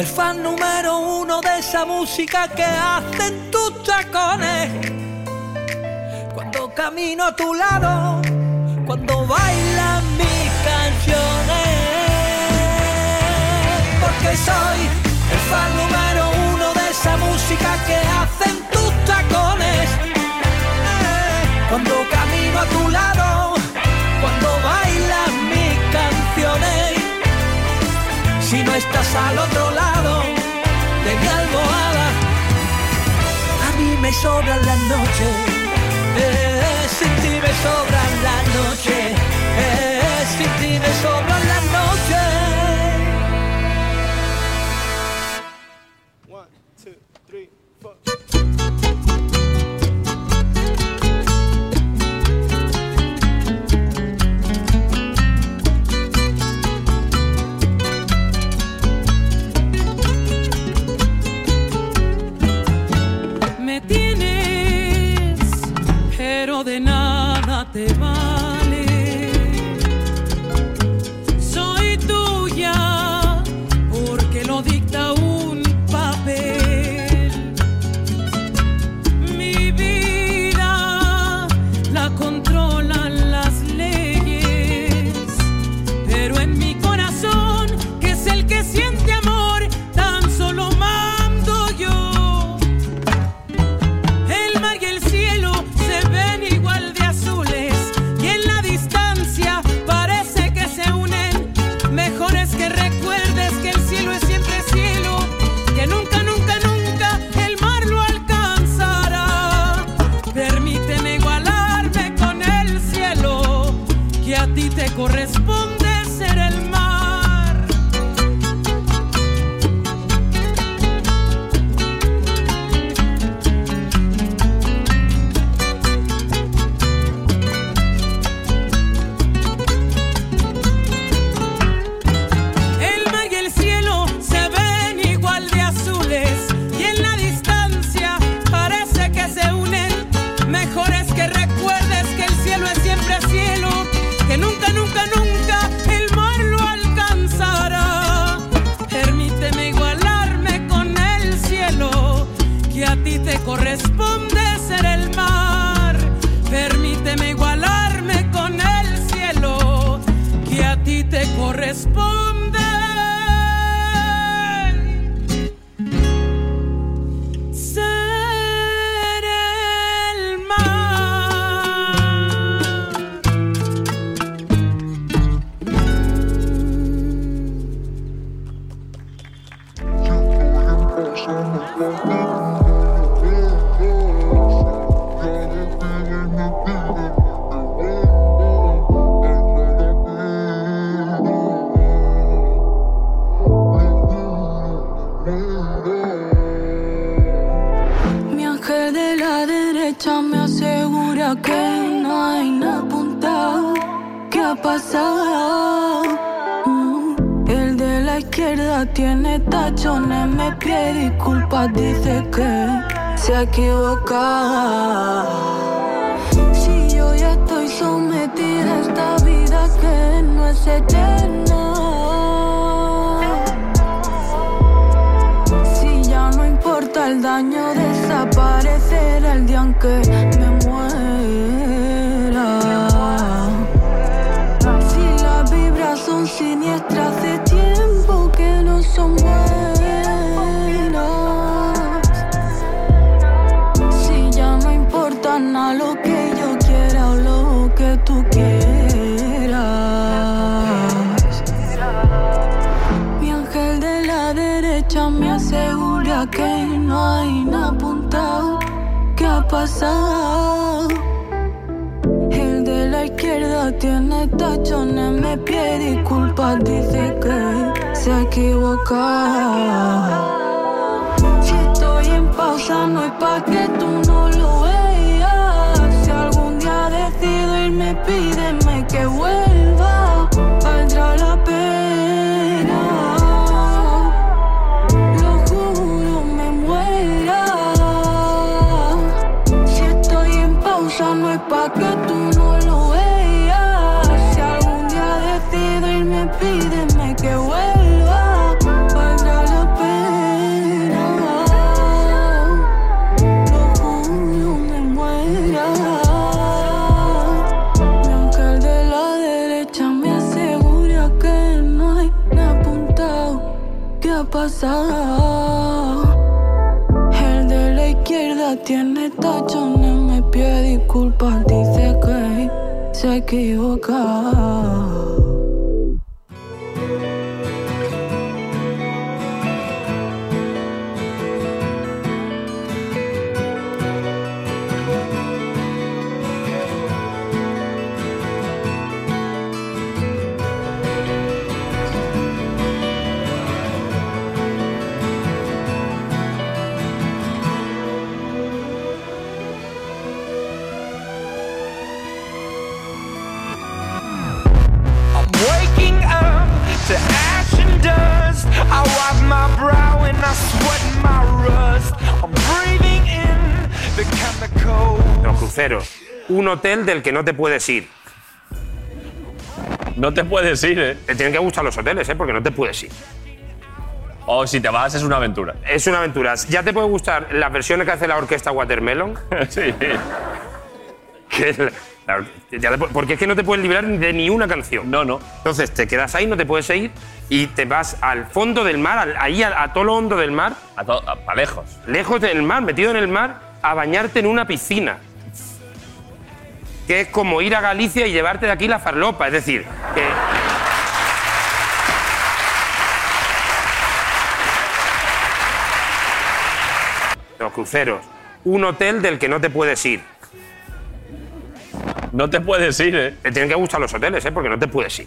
el fan número uno de esa música que hacen tus tacones. Cuando camino a tu lado, cuando bailan mis canciones. Porque soy el fan número uno de esa música que hacen tus tacones. Cuando camino a tu lado, cuando bailan mis canciones. Si no estás al otro me sobra la noche, eh, sin ti me sobra la noche, eh, sin ti me sobra la noche. Hotel del que no te puedes ir. No te puedes ir, ¿eh? Te tienen que gustar los hoteles, ¿eh? Porque no te puedes ir. O si te vas es una aventura. Es una aventura. Ya te puede gustar las versiones que hace la orquesta Watermelon. sí. que la- la porque es que no te puedes librar de ni una canción. No, no. Entonces te quedas ahí, no te puedes ir y te vas al fondo del mar, al- ahí a, a todo lo hondo del mar, A, to- a- a lejos. lejos del mar, metido en el mar, a bañarte en una piscina. Que es como ir a Galicia y llevarte de aquí la farlopa. Es decir, que. Los cruceros. Un hotel del que no te puedes ir. No te puedes ir, ¿eh? Te tienen que gustar los hoteles, ¿eh? Porque no te puedes ir.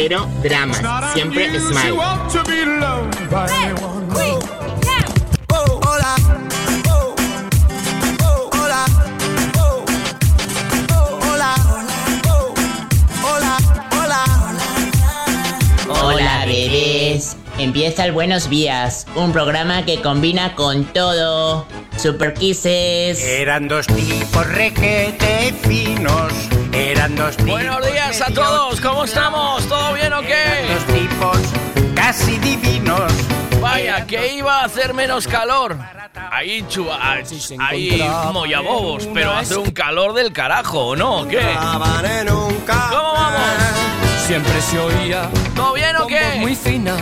Cero dramas. Siempre smile. Hola, bebés. Empieza el Buenos Días, un programa que combina con todo. Super Kisses. Eran dos tipos requete finos. Eran dos tipos. Buenos días a todos, ¿cómo estamos? ¿Todo bien o qué? Dos tipos casi divinos. Vaya, que iba a hacer menos calor. Ahí, chuba, ahí mollabobos, pero hace un calor del carajo, ¿o no? ¿Qué? ¿Cómo vamos? Siempre se oía ¿Todo bien o qué? muy fina.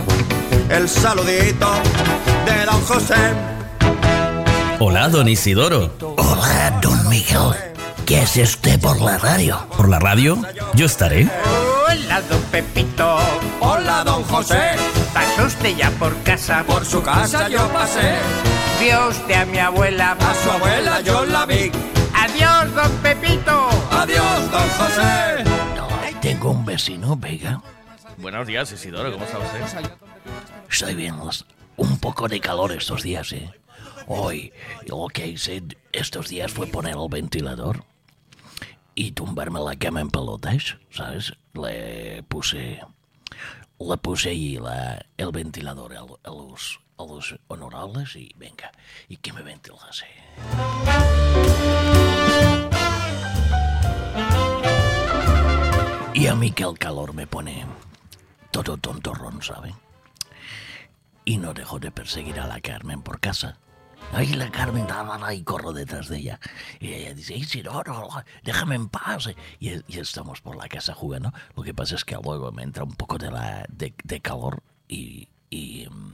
El saludito de Don José. Hola, don Isidoro. Hola, don Miguel. ¿Qué hace usted por la radio? ¿Por la radio? Yo estaré. Hola, don Pepito. Hola, don José. ¿Pasó usted ya por casa? Por su casa yo pasé, Vio usted a mi abuela. a su abuela yo la vi. Adiós, don Pepito. Adiós, Don José. Tengo un vecino, Vega. Buenos días, Isidoro, ¿cómo está usted? Estoy viendo un poco de calor estos días, ¿eh? Hoy lo que hice estos días fue poner el ventilador y tumbarme la cama en pelotas, ¿sabes? Le puse, le puse ahí la, el ventilador a, a los, a los honorables y venga, y que me ventilase. Y a mí que el calor me pone todo tontorrón, ¿saben? Y no dejo de perseguir a la Carmen por casa. Ahí la Carmen, y corro detrás de ella. Y ella dice, Isidoro, déjame en paz. Y, y estamos por la casa jugando. Lo que pasa es que luego me entra un poco de, la, de, de calor y... y mm,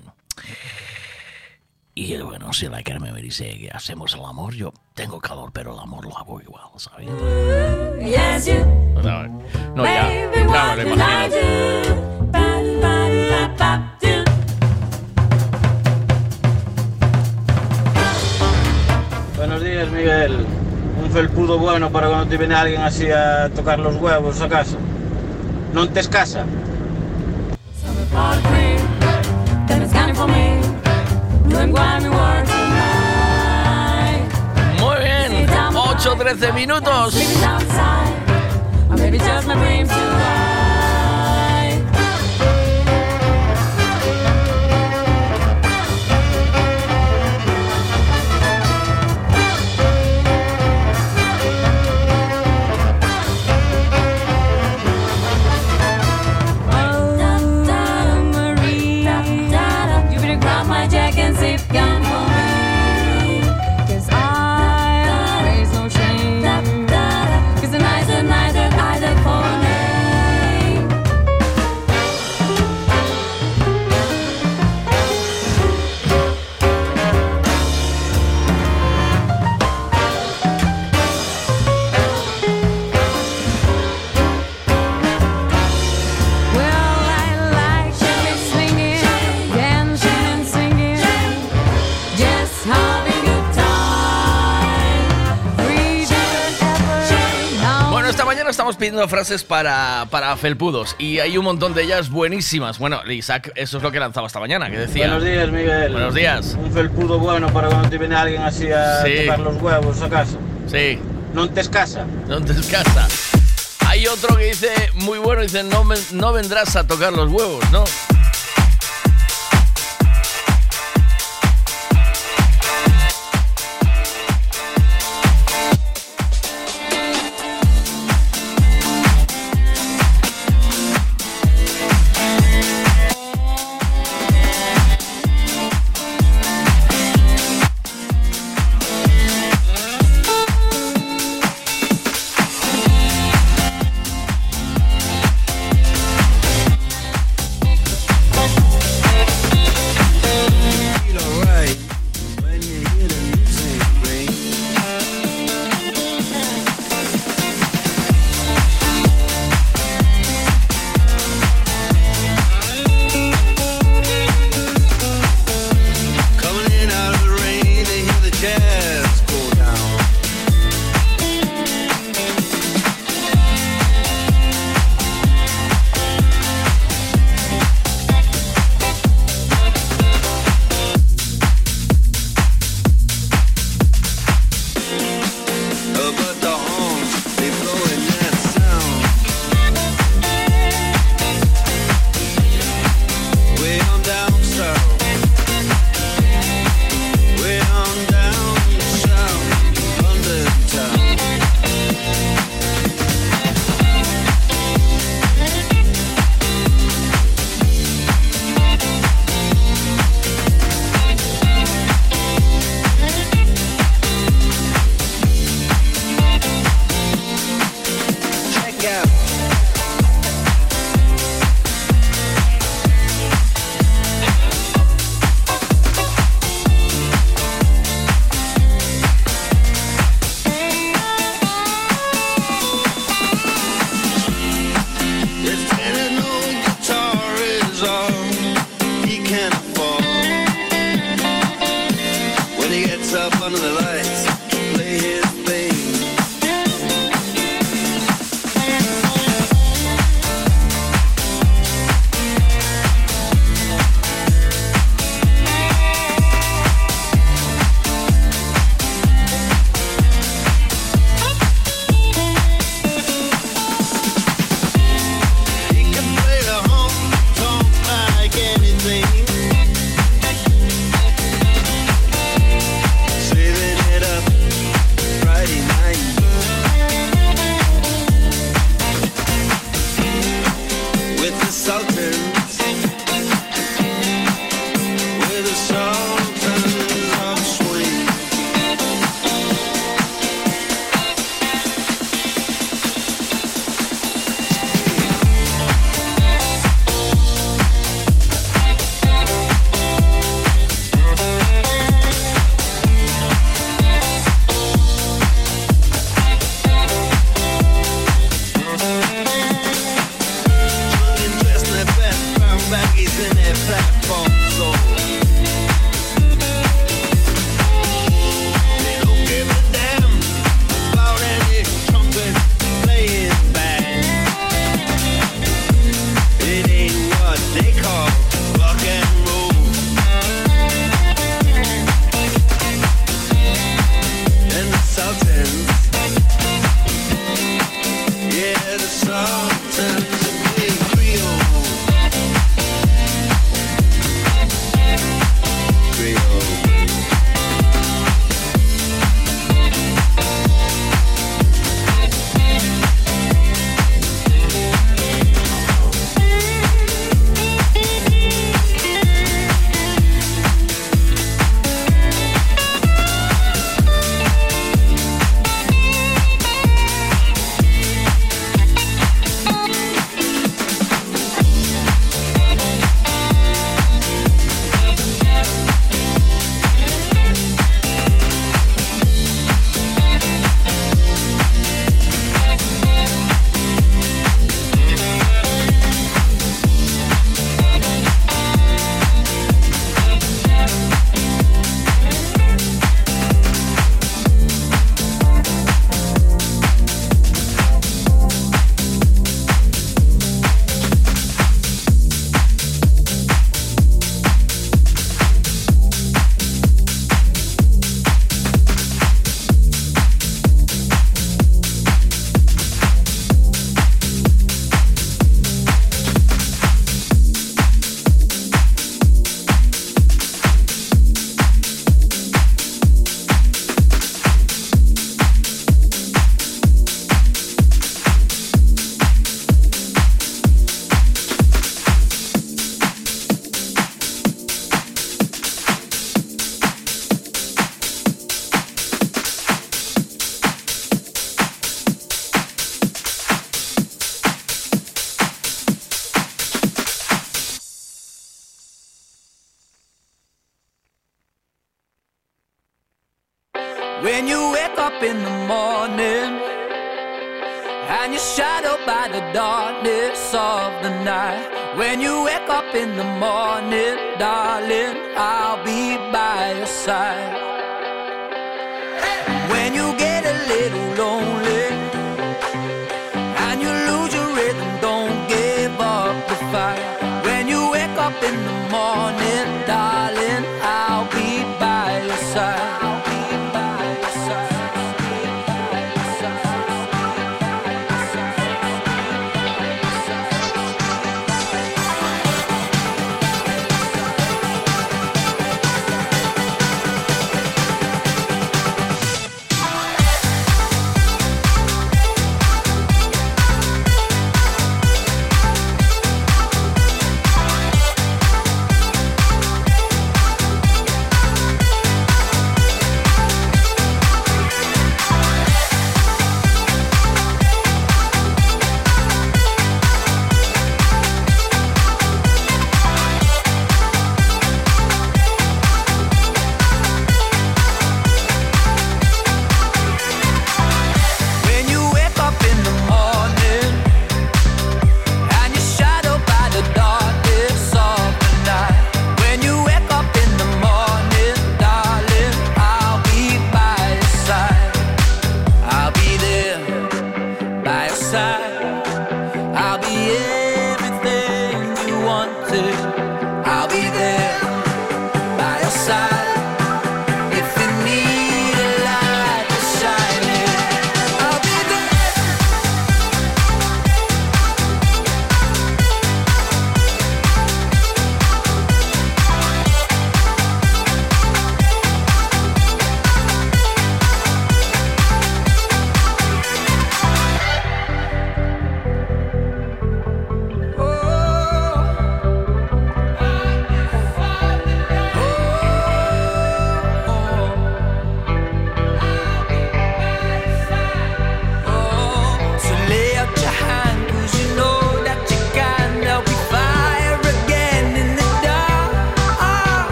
y bueno, si la Carmen me dice que hacemos el amor, yo tengo calor, pero el amor lo hago igual, ¿sabes? No, no ya, ya me lo imagino. Buenos días, Miguel. Un felpudo bueno para cuando te viene alguien así a tocar los huevos a casa. ¿No te escasa? Muy bien, 8-13 minutos. Estamos pidiendo frases para, para felpudos y hay un montón de ellas buenísimas. Bueno, Isaac, eso es lo que lanzaba esta mañana, que decía. Buenos días, Miguel. Buenos días. Un felpudo bueno para cuando te viene alguien así a Sí. tocar los huevos a casa. Sí. No te escasa. No te escasa. Hay otro que dice, muy bueno, dice, no, no vendrás a tocar los huevos, ¿no?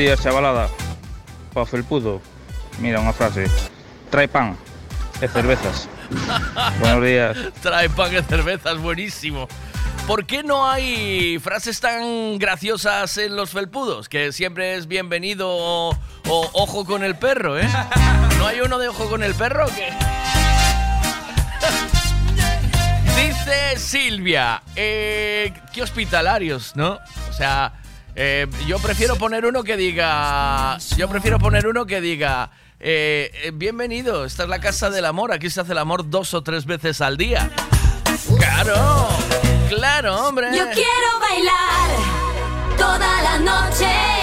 Días, chavalada. Pa' felpudo. Mira, unha frase. Trae pan e cervezas. Buenos días. Trae pan de cervezas, buenísimo. ¿Por qué no hay frases tan graciosas en los felpudos? Que siempre es bienvenido o, o ojo con el perro, ¿eh? ¿No hay uno de ojo con el perro? que Dice Silvia, eh, qué hospitalarios, ¿no? O sea, eh, yo prefiero poner uno que diga, yo prefiero poner uno que diga, eh, eh, bienvenido, esta es la casa del amor, aquí se hace el amor dos o tres veces al día. Claro, claro, hombre. Yo quiero bailar toda la noche.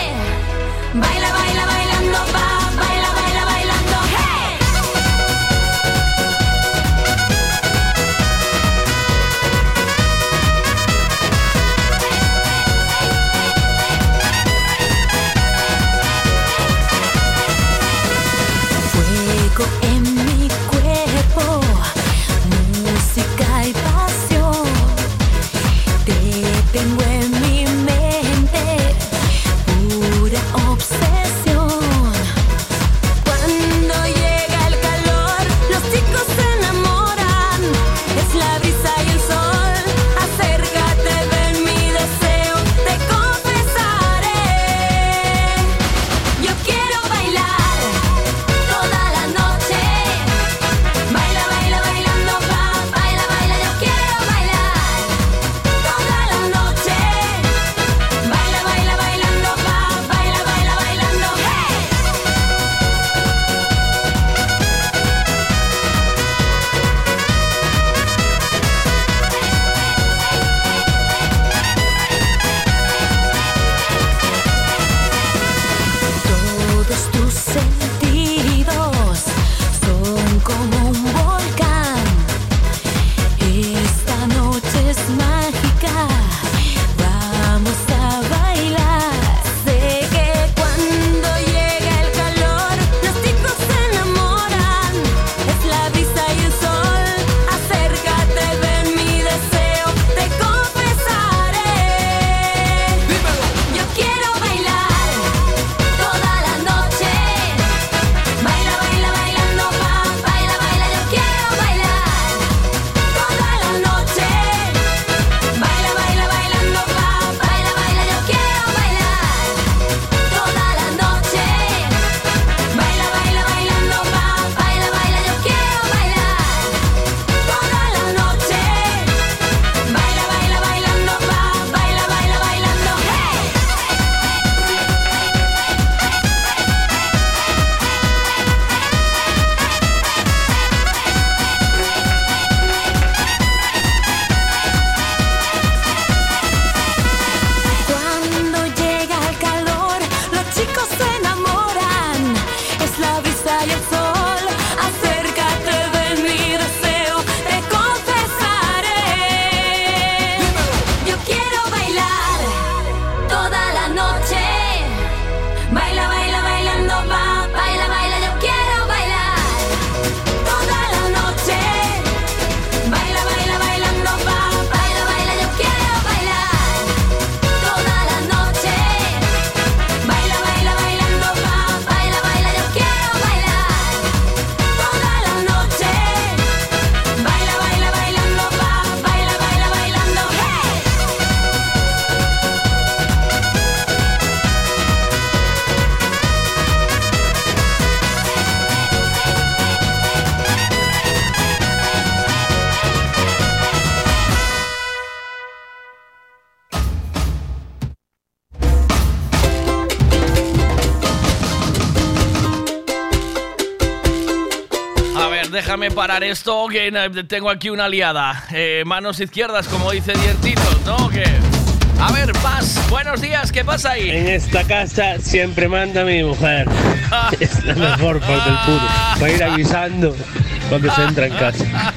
Parar esto, que eh, tengo aquí una liada. Eh, manos izquierdas, como dice Diertitos, ¿no? Que... A ver, Paz, buenos días, ¿qué pasa ahí? En esta casa siempre manda mi mujer. es la mejor parte del puto. Va a ir avisando cuando se entra en casa.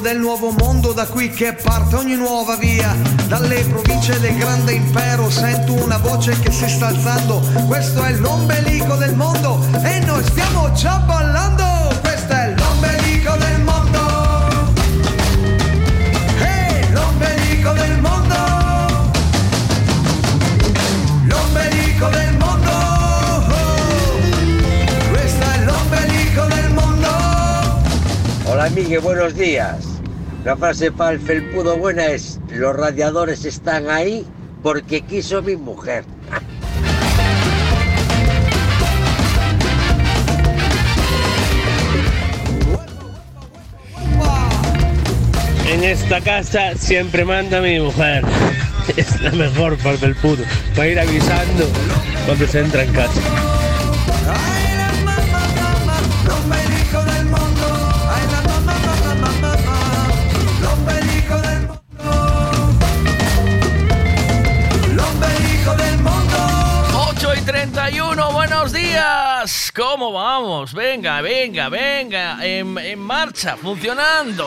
del nuovo mondo, da qui che parte ogni nuova via. Dalle province del grande impero sento una voce che si sta alzando, questo è l'ombelico del mondo e noi stiamo già ballando, questo è l'ombelico del mondo. Hey, l'ombelico del mondo. L'ombelico del mondo. Hola, amigue, buenos días. La frase para el felpudo buena es: Los radiadores están ahí porque quiso mi mujer. En esta casa siempre manda mi mujer. Es la mejor parte del puto. Va a ir avisando cuando se entra en casa. ¿Cómo vamos? Venga, venga, venga. En, en marcha, funcionando.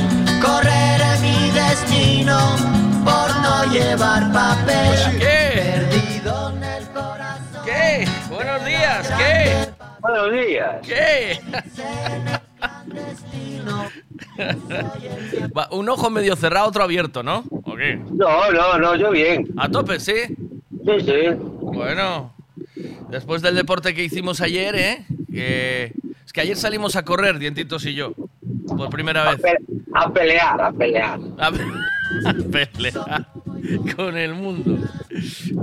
Destino por no llevar papel. Perdido en el corazón. ¿Qué? Buenos días, ¿qué? Buenos días. ¿Qué? Va, un ojo medio cerrado, otro abierto, ¿no? ¿O qué? No, no, no, yo bien. A tope, ¿sí? Sí, sí. Bueno, después del deporte que hicimos ayer, ¿eh? Que- es que ayer salimos a correr, Dientitos y yo, por primera vez. A pelear, a pelear. A, pe- a pelear con el mundo.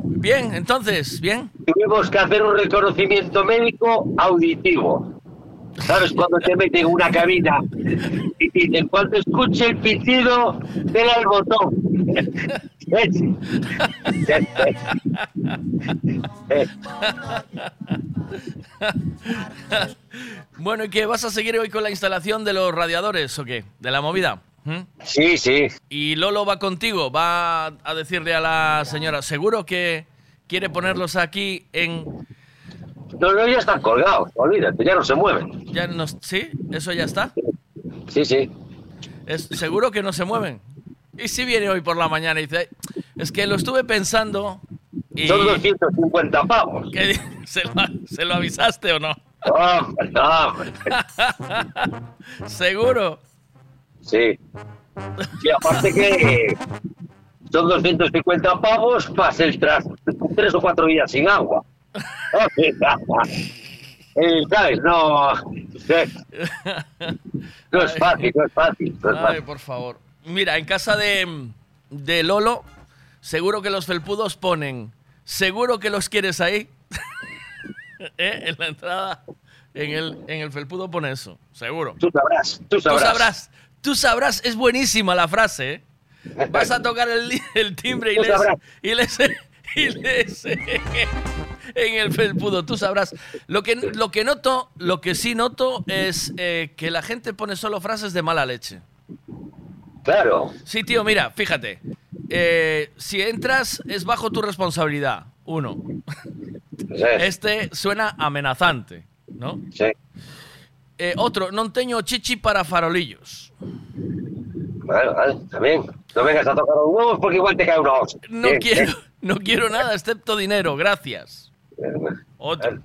Bien, entonces, bien. Tuvimos que hacer un reconocimiento médico auditivo. ¿Sabes? Cuando te meten en una cabina y dicen, cuando escuche el pitido, dale al botón. Bueno, ¿y qué? ¿Vas a seguir hoy con la instalación de los radiadores o qué? ¿De la movida? ¿Mm? Sí, sí. Y Lolo va contigo, va a decirle a la señora, ¿seguro que quiere ponerlos aquí en... No, no, ya están colgados, olvídate, ya no se mueven. Ya nos... ¿Sí? ¿Eso ya está? Sí, sí. ¿Es seguro que no se mueven? Y si viene hoy por la mañana y dice, es que lo estuve pensando y... Son 250 pavos. ¿Qué? ¿Se, lo, ¿Se lo avisaste o no? Hombre, hombre. ¿Seguro? Sí. Y aparte que son 250 pavos más el tras tres o cuatro días sin agua. ¿Sabes? No, no es fácil, no es fácil. no es Ay, por favor. Mira, en casa de, de Lolo, seguro que los felpudos ponen, seguro que los quieres ahí. ¿Eh? En la entrada, en el, en el felpudo pone eso, seguro. Tú sabrás, tú sabrás. Tú sabrás, tú sabrás, es buenísima la frase, ¿eh? Vas a tocar el, el timbre y sabrás. y lees, y lees en el felpudo, tú sabrás. Lo que, lo que noto, lo que sí noto es eh, que la gente pone solo frases de mala leche. Claro. Sí, tío, mira, fíjate. Eh, si entras, es bajo tu responsabilidad. Uno. Este suena amenazante, ¿no? Sí. Eh, otro, non teño chichi para farolillos. Bueno, vale, también. No vengas a tocar los huevos porque igual te cae una hostia. No quiero, no quiero nada excepto dinero, gracias. Otro.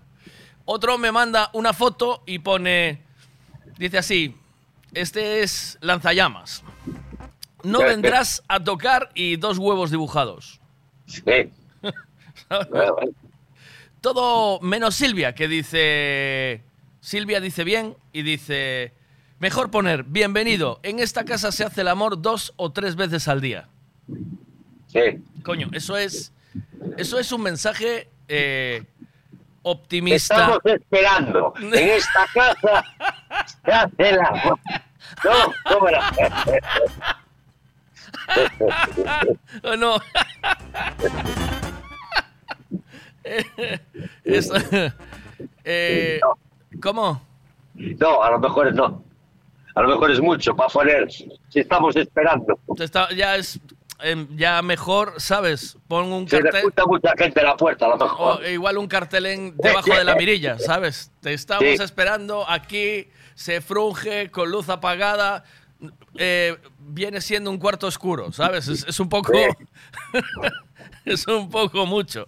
Otro me manda una foto y pone, dice así, este es lanzallamas. No vendrás a tocar y dos huevos dibujados. Sí. Bueno. Todo menos Silvia, que dice... Silvia dice bien y dice... Mejor poner, bienvenido, en esta casa se hace el amor dos o tres veces al día. Sí. Coño, eso es... Eso es un mensaje eh, optimista. Estamos esperando. En esta casa se hace el amor. No, ¿cómo era? ¿O no? Es- eh, ¿Cómo? No, a lo mejor es no. A lo mejor es mucho para poner. Si estamos esperando. Está- ya es em, ya mejor, ¿sabes? Pon un Se cartel. escucha mucha gente en la puerta, a lo mejor. O igual un cartel en- debajo de la mirilla, ¿sabes? Te estamos Sí. esperando aquí, se frunge con luz apagada, eh, viene siendo un cuarto oscuro, ¿sabes? Es, es un poco. es un poco mucho.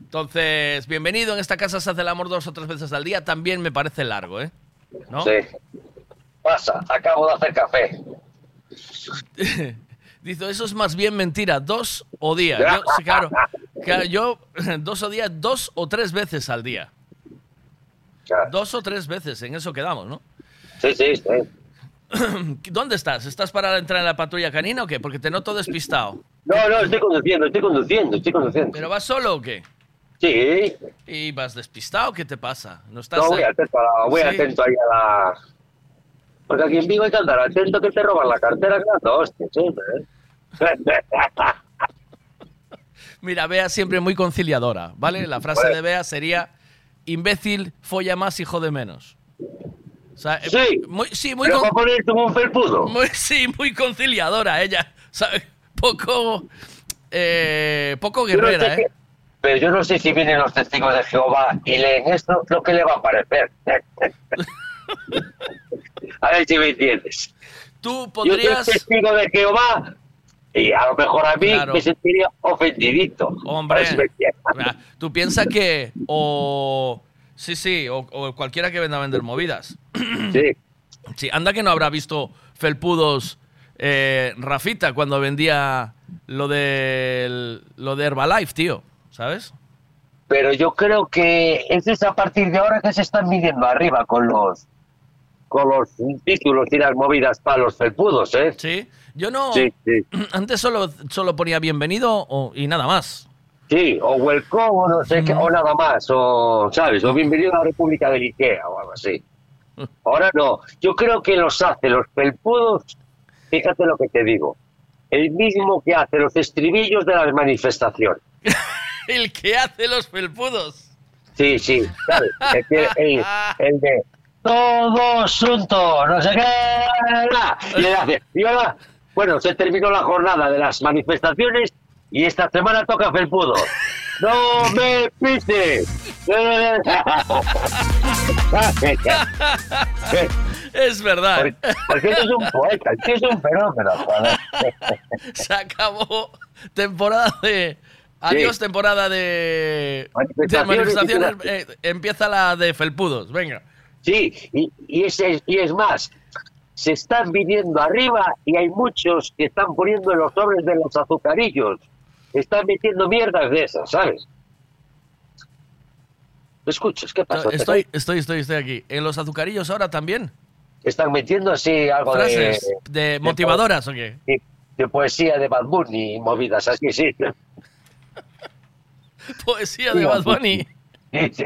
Entonces, bienvenido. En esta casa se hace el amor dos o tres veces al día. También me parece largo, ¿eh? ¿No? Sí. Pasa, acabo de hacer café. Dice, eso es más bien mentira, dos o día. Yo, sí, claro, claro, yo dos o día, dos o tres veces al día. Dos o tres veces, en eso quedamos, ¿no? Sí, sí, sí. ¿Dónde estás? ¿Estás para entrar en la patrulla canina o qué? Porque te noto despistado. No, no, estoy conduciendo, estoy conduciendo, estoy conduciendo. ¿Pero vas solo o qué? Sí. ¿Y vas despistado? ¿Qué te pasa? ¿No estás No, voy atento, a la- voy Sí. atento ahí a la... Porque aquí en Vigo hay que andar atento que te roban la cartera, claro, hostia, ¿eh? Mira, Bea siempre muy conciliadora, ¿vale? La frase de Bea sería imbécil, folla más, hijo de menos. O sea, eh, Sí, muy, sí, muy pero con- para ponerte un felpudo. Muy, sí, muy conciliadora ella. Poco, eh, poco Yo no sé guerrera, ¿eh? Pero yo no sé si vienen los testigos de Jehová y leen esto, lo que le va a parecer. a ver si me entiendes. Tú Yo podrías... soy testigo de Jehová y a lo mejor a mí Claro. me sentiría ofendidito. Hombre, si me tú piensas que o sí, sí, o, o cualquiera que venda a vender movidas. Sí. Sí, anda que no habrá visto felpudos eh, Rafita cuando vendía lo de lo de Herbalife, tío, ¿sabes? Pero yo creo que es es a partir de ahora que se están midiendo arriba con los con los títulos y las movidas para los felpudos, ¿eh? Sí. Yo no Sí, sí. antes solo solo ponía bienvenido y nada más. Sí, o welcome o no sé qué, o nada más, o, ¿sabes? O bienvenido a la República del Ikea o algo así. Ahora no, yo creo que los hace los felpudos, fíjate lo que te digo, el mismo que hace los estribillos de las manifestaciones. El que hace los felpudos. Sí, sí, ¿sabes? El, que- el- el de todo asunto, no sé qué, y le hace, y ahora, bueno, se terminó la jornada de las manifestaciones y esta semana toca felpudo. ¡No me pises! Es verdad. Porque eres un poeta, es un fenómeno. Se acabó temporada de. Adiós, temporada de. de Manifestaciones eh, empieza la de Felpudos. Venga. Sí, y, y, es, y es más, se están viniendo arriba y hay muchos que están poniendo en los sobres de los azucarillos. Están metiendo mierdas de esas, ¿sabes? ¿Me escuchas? ¿Qué pasa? Estoy, estoy, estoy, estoy aquí. En los azucarillos ahora también. Están metiendo así algo Frases de, de motivadoras o qué. de, de poesía de Bad Bunny y movidas así, sí. Poesía de Bad Bunny. Sí, sí.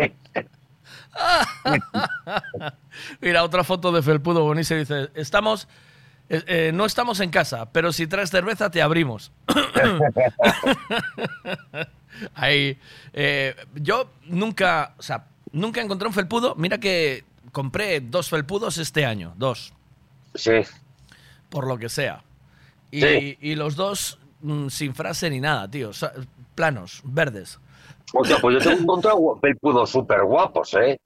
Mira, otra foto de Felpudo buenísima. Dice: Estamos. Eh, eh, no estamos en casa, pero si traes cerveza te abrimos. Ahí, eh, yo nunca, o sea, nunca encontré un felpudo. Mira que compré dos felpudos este año, dos. Sí. Por lo que sea. Y, Sí. y los dos mm, sin frase ni nada, tío. o sea, planos, verdes. O sea, pues yo tengo encontrado felpudos súper guapos, ¿eh?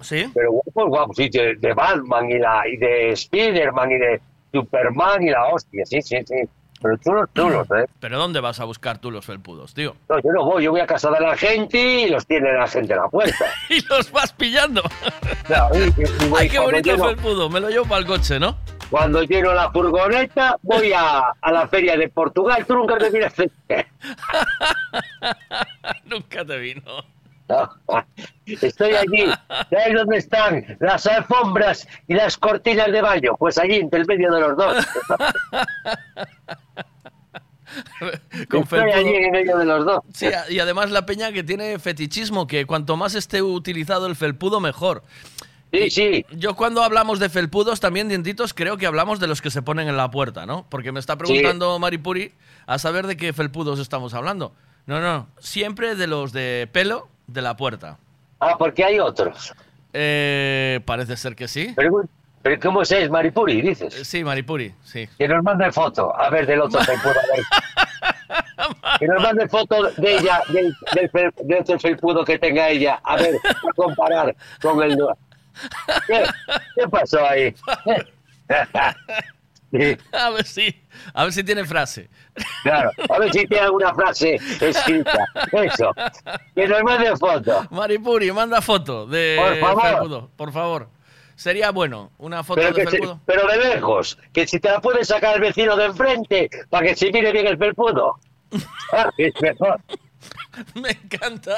¿Sí? Pero guapos, guapos, sí, de, de Batman y, la, y de Spiderman y de Superman y la hostia, sí, sí, sí. Pero chulos, chulos, ¿eh? Pero ¿dónde vas a buscar tú los felpudos, tío? No, yo no voy, yo voy a casa de la gente y los tiene la gente en la puerta. y los vas pillando. Claro, y- y- voy Ay, qué bonito lleno- felpudo. Me lo llevo para el coche, ¿no? Cuando lleno la furgoneta, voy a, a la feria de Portugal. Tú nunca te miras. Nunca te vino. Estoy allí. ¿Sabes dónde están las alfombras y las cortinas de baño? Pues allí, entre el medio de los dos. Con Estoy allí en medio de los dos. Sí, y además la peña que tiene fetichismo, que cuanto más esté utilizado el felpudo, mejor. Sí, sí. Yo cuando hablamos de felpudos, también dientitos, creo que hablamos de los que se ponen en la puerta, ¿no? Porque me está preguntando Maripuri a saber de qué felpudos estamos hablando. No, no, siempre de los de pelo de la puerta. Ah, porque hay otros. Eh, parece ser que sí. Pero, pero ¿cómo es? Maripuri, dices. Eh, Sí, Maripuri, sí. Que nos mande foto. A ver, del otro felpudo. Que nos mande foto de ella, del, del, otro felpudo que tenga ella. A ver, a comparar con el... ¿Qué, qué pasó ahí? Sí, A ver si, a ver si tiene frase. claro. A ver si tiene alguna frase escrita. Eso. Que nos mande foto. Maripuri, manda foto de Por favor. felpudo, por favor. Sería bueno, una foto Pero, de felpudo. pero de lejos. Que si te la puede sacar el vecino de enfrente para que se mire bien el felpudo. Ah, es mejor. Me encanta,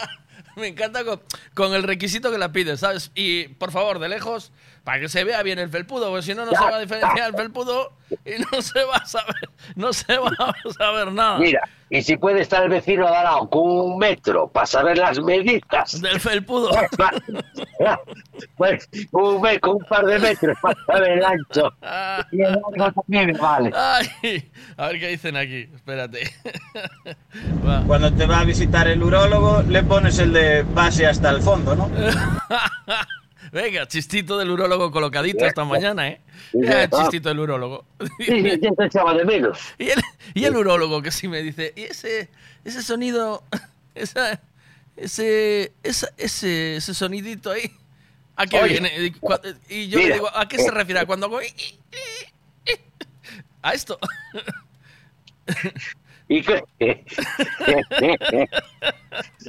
me encanta con, con el requisito que la pides, ¿sabes? Y por favor, de lejos, para que se vea bien el felpudo, porque si no, no se va a diferenciar el felpudo y no se va a saber, no se va a saber nada. Mira, y si puede estar el vecino al lado con un metro para saber las medidas. Del felpudo. Pues un, me- con un par de metros para saber el ancho. Y el largo también vale. Ay, a ver qué dicen aquí, espérate. Va. Cuando te va a visitar el urólogo, le pones el de base hasta el fondo, ¿no? Venga, chistito del urólogo colocadito esta mañana, ¿eh? Eh, sí. chistito del urólogo. Sí, ya te echaba de menos. Y el, y el urólogo que sí me dice, ¿y ese, ese sonido, esa, ese, esa- ese, ese sonidito ahí. ¿A qué Oye. viene? Y yo Mira. le digo, ¿a qué se refiere? Cuando hago... A esto. ¿Y qué?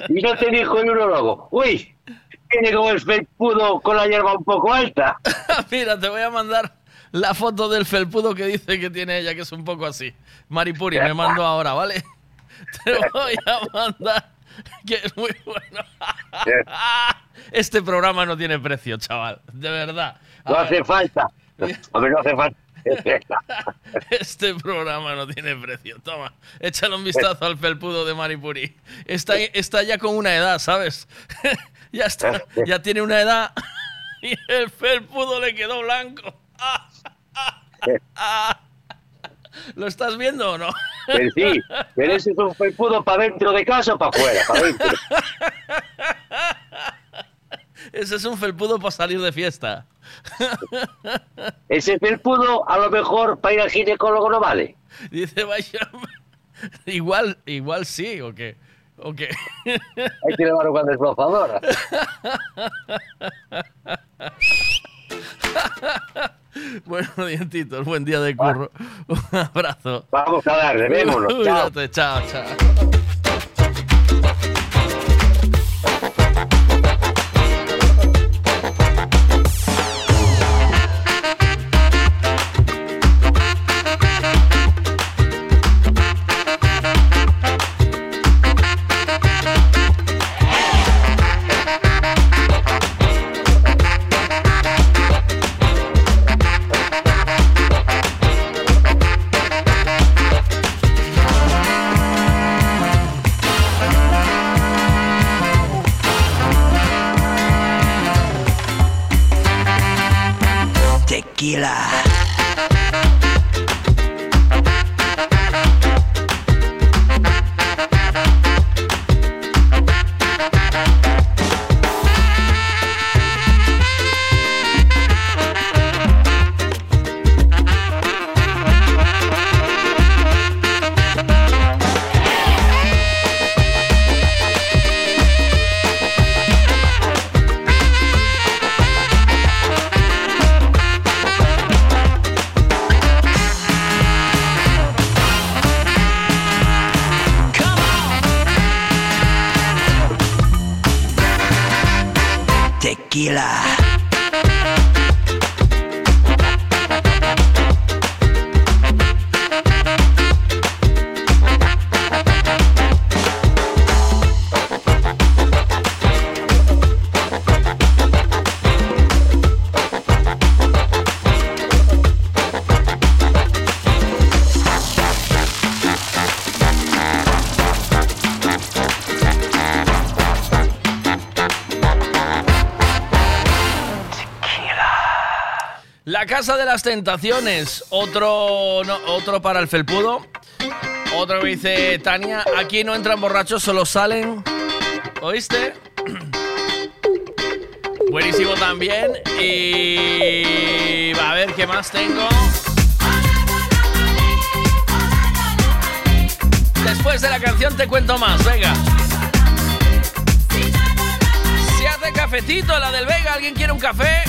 y no te dijo el urologo, uy, tiene como el felpudo con la hierba un poco alta. Mira, te voy a mandar la foto del felpudo que dice que tiene ella, que es un poco así. Maripuri, me mando ahora, ¿vale? Te voy a mandar, que es muy bueno. Este programa no tiene precio, chaval, de verdad. No A hace ver, falta. Hombre, no hace falta. Este programa no tiene precio. Toma, échale un vistazo al felpudo de Maripuri. Está, está ya con una edad, ¿sabes? ya está, ya tiene una edad y el felpudo le quedó blanco. ¿Lo estás viendo o no? Pero sí, pero ese es un felpudo para dentro de casa o para afuera, para dentro. Ese es un felpudo para salir de fiesta. Ese felpudo a lo mejor para ir al ginecólogo no vale. Dice, vaya. Igual, igual sí, o qué. ¿O qué? Hay que llevarlo con desbrozadora. bueno, dientitos, buen día de curro. Un abrazo. Vamos a darle, vémonos. Chao. Cuídate, chao, chao. Casa de las Tentaciones, otro, no, otro para el felpudo. Otro que dice Tania, aquí no entran borrachos, solo salen. ¿Oíste? Buenísimo también. Y a ver qué más tengo. Después de la canción te cuento más, venga. Se hace cafecito, la del Vega, ¿alguien quiere un café?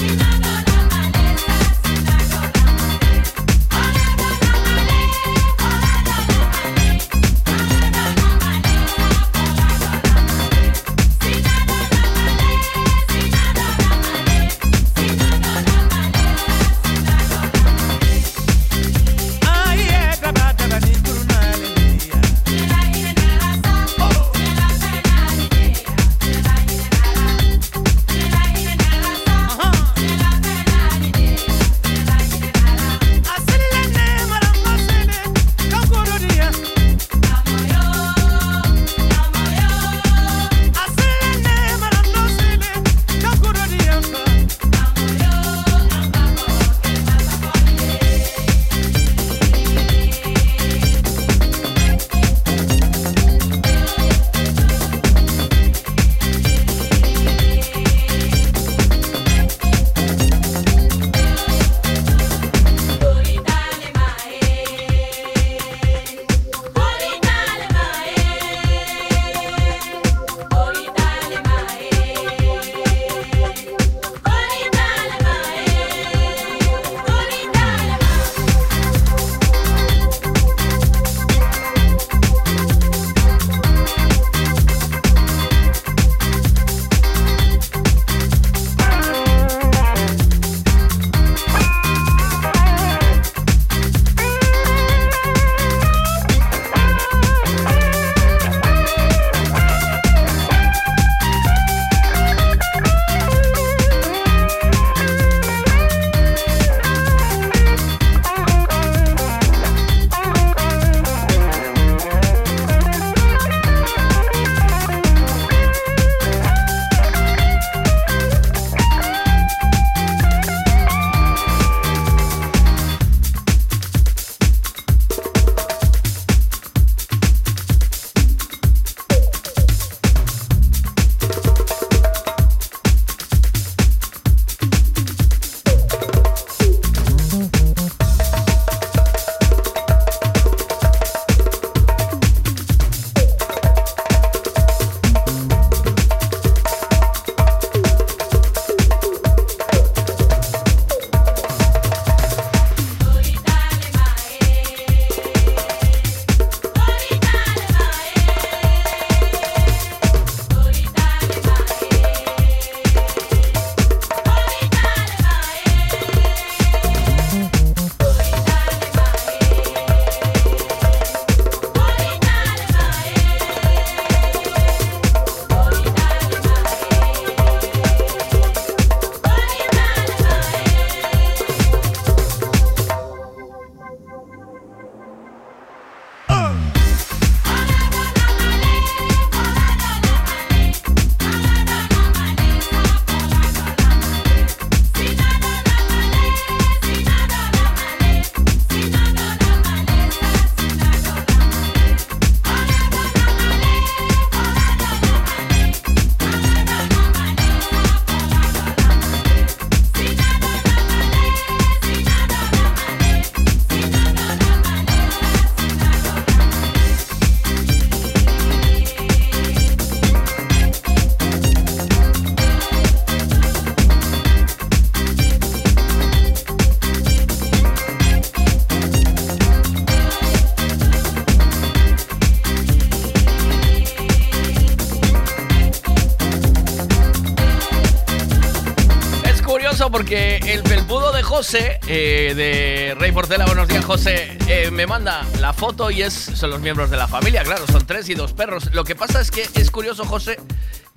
José, eh, de Rey Portela, buenos días José, eh, me manda la foto y es, son los miembros de la familia, claro, son tres y dos perros. Lo que pasa es que es curioso, José,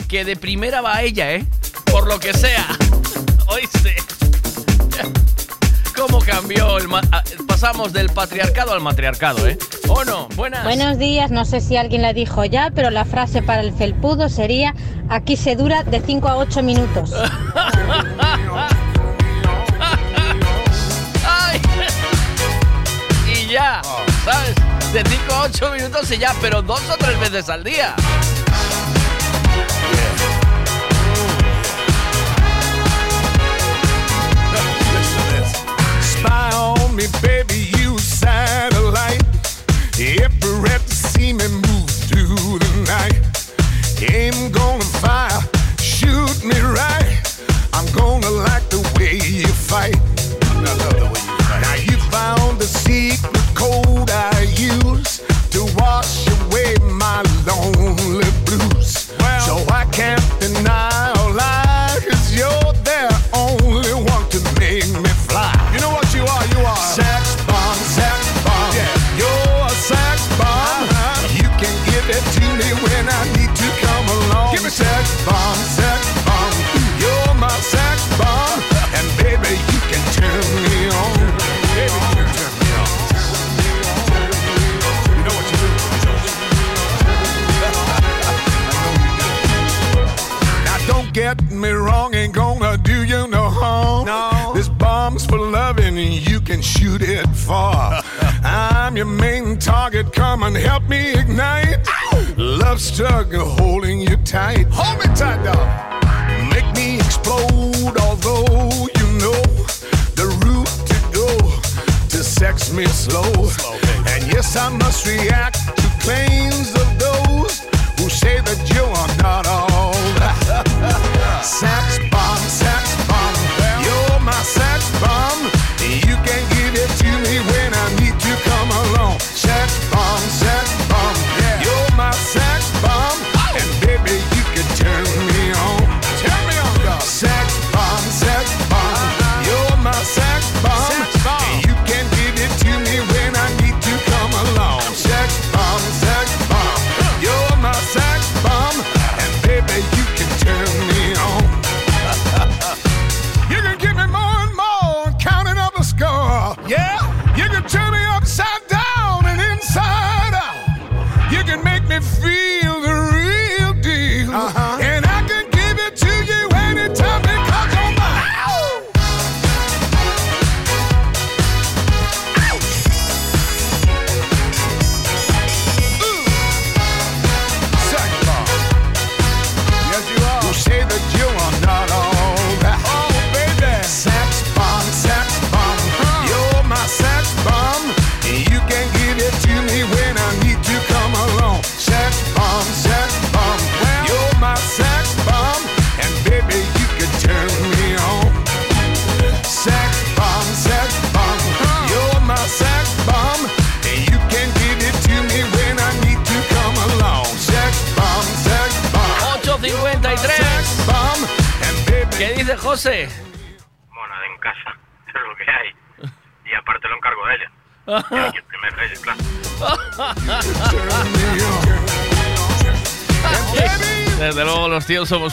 que de primera va ella, ¿eh? Por lo que sea. Oíste. ¿Cómo cambió el... ah, Pasamos del patriarcado al matriarcado, ¿eh? ¿O no? Buenas. Buenos días, no sé si alguien la dijo ya, pero la frase para el felpudo sería aquí se dura de 5 a 8 minutos. 5 a 8 minutos y ya, pero dos o tres veces al día. Me, baby, you satellite. Holding you tight. Hold me tight, dog.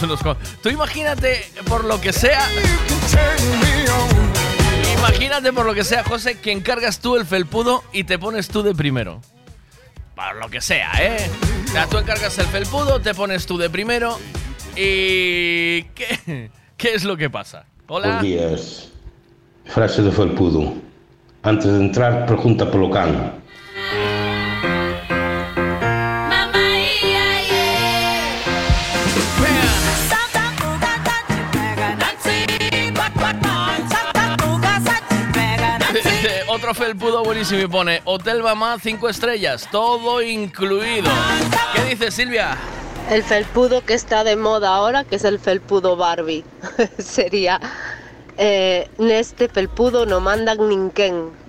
Tú imagínate, por lo que sea... Imagínate por lo que sea, José, que encargas tú el felpudo y te pones tú de primero. Para lo que sea, ¿eh? O sea, tú encargas el felpudo, te pones tú de primero y... ¿Qué, qué es lo que pasa? Hola. Días. Frase de felpudo. Antes de entrar, pregunta polo can. Otro felpudo buenísimo y pone Hotel Mamá 5 estrellas, todo incluido. ¿Qué dice Silvia? El felpudo que está de moda ahora, que es el felpudo Barbie, sería eh, neste felpudo no mandan ninguén.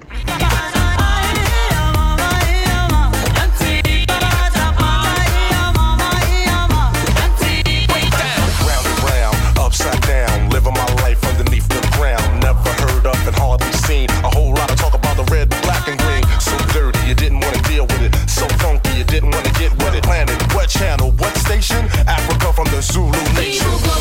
planet? What channel? What station? Africa from the Zulu nation.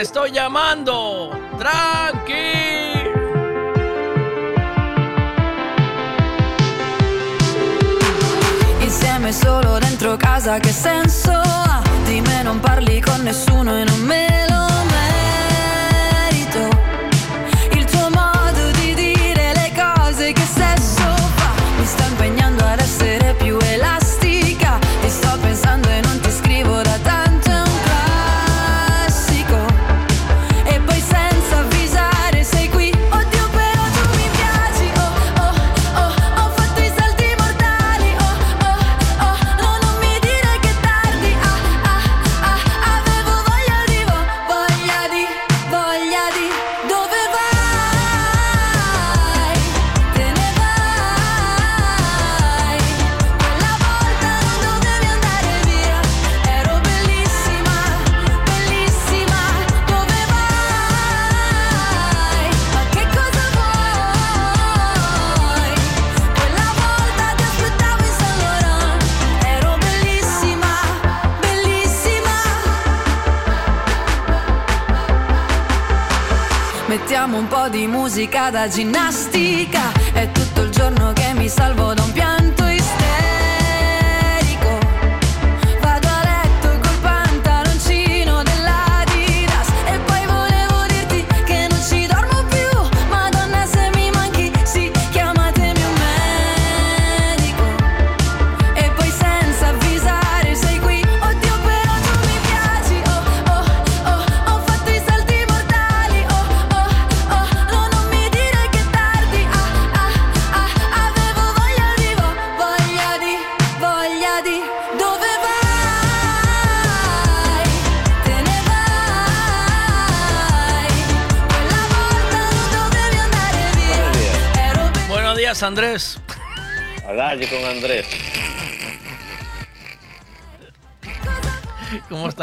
Te estoy llamando. Tranqui. Insieme solo dentro casa, che senso ha? Di me non parli con nessuno e non me nada de nada.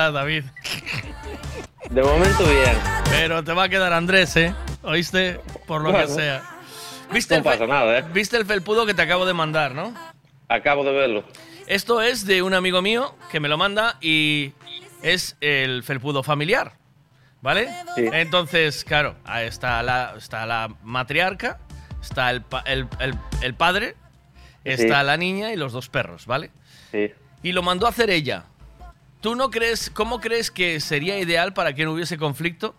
Estás, David? De momento bien. Pero te va a quedar Andrés, ¿eh? ¿Oíste? Por lo que sea. ¿Viste No el pasa nada, ¿eh? ¿Viste el felpudo que te acabo de mandar, no? Acabo de verlo. Esto es de un amigo mío que me lo manda y es el felpudo familiar. ¿Vale? Entonces, claro, ahí está la, está la matriarca, está el, pa- el- el- el padre, está la niña y los dos perros, ¿vale? Sí. Y lo mandó a hacer ella. ¿Tú no crees, cómo crees que sería ideal para que no hubiese conflicto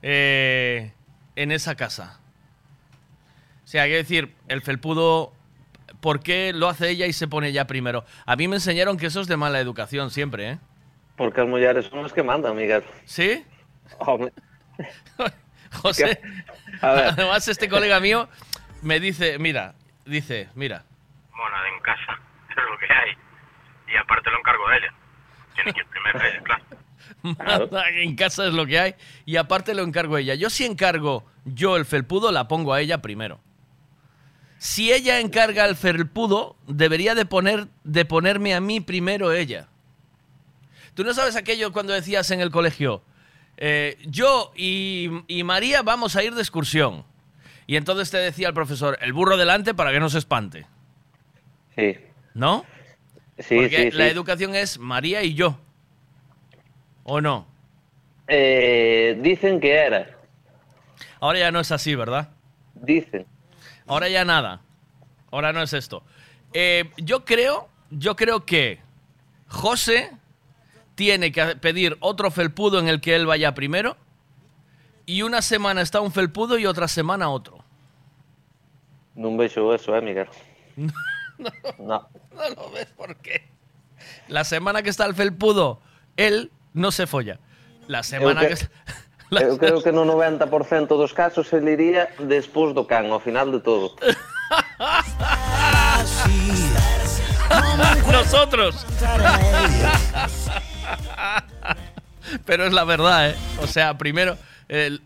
eh, en esa casa? O sea, hay que decir, el felpudo, ¿por qué lo hace ella y se pone ella primero? A mí me enseñaron que eso es de mala educación siempre, ¿eh? Porque as mulleres son as que mandan, Miguel. ¿Sí? José, A ver. además este colega mío me dice, mira, dice, mira, Mona, en casa, eso es lo que hay. Y aparte lo encargo de ella. Tiene que ir primero ella, claro. manda en casa es lo que hay y aparte lo encargo ella. Yo si encargo yo el felpudo, la pongo a ella primero. Si ella encarga el felpudo, debería de, poner, de ponerme a mí primero ella. ¿Tú no sabes aquello cuando decías en el colegio, eh, yo y, y María vamos a ir de excursión? Y entonces te decía el profesor, el burro delante para que no se espante. Sí. ¿No? Sí, Porque sí, la sí. educación es María y yo. ¿O no? Eh, dicen que era. Ahora ya no es así, ¿verdad? Dicen. Ahora ya nada. Ahora no es esto. Eh, yo creo, yo creo que José tiene que pedir otro felpudo en el que él vaya primero. Y una semana está un felpudo y otra semana otro. Non vexo eso, eh, Miguel. No. No lo ves por qué. La semana que está el felpudo, él no se folla. La semana Eu que... que- Eu creo que no 90% dos casos ele iría despois do can, ao final de todo. Nosotros. Pero es la verdad, ¿eh? O sea, primero,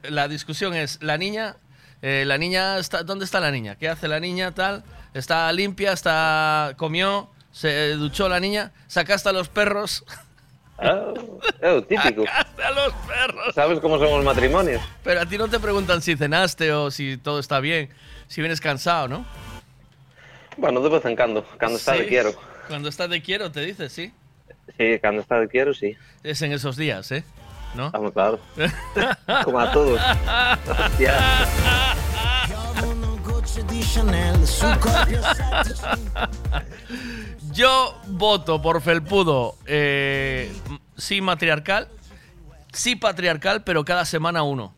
la discusión es, la niña, eh, la niña, está, ¿dónde está la niña? ¿Qué hace la niña tal? ¿Está limpia? ¿Está comió? ¿Se duchó la niña? ¿Sacaste a los perros? Ah, é o típico. Sacaste a los perros. Sabes como son os matrimonios? Pero a ti no te preguntan si cenaste o si todo está bien, si vienes cansado, ¿no? Bueno, de vez en cando, cando está de quiero. Cuando estás de quiero, te dices, sí. Sí, cando está de quiero, sí. Es en esos días, ¿eh? ¿No? Vamos, claro. Como a todos. Hostia. Yo voto por Felpudo, eh, sí matriarcal, sí patriarcal, pero cada semana uno.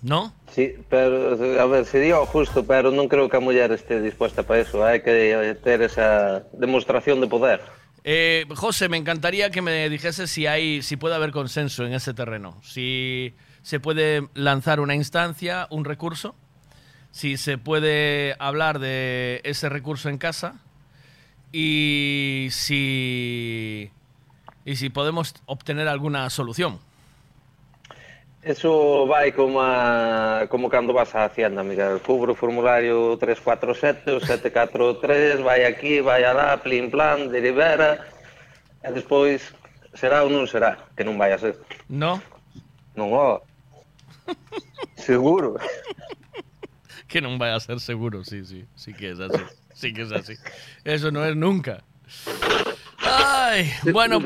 ¿No? Sí, pero, a ver, sería o justo, pero non creo que a muller este dispuesta para eso. Hai que ter esa demostración de poder. Eh, José, me encantaría que me dijese si hay, si puede haber consenso en ese terreno, si se puede lanzar una instancia, un recurso, si se puede hablar de ese recurso en casa y si y si podemos obtener alguna solución. Eso vai como a, como cando vas á Hacienda, Miguel. Cubro o formulario 347, o 743, vai aquí, vai alá, plin plan, derivera, e despois será ou non será, que non vai a ser. No, Non, ó. Seguro. que no vaya a ser seguro, sí, sí, sí que es así, sí que es así. Eso no es nunca. Ay, bueno,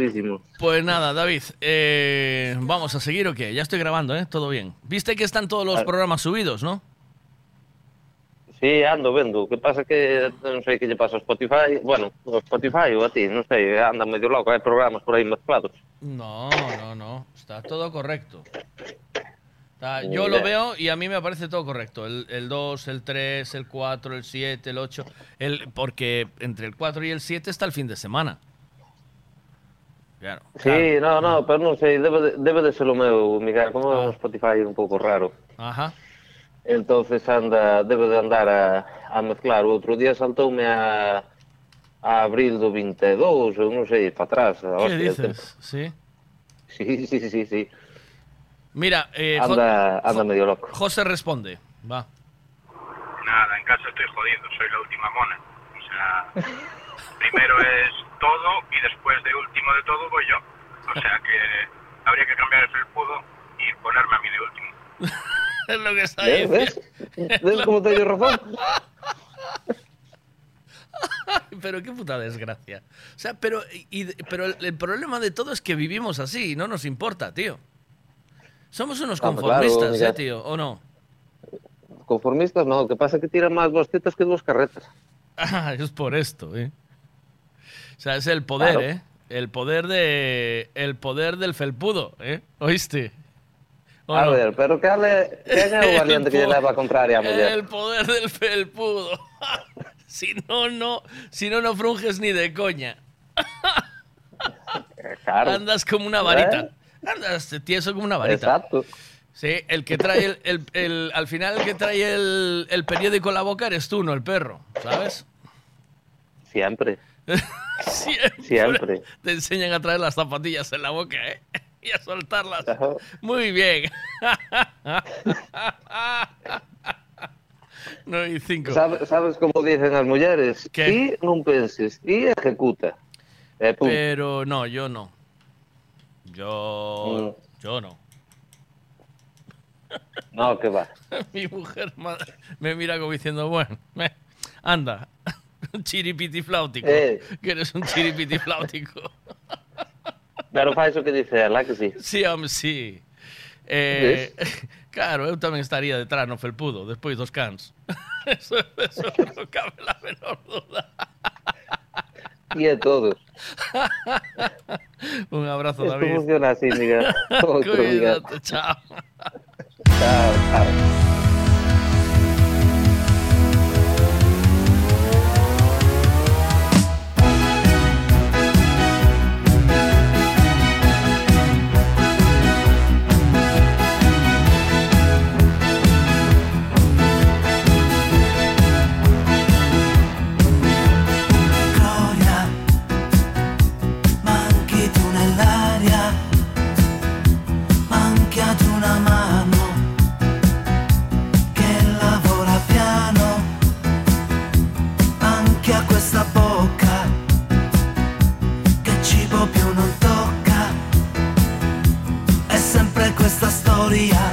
pues nada, David, eh, vamos a seguir o qué? Ya estoy grabando, ¿eh? Todo bien. Viste que están todos los Ah. programas subidos, ¿no? Sí, ando vendo. O que pasa que non sei que lle pasa ao Spotify. Bueno, o Spotify ou a ti, non sei, anda medio loco. Hai programas por aí mezclados. No, no, no, está todo correcto. Está- yo lo veo y a mí me parece todo correcto. El, el 2, el 3, el 4, el 7, el 8. El, porque entre el 4 y el 7 está el fin de semana. Claro. Sí, no, no, pero non sei, debe de, debe de ser o meu, Miguel, como Ah. Spotify un pouco raro. Ajá. Entonces anda, debe de andar a, a mezclar. O outro día saltoume a, a abril do 22, ou non sei, para atrás. a ¿Qué hostia, el tempo. dices? Sí. Sí, sí, sí, sí, sí. Mira, eh, Jo- Anda, anda medio loco. José responde. Va. Nada, en casa estoy jodido, soy la última mona. O sea, primero es todo y después de último de todo voy yo. O sea que habría que cambiar el felpudo y ponerme a mí de último. es lo que está ¿Ves? diciendo. ¿Ves? ¿Ves cómo te dio razón? Pero qué puta desgracia. O sea, pero, y- pero el, el problema de todo es que vivimos así y no nos importa, tío. Somos unos conformistas, claro, mira. ¿eh, tío? ¿O no? Conformistas no, o que pasa é que tiran máis bostetas que dúas carretas. Ah, es por esto, ¿eh? O sea, es el poder, Claro. ¿eh? El poder de. El poder del felpudo, ¿eh? ¿Oíste? ¿O A no? ver, pero que ale, quen é o valiente que lle El po- leva a contraria a muller? El poder del felpudo. si no, no. Si no, no frunges ni de coña. Claro. Andas como una varita. ¿Eh? Andas tieso como una varita. Exacto. Sí, el que trae el, el- el- al final el que trae el, el periódico en la boca eres tú, no el perro, ¿sabes? Siempre. Siempre. Siempre. Te enseñan a traer las zapatillas en la boca, ¿eh? Y a soltarlas. Ajá. Muy bien. no y cinco. Sabes, sabes como dicen as mulleres? Que? Ti non penses, ti ejecuta. E punto. Pero no, yo no. Yo. Yo no. No, que va. Mi mujer ma- me mira como diciendo, bueno, me- anda, un chiripiti flautico. Eh. Que eres un chiripiti flautico. Pero faz o que dice ela, que sí. Sí, home, sí. Eh, claro, eu tamén estaría detrás no felpudo, despois dos cans. Eso, eso non cabe la menor duda. E a todos. Un abrazo, Esto David. funciona así, Miguel. Cuídate, chao. Chao, chao. Storia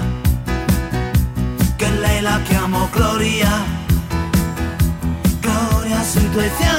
che lei la chiamo Gloria. Gloria sui tuoi fianchi.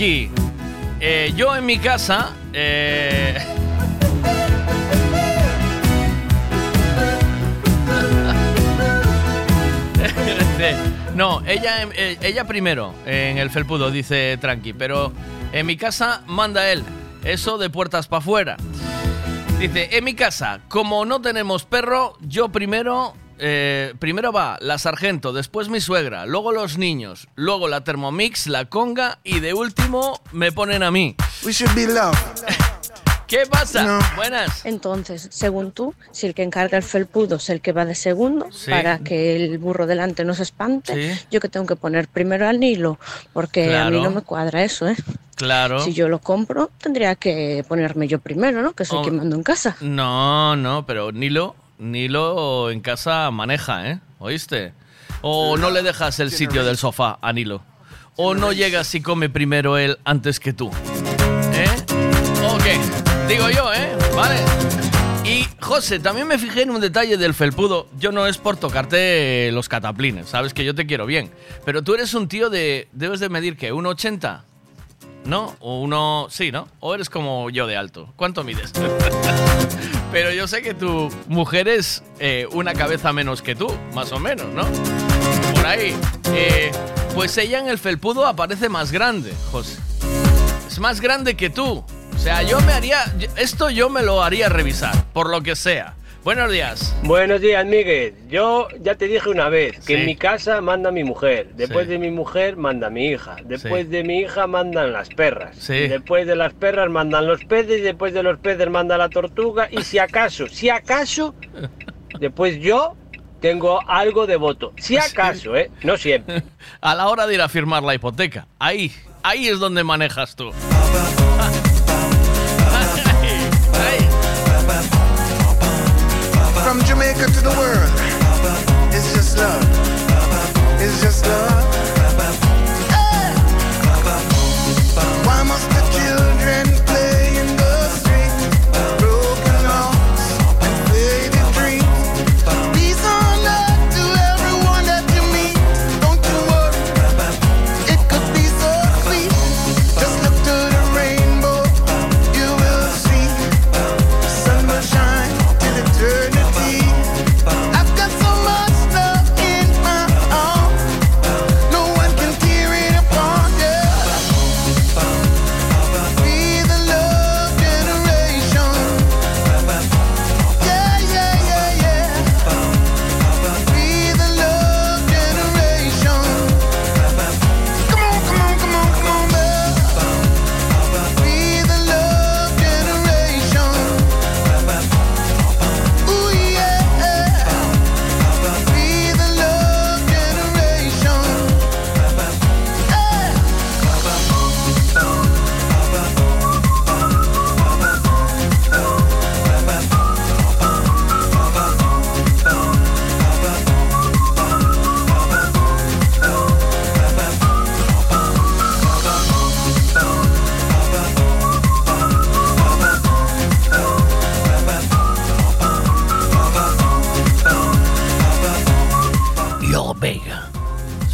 Eh, yo en mi casa... eh, Dice, no, ella, eh, ella primero en el felpudo, dice Tranqui, pero en mi casa manda él. Eso de puertas para afuera. Dice, en mi casa, como no tenemos perro, yo primero... eh, primero va la sargento, después mi suegra, luego los niños, luego la Thermomix, la conga y de último me ponen a mí. We should be loved. ¿Qué pasa? Buenas. Entonces, según tú, si el que encarga el felpudo es el que va de segundo, Sí. para que el burro delante no se espante, Sí. yo que tengo que poner primero al Nilo, porque a mí no me cuadra eso, ¿eh? Claro. Si yo lo compro, tendría que ponerme yo primero, ¿no? Que soy Oh. quien mando en casa. No, no, pero Nilo, Nilo en casa maneja, ¿eh? ¿Oíste? O no le dejas el sitio del sofá a Nilo. O no llegas y come primero él antes que tú. ¿Eh? Ok, digo yo, ¿eh? Vale. Y José, también me fijé en un detalle del felpudo. Yo no es por tocarte los cataplines, sabes que yo te quiero bien. Pero tú eres un tío de. Debes de medir que, ¿1,80? ¿No? O uno. Sí, ¿no? O eres como yo de alto. ¿Cuánto mides? Pero yo sé que tu mujer es eh, una cabeza menos que tú, más o menos, ¿no? Por ahí. Eh, pues ella en el felpudo aparece más grande, José. Es más grande que tú. O sea, yo me haría. Esto yo me lo haría revisar, por lo que sea. Buenos días. Buenos días, Miguel. Yo ya te dije una vez que Sí. en mi casa manda mi mujer, después Sí. de mi mujer manda mi hija, después Sí. de mi hija mandan las perras, después de las perras mandan los peces, después de los peces manda la tortuga y si acaso, si acaso, después yo tengo algo de voto. Si acaso, ¿eh? No siempre. A la hora de ir a firmar la hipoteca. Ahí, ahí es donde manejas tú. From Jamaica to the world, it's just love. It's just love.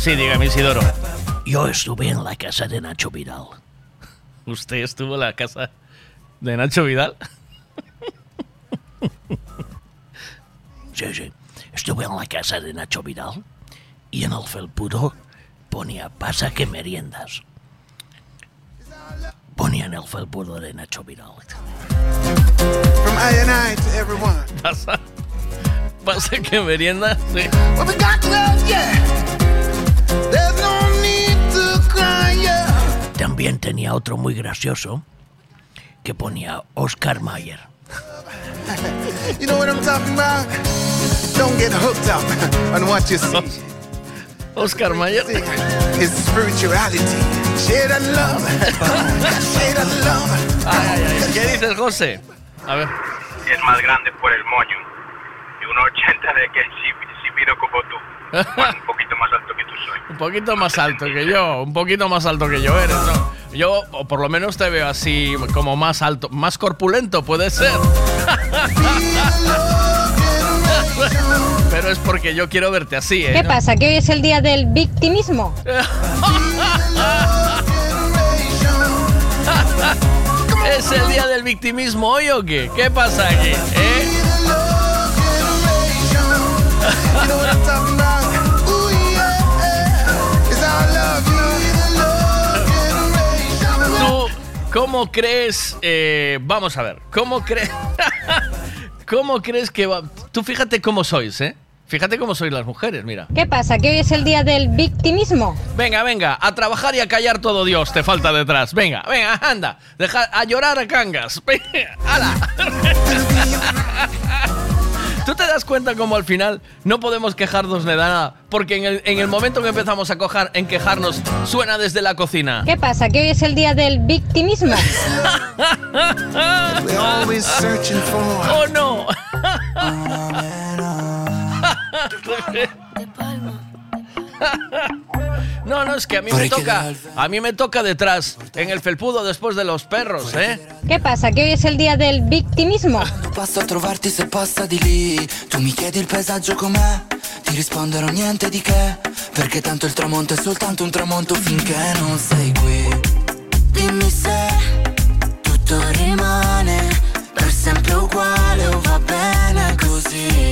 Sí, dígame, Isidoro. yo estuve en la casa de Nacho Vidal. ¿Usted estuvo en la casa de Nacho Vidal? Sí, sí. Estuve en la casa de Nacho Vidal y en el felpudo ponía pasa que meriendas. Ponía en el felpudo de Nacho Vidal. From I and I to everyone. ¿Pasa? ¿Pasa que merienda? Sí. Well, we got love, yeah. También tenía otro muy gracioso que ponía Oscar Mayer. You know what I'm talking about? Don't get hooked up on what you see. Oscar Mayer. Spirituality. Share love. Share love. Ay, ay, ay. ¿Qué dices, José? A ver. Es más grande por el moño. Y un 80 de que si, si como tú. Un poquito más alto que tú soy. un poquito más alto que yo, un poquito más alto que yo eres, ¿no? Yo por lo menos te veo así como más alto, más corpulento puede ser. Pero es porque yo quiero verte así, ¿eh? ¿Qué pasa? ¿Que hoy es el día del victimismo? ¿Es el día del victimismo hoy o qué? ¿Qué pasa aquí? ¿Eh? cómo crees? eh, vamos a ver, ¿cómo crees? ¿Cómo crees que va? Tú fíjate cómo sois, ¿eh? Fíjate cómo sois las mujeres, mira. ¿Qué pasa? ¿Que hoy es el día del victimismo? Venga, venga, a trabajar y a callar todo Dios, te falta detrás. Venga, venga, anda, deja a llorar a cangas. Venga, hala. ¿Tú te das cuenta cómo al final no podemos quejarnos de nada? Porque en el, en el momento que empezamos a cojar, en quejarnos, suena desde la cocina. ¿Qué pasa? ¿Que hoy es el día del victimismo? We're always searching for. ¡Oh, no! No, no, es que a mí me toca, a mí me toca detrás, en el felpudo después de los perros, ¿eh? ¿Qué pasa? ¿Que hoy es el día del victimismo? Passo a trovarti se passa di lì Tu mi chiedi il paesaggio com'è Ti risponderò niente di che Perché tanto il tramonto è soltanto un tramonto finché non sei qui Dimmi se tutto rimane Per sempre uguale o va bene così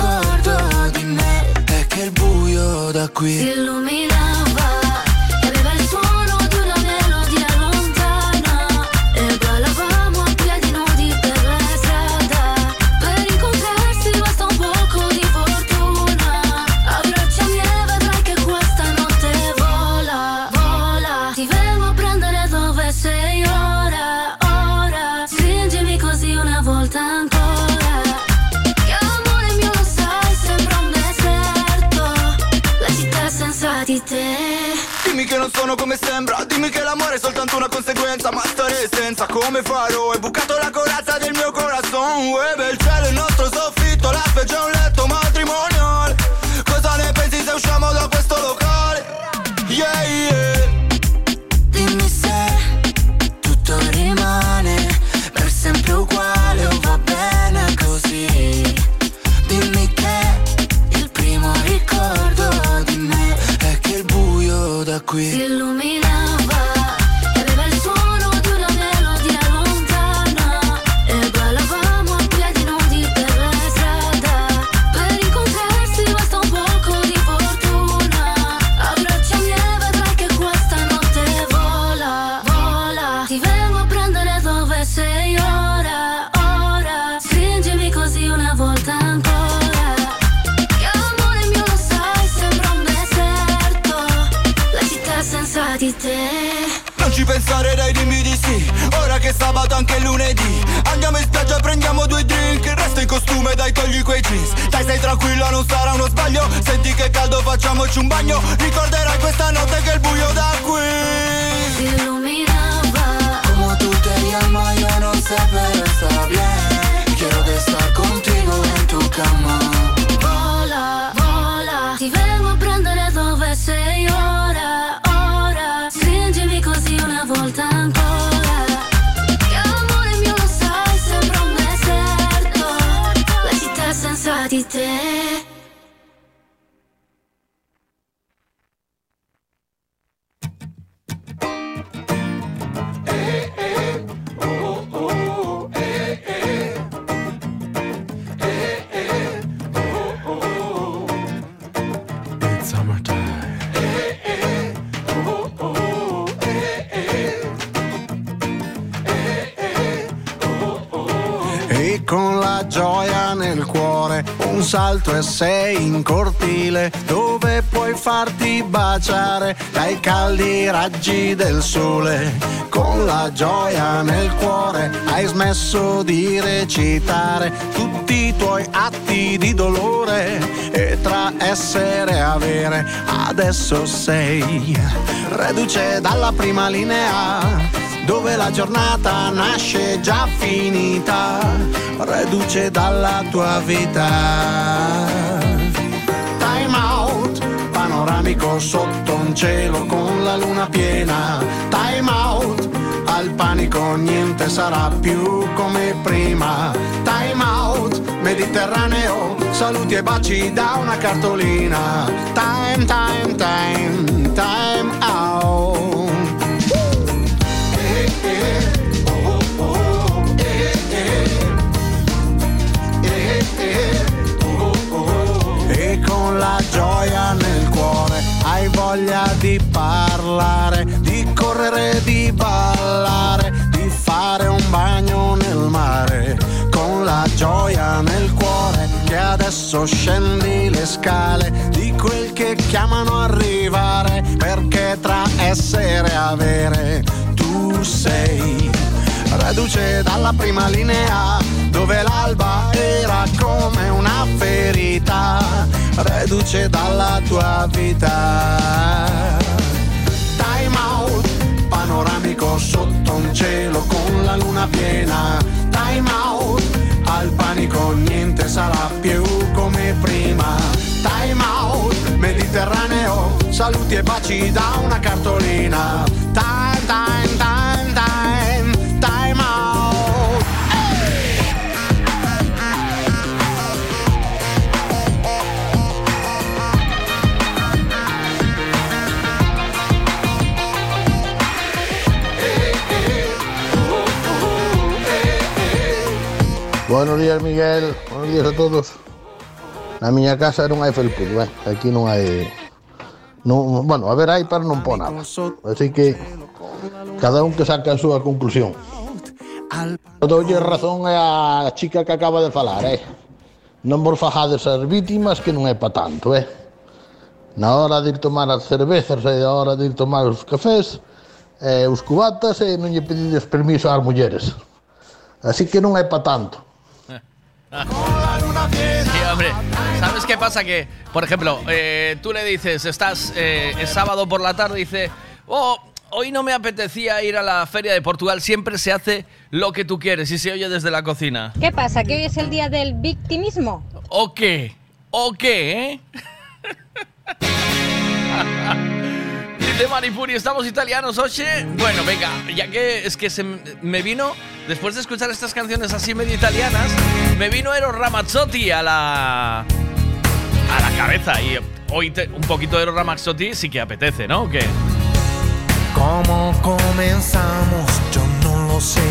ricordo di me. È che il buio da qui Si illuminava che non sono come sembra. Dimmi che l'amore è soltanto una conseguenza Ma stare senza. Come farò? Hai bucato la corazza del mio corazon Uè, il tranquilla non sarà uno sbaglio. Senti che caldo facciamoci un bagno. Ricorderai questa notte che il buio da qui. Si illuminaba Como tú te llamas yo no sé pero está salto e sei in cortile, dove puoi farti baciare dai caldi raggi del sole. Con la gioia nel cuore hai smesso di recitare tutti i tuoi atti di dolore e tra essere e avere adesso sei reduce dalla prima linea dove la giornata nasce già finita, reduce dalla tua vita. Time out, panoramico sotto un cielo con la luna piena. Time out, al panico niente sarà più come prima. Time out, Mediterraneo, saluti e baci da una cartolina. Time, time, time, time out. la gioia nel cuore, hai voglia di parlare, di correre, di ballare, di fare un bagno nel mare, con la gioia nel cuore, che adesso scendi le scale di quel che chiamano arrivare, perché tra essere e avere tu sei. Reduce dalla prima linea dove l'alba era come una ferita reduce dalla tua vita. Time out, panoramico sotto un cielo con la luna piena. Time out, al panico niente sarà più come prima. Time out, Mediterraneo, saluti e baci da una cartolina. Time, time, time, Buenos días, Miguel. Buenos días a todos. Na miña casa non hai felpudo, ben. Aquí non hai... Non, bueno, a ver, hai para non pon nada. Así que cada un que saca a súa conclusión. Eu doulle razón a chica que acaba de falar, eh? Non vos fajades as vítimas que non é pa tanto, eh? Na hora de ir tomar as cervezas e na hora de ir tomar os cafés, eh, os cubatas e non lle pedides permiso ás mulleres. Así que non é pa tanto. Sí, hombre. ¿Sabes qué pasa? Que, por ejemplo, eh, tú le dices, estás eh, es sábado por la tarde, dice, oh, hoy no me apetecía ir a la feria de Portugal, siempre se hace lo que tú quieres y se oye desde la cocina. ¿Qué pasa? ¿Que hoy es el día del victimismo? ¿O qué? ¿O qué, eh? Dice Maripuri, ¿estamos italianos, Oche? Bueno, venga, ya que es que se me vino, después de escuchar estas canciones así medio italianas, me vino Eros Ramazzotti a la, a la cabeza. Y hoy te- un poquito de Eros Ramazzotti sí que apetece, ¿no? ¿O qué? ¿Cómo comenzamos? Yo no lo sé.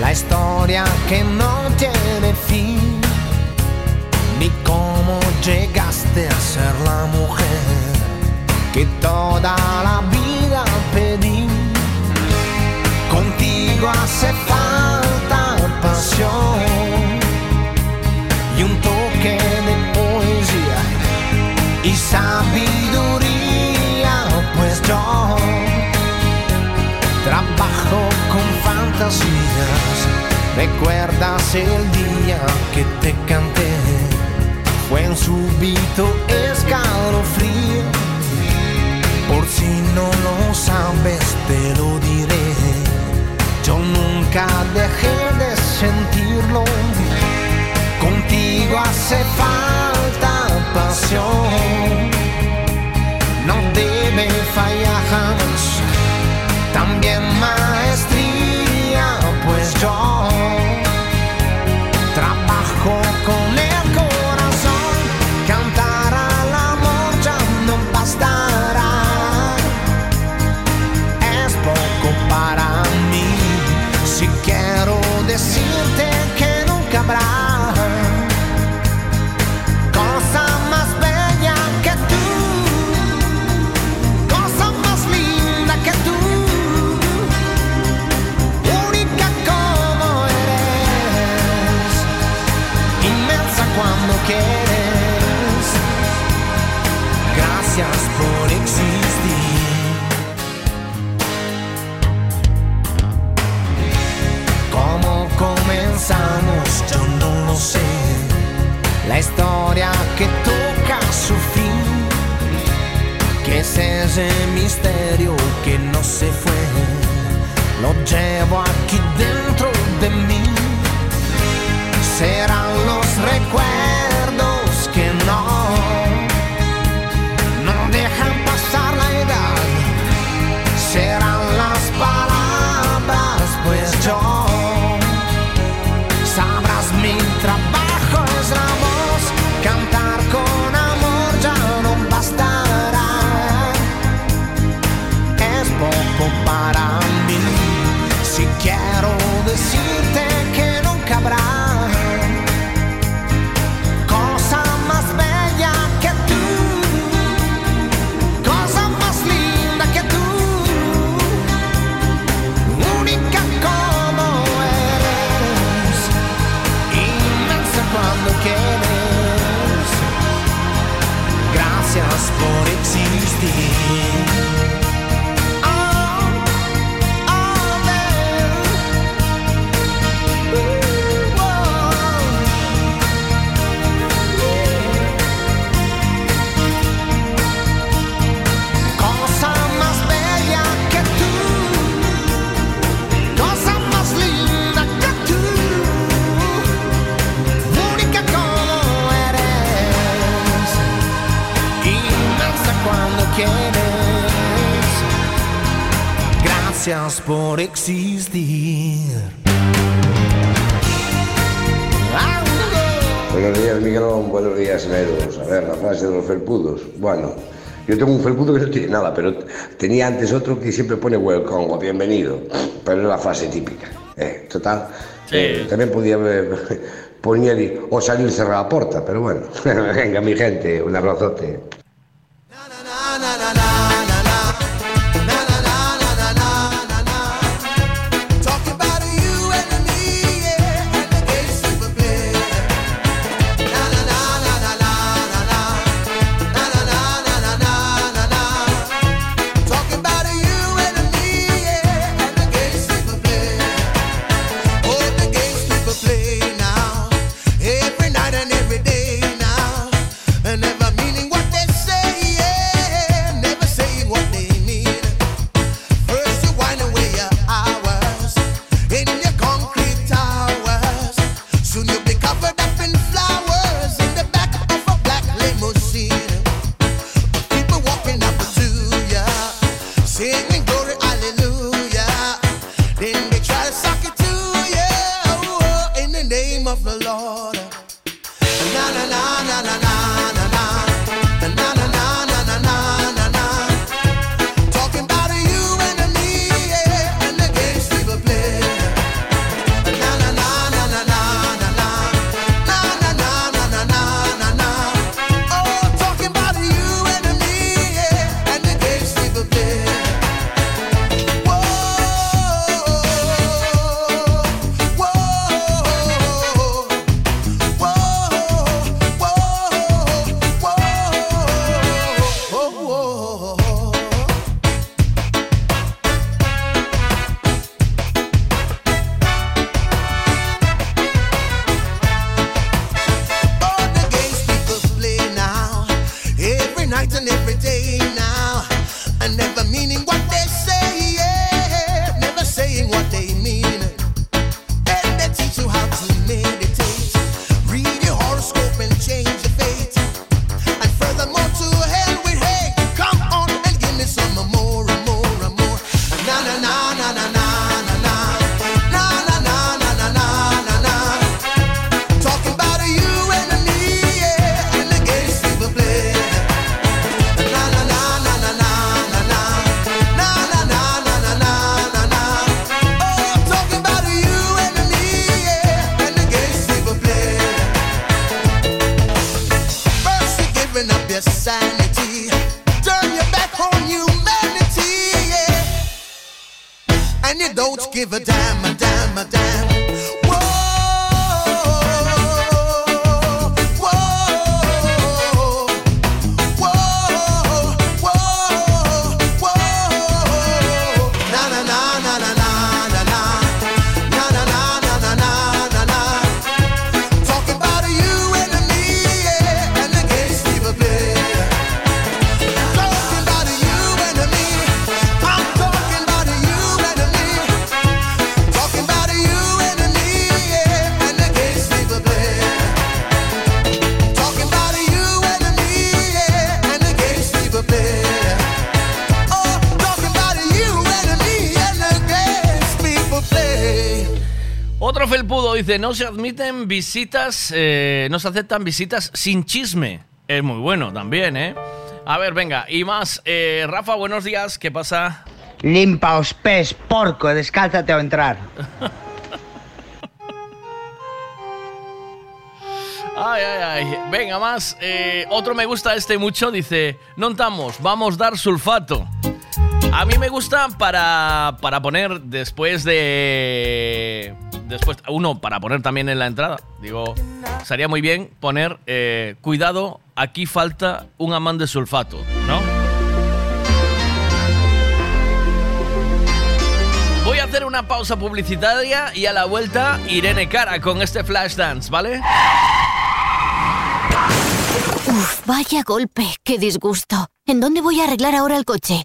La historia que no tiene fin. Ni cómo llegaste a ser la mujer que toda la vida pedí. Contigo hace falta pasión y un toque de poesía y sabiduría, pues yo trabajo con fantasías. ¿Recuerdas el día que te canté? Fue un súbito escalofrío. Por si no lo sabes, te lo diré. Yo nunca dejé de sentirlo. Contigo hace falta pasión. No debe fallar jamás. También maestría, pues yo Gracias por existir. ¿Cómo comenzamos? Yo no lo sé. La historia que toca su fin. Que es ese misterio que no se fue. Lo llevo aquí dentro de mí. Serán los recuerdos si gracias por existir. Buenos días, Miguelón. Buenos días, Meros. A ver, la frase de los felpudos. Bueno, yo tengo un felpudo que no tiene nada, pero tenía antes otro que siempre pone welcome o bienvenido. Pero es la frase típica. Eh, total. eh, también podía haber poner o salir cerrar la puerta, pero bueno. Venga, mi gente, un abrazote. Dice, no se admiten visitas, eh, no se aceptan visitas sin chisme. Es muy bueno también, ¿eh? A ver, venga, y más. eh, Rafa, buenos días, ¿qué pasa? Limpa os pés, porco, descálzate ao entrar. Ay, ay, ay. Venga, más. eh, otro me gusta este mucho, dice, no estamos, vamos dar sulfato. A mí me gusta para, para poner después de... Después, uno, para poner también en la entrada. Digo, sería muy bien poner, eh, cuidado, aquí falta un amán de sulfato, ¿no? Voy a hacer una pausa publicitaria y a la vuelta Irene Cara con este flash dance, ¿vale? Uf, vaya golpe, qué disgusto. ¿En dónde voy a arreglar ahora el coche?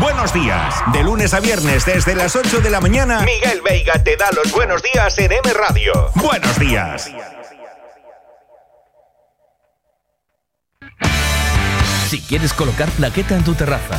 Buenos días. De lunes a viernes desde las 8 de la mañana, Miguel Veiga te da los buenos días en M Radio. Buenos días. Si quieres colocar plaqueta en tu terraza,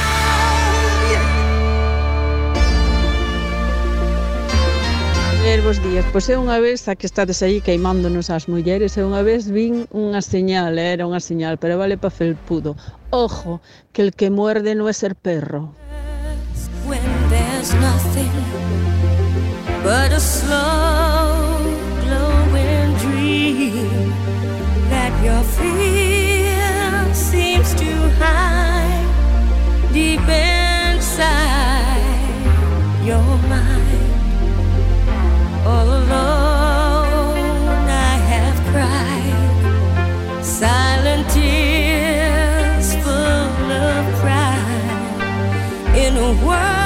Bos días. Pois é unha vez, a que estades aí queimándonos as mulleres, é unha vez vin unha señal, era unha señal, pero vale pa felpudo. Ojo, que el que muerde no é ser perro. when there's nothing but a slow glowing dream that your fear seems to hide deep inside your mind. All alone, I have cried silent tears full of pride. In a world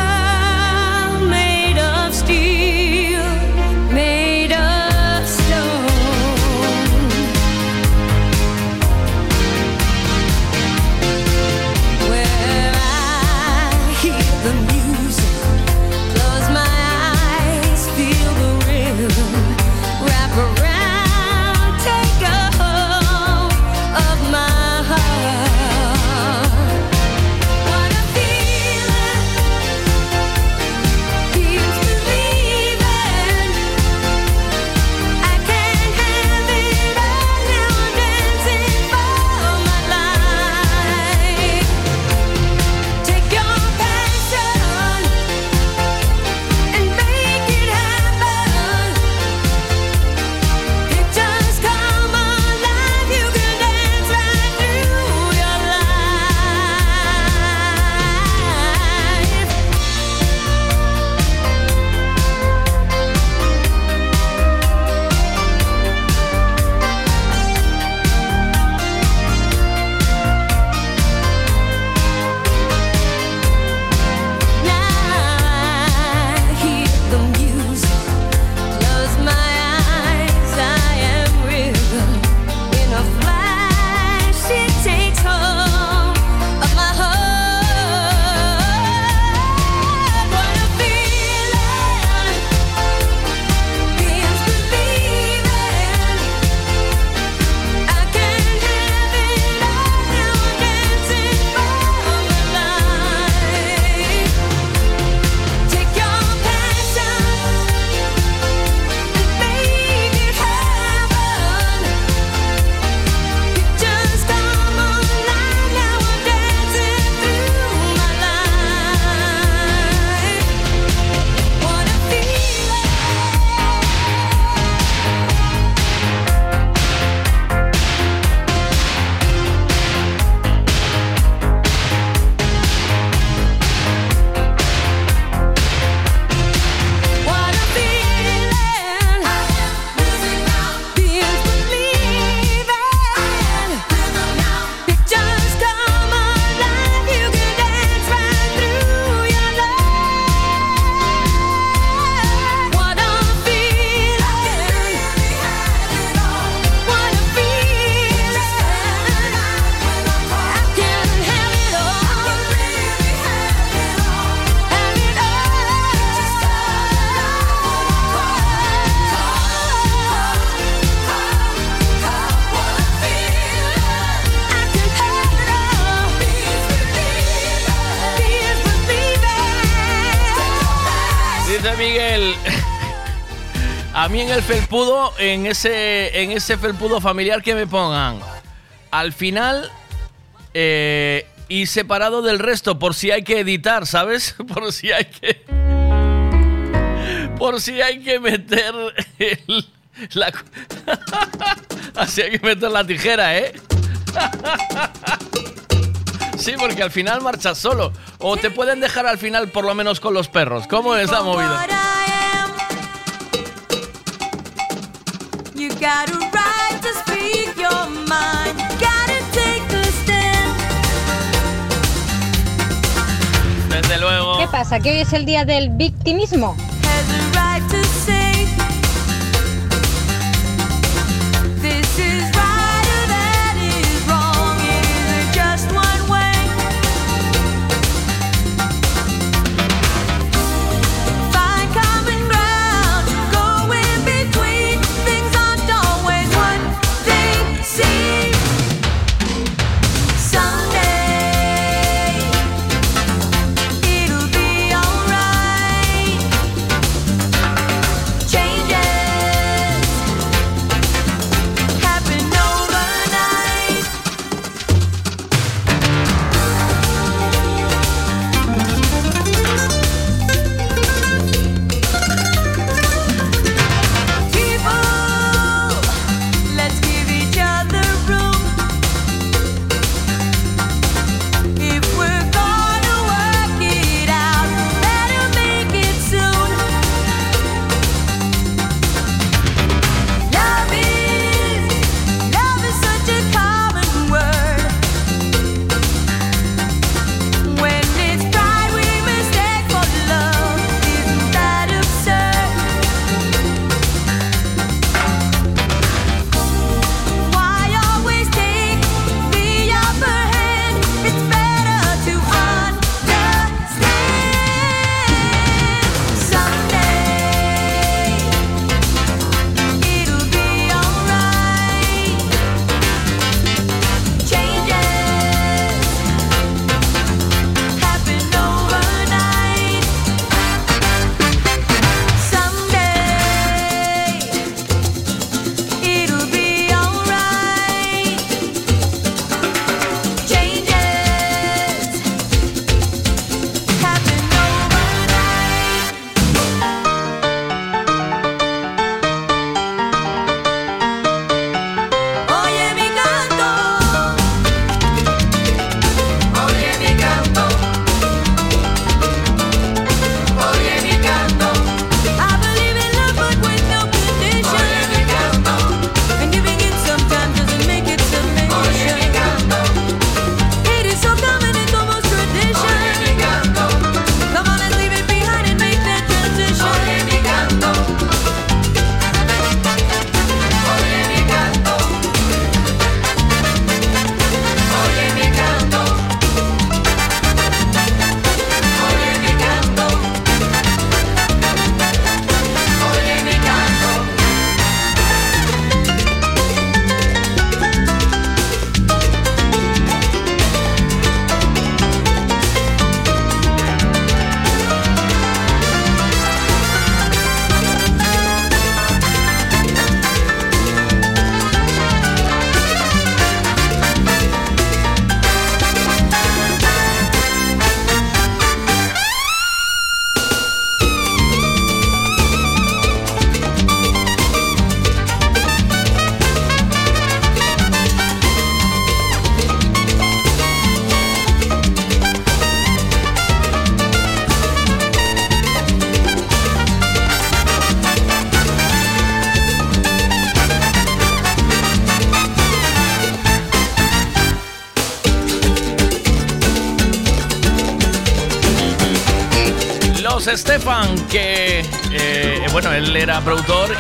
en ese, en ese felpudo familiar que me pongan al final eh, y separado del resto por si hay que editar, ¿sabes? Por si hay que... Por si hay que meter el- la... Así hay que meter la tijera, ¿eh? Sí, porque al final marchas solo. O te pueden dejar al final por lo menos con los perros. ¿Cómo es la Desde luego. ¿Qué pasa? ¿Que hoy es el día del victimismo?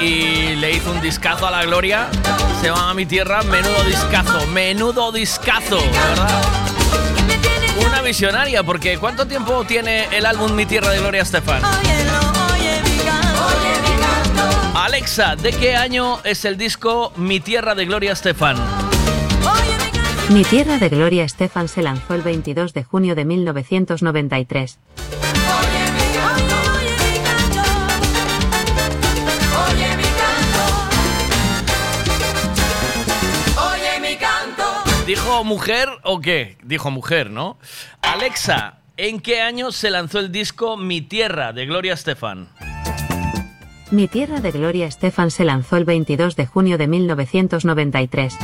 Y le hizo un discazo a la gloria. Se llama Mi Tierra, menudo discazo, menudo discazo, verdad. Una visionaria, porque ¿cuánto tiempo tiene el álbum Mi Tierra de Gloria Estefan? Alexa, ¿de qué año es el disco Mi Tierra de Gloria Estefan? Mi tierra de Gloria Estefan se lanzó el 22 de junio de 1993. ¿Dijo mujer o qué? Dijo mujer, ¿no? Alexa, ¿en qué año se lanzó el disco Mi Tierra de Gloria Estefan? Mi tierra de Gloria Estefan se lanzó el 22 de junio de 1993.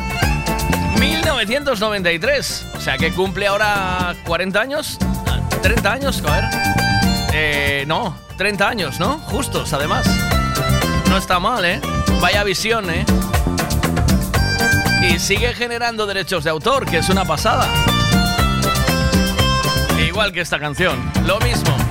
1993. O sea que cumple ahora 40 años. Ah, 30 años, a ver. Eh, no, 30 años, ¿no? Justos, además. No está mal, ¿eh? Vaya visión, ¿eh? Y sigue generando derechos de autor, que es una pasada. Igual que esta canción. Lo mismo.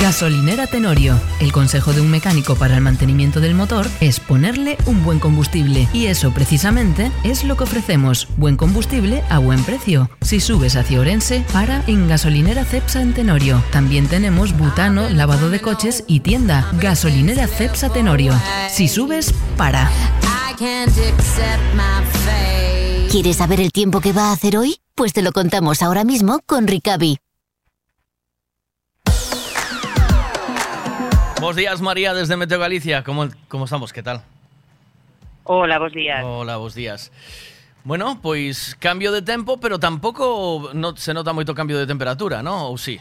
Gasolinera Tenorio. El consejo de un mecánico para el mantenimiento del motor es ponerle un buen combustible. Y eso precisamente es lo que ofrecemos. Buen combustible a buen precio. Si subes hacia Orense, para en Gasolinera Cepsa en Tenorio. También tenemos butano, lavado de coches y tienda. Gasolinera Cepsa Tenorio. Si subes, para. ¿Quieres saber el tiempo que va a hacer hoy? Pues te lo contamos ahora mismo con Ricavi. Bos días, María, desde Meteo Galicia. ¿Cómo, cómo estamos? ¿Qué tal? Hola, bos días. Hola, bos días. Bueno, pois cambio de tempo, pero tampouco no, se nota moito cambio de temperatura, ¿no? Ou sí?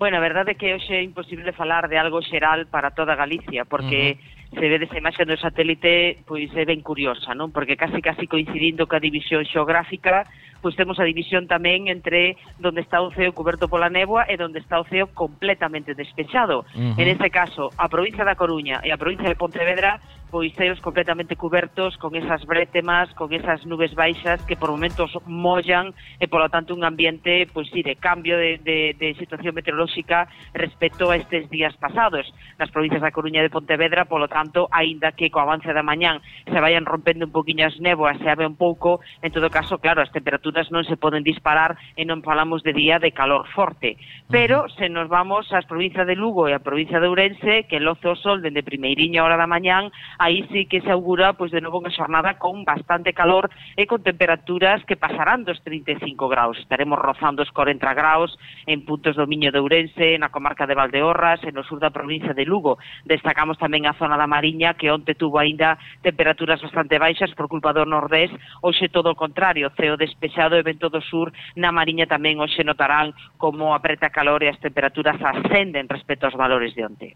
Bueno, a verdade é que hoxe é imposible falar de algo xeral para toda Galicia, porque uh -huh. se vedes a imaxe do satélite, pois é ben curiosa, non? Porque casi casi coincidindo ca división xeográfica, pois temos a división tamén entre donde está o ceo coberto pola néboa e donde está o ceo completamente despexado. Ujú. En este caso, a provincia da Coruña e a provincia de Pontevedra pois ceos completamente cobertos con esas brétemas, con esas nubes baixas que por momentos mollan e polo tanto un ambiente pois sí, de cambio de, de, de situación meteorolóxica respecto a estes días pasados. Nas provincias da Coruña e de Pontevedra, polo tanto, aínda que co avance da mañán se vayan rompendo un poquinho as néboas, se abe un pouco, en todo caso, claro, as temperaturas temperaturas non se poden disparar e non falamos de día de calor forte. Pero se nos vamos ás provincias de Lugo e a provincia de Ourense, que loce o sol dende primeiriña hora da mañán, aí sí que se augura pois de novo unha xornada con bastante calor e con temperaturas que pasarán dos 35 graus. Estaremos rozando os 40 graus en puntos do Miño de Ourense, na comarca de Valdeorras, e no sur da provincia de Lugo. Destacamos tamén a zona da Mariña, que onte tuvo aínda temperaturas bastante baixas por culpa do nordés, hoxe todo o contrario, ceo despexado baixado e vento do sur na Mariña tamén hoxe notarán como apreta calor e as temperaturas ascenden respecto aos valores de onte.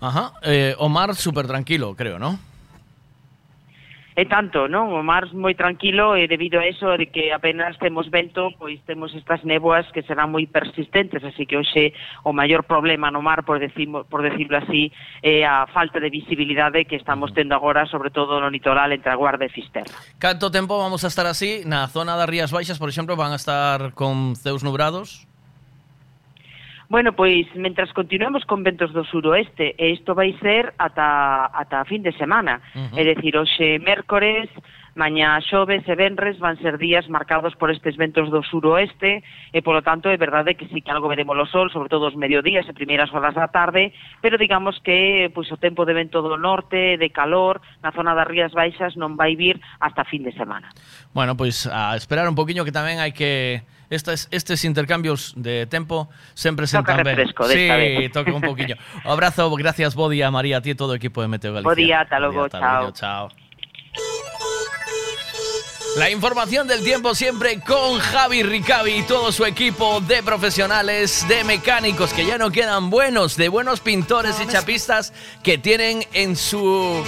Ajá, eh, o mar super tranquilo, creo, ¿no? e tanto, non? O mar moi tranquilo e debido a eso de que apenas temos vento, pois temos estas néboas que serán moi persistentes, así que hoxe o maior problema no mar, por, decimo, por decirlo así, é a falta de visibilidade que estamos tendo agora, sobre todo no litoral entre a Guarda e Fisterra. Canto tempo vamos a estar así? Na zona das Rías Baixas, por exemplo, van a estar con ceus nubrados? Bueno, pois, mentras continuemos con ventos do suroeste, e isto vai ser ata, ata fin de semana. Uh -huh. É dicir, hoxe, mércores, mañá xoves e venres van ser días marcados por estes ventos do suroeste e polo tanto é verdade que sí que algo veremos o sol, sobre todo os mediodías e primeiras horas da tarde, pero digamos que pois, o tempo de vento do norte, de calor, na zona das Rías Baixas non vai vir hasta fin de semana. Bueno, pois a esperar un poquinho que tamén hai que estes, estes intercambios de tempo sempre sentan ben. refresco Sí, vez. toca un poquillo. Abrazo, gracias Bodi, a María, a ti e todo o equipo de Meteo Galicia. Bo día, ata Bo logo, chao. logo, chao. La información del tiempo siempre con Javi Ricavi y todo su equipo de profesionales, de mecánicos que ya no quedan buenos, de buenos pintores y chapistas que tienen en su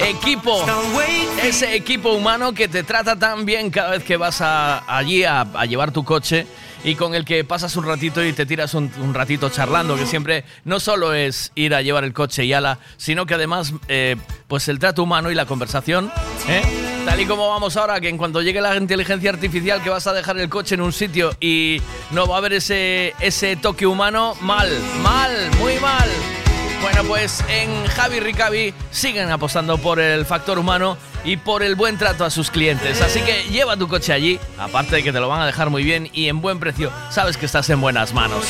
equipo, ese equipo humano que te trata tan bien cada vez que vas a- allí a, llevar tu coche y con el que pasas un ratito y te tiras un, un ratito charlando, que siempre no solo es ir a llevar el coche y ala, sino que además eh, pues el trato humano y la conversación, ¿eh? tal y como vamos ahora, que en cuanto llegue la inteligencia artificial que vas a dejar el coche en un sitio y no va a haber ese, ese toque humano, mal, mal, muy mal. Bueno, pues en Javi Ricavi siguen apostando por el factor humano y por el buen trato a sus clientes. Así que lleva tu coche allí, aparte de que te lo van a dejar muy bien y en buen precio, sabes que estás en buenas manos.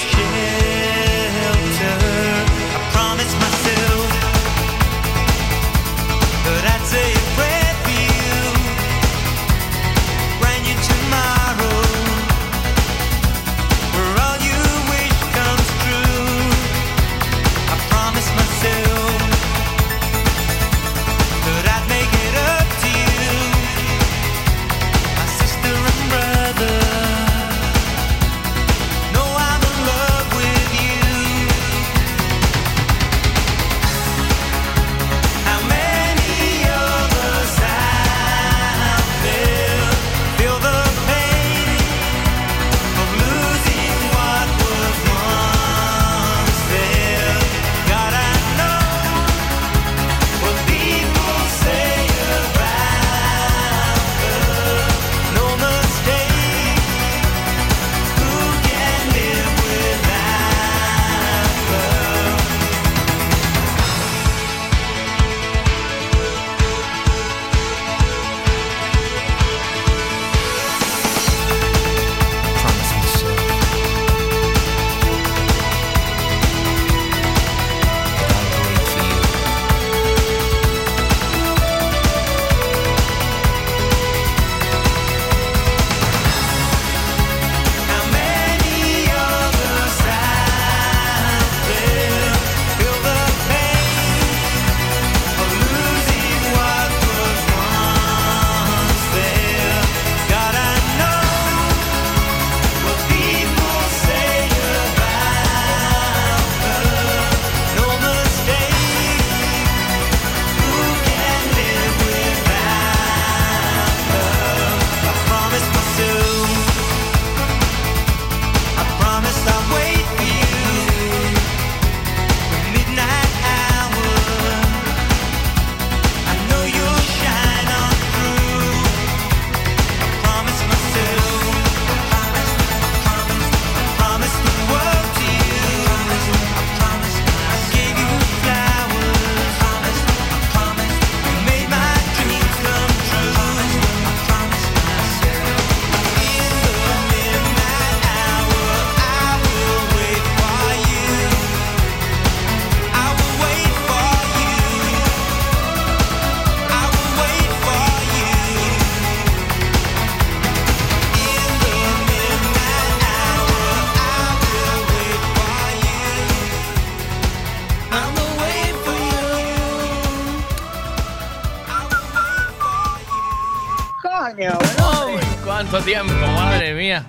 Tiempo? Madre mía.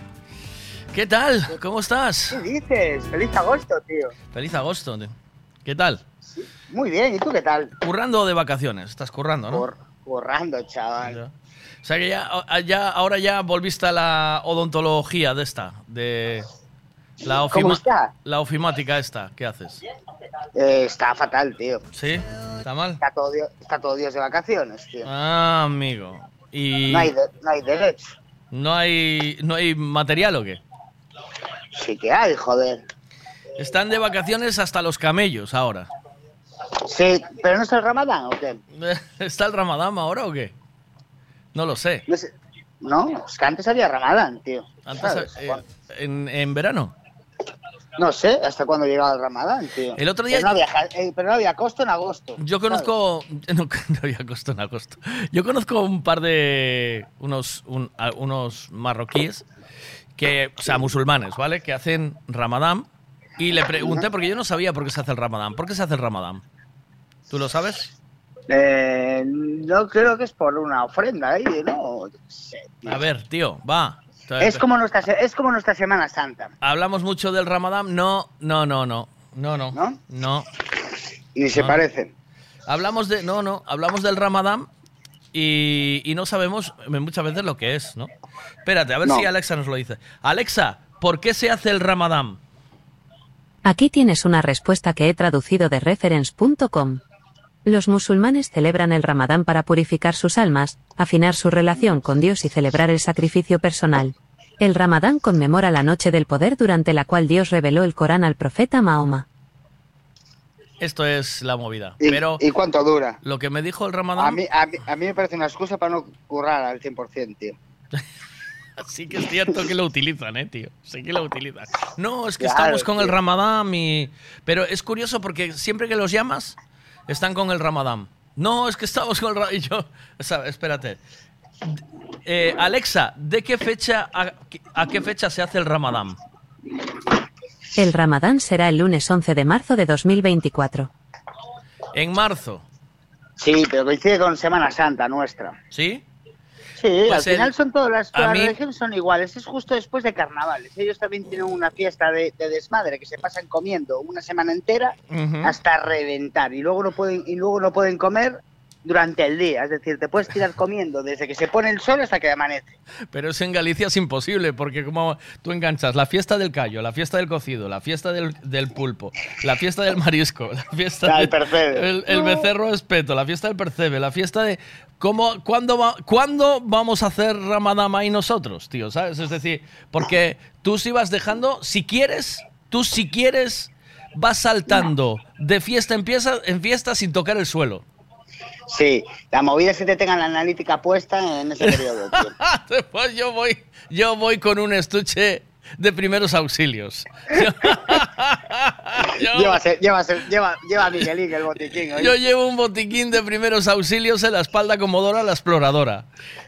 ¿Qué tal? ¿Cómo estás? ¿Qué dices? Feliz agosto, tío. Feliz agosto. tío. ¿Qué tal? Muy bien, ¿y tú qué tal? Currando de vacaciones. Estás currando, ¿no? Currando, chaval. O sea que ya, ya- ahora ya volviste a la odontología de esta, de la, ¿Cómo está? la ofimática esta. ¿Qué haces? Eh, está fatal, tío. ¿Sí? ¿Está mal? Está todo, está todo Dios de vacaciones, tío. Ah, amigo. Y No hay, de- no hay derecho. No hay no hay material o qué? Sí que hay, joder. Están de vacaciones hasta los camellos ahora. Sí, pero no es el ramadán, ¿o qué? ¿Está el Ramadán ahora o qué? No lo sé. No, sé. No, es que antes había ramadán, tío. Antes, eh, en, en verano. No sé hasta cuándo llegaba el ramadán, tío. El otro día- Pero no había, ja- eh, pero no había costo en agosto. Yo conozco. No, no había costo en agosto. Yo conozco un par de. unos, un- unos marroquíes que. O sea, musulmanes, ¿vale? Que hacen Ramadán. Y le pregunté, porque yo no sabía por qué se hace el Ramadán. ¿Por qué se hace el Ramadán? ¿Tú lo sabes? Eh, no creo que es por una ofrenda ahí, ¿no? Yo qué sé. A ver, tío, va. Es como, nuestra, es como nuestra Semana Santa. Hablamos mucho del Ramadán. No, no, no, no. No, no. ¿No? No. Ni se No. parecen. Hablamos de. No, no. Hablamos del Ramadán y, y no sabemos muchas veces lo que es, ¿no? Espérate, a ver No. si Alexa nos lo dice. Alexa, ¿por qué se hace el Ramadán? Aquí tienes una respuesta que he traducido de reference.com. Los musulmanes celebran el Ramadán para purificar sus almas, afinar su relación con Dios y celebrar el sacrificio personal. El Ramadán conmemora la noche del poder durante la cual Dios reveló el Corán al profeta Mahoma. Esto es la movida. ¿Y, Pero ¿y cuánto dura? lo que me dijo el Ramadán. A mí, a, mí, a mí me parece una excusa para no currar al 100%, tío. Sí que es cierto que lo utilizan, eh, tío. Sí que lo utilizan. No, es que Claro, estamos con el. Ramadán y... Pero es curioso porque siempre que los llamas, están con el Ramadán. No, es que estamos con el Ramadán. Y yo... o sea, espérate. Eh, Alexa, ¿de qué fecha a, a qué fecha se hace el Ramadán? El Ramadán será el lunes 11 de marzo de 2024. En marzo. Sí, pero coincide con Semana Santa nuestra. ¿Sí? Sí, Pues al final el- son todas las, todas las religiones son iguales. Es justo después de carnavales. Ellos también tienen una fiesta de, de desmadre que se pasan comiendo una semana entera hasta reventar y luego no pueden y luego no pueden comer durante el día. Es decir, te puedes tirar comiendo desde que se pone el sol hasta que amanece. Pero eso en Galicia es imposible, porque como tú enganchas la fiesta del callo, la fiesta del cocido, la fiesta del, del pulpo, la fiesta del marisco, la fiesta del percebe. el, el becerro espeto, la fiesta del percebe, la fiesta de... ¿Cómo, cuándo, va- ¿Cuándo vamos a hacer Ramadán ahí nosotros, tío? ¿Sabes? Es decir, porque tú si vas dejando, si quieres, tú si quieres, vas saltando de fiesta en fiesta, en fiesta sin tocar el suelo. Sí, la movida es que te tengan la analítica puesta en ese periodo. Después yo voy, yo voy con un estuche de primeros auxilios. Yo- Lleva, lleva, lleva, lleva a Miguelín el botiquín. ¿oí? Yo llevo un botiquín de primeros auxilios en la espalda como Dora la exploradora.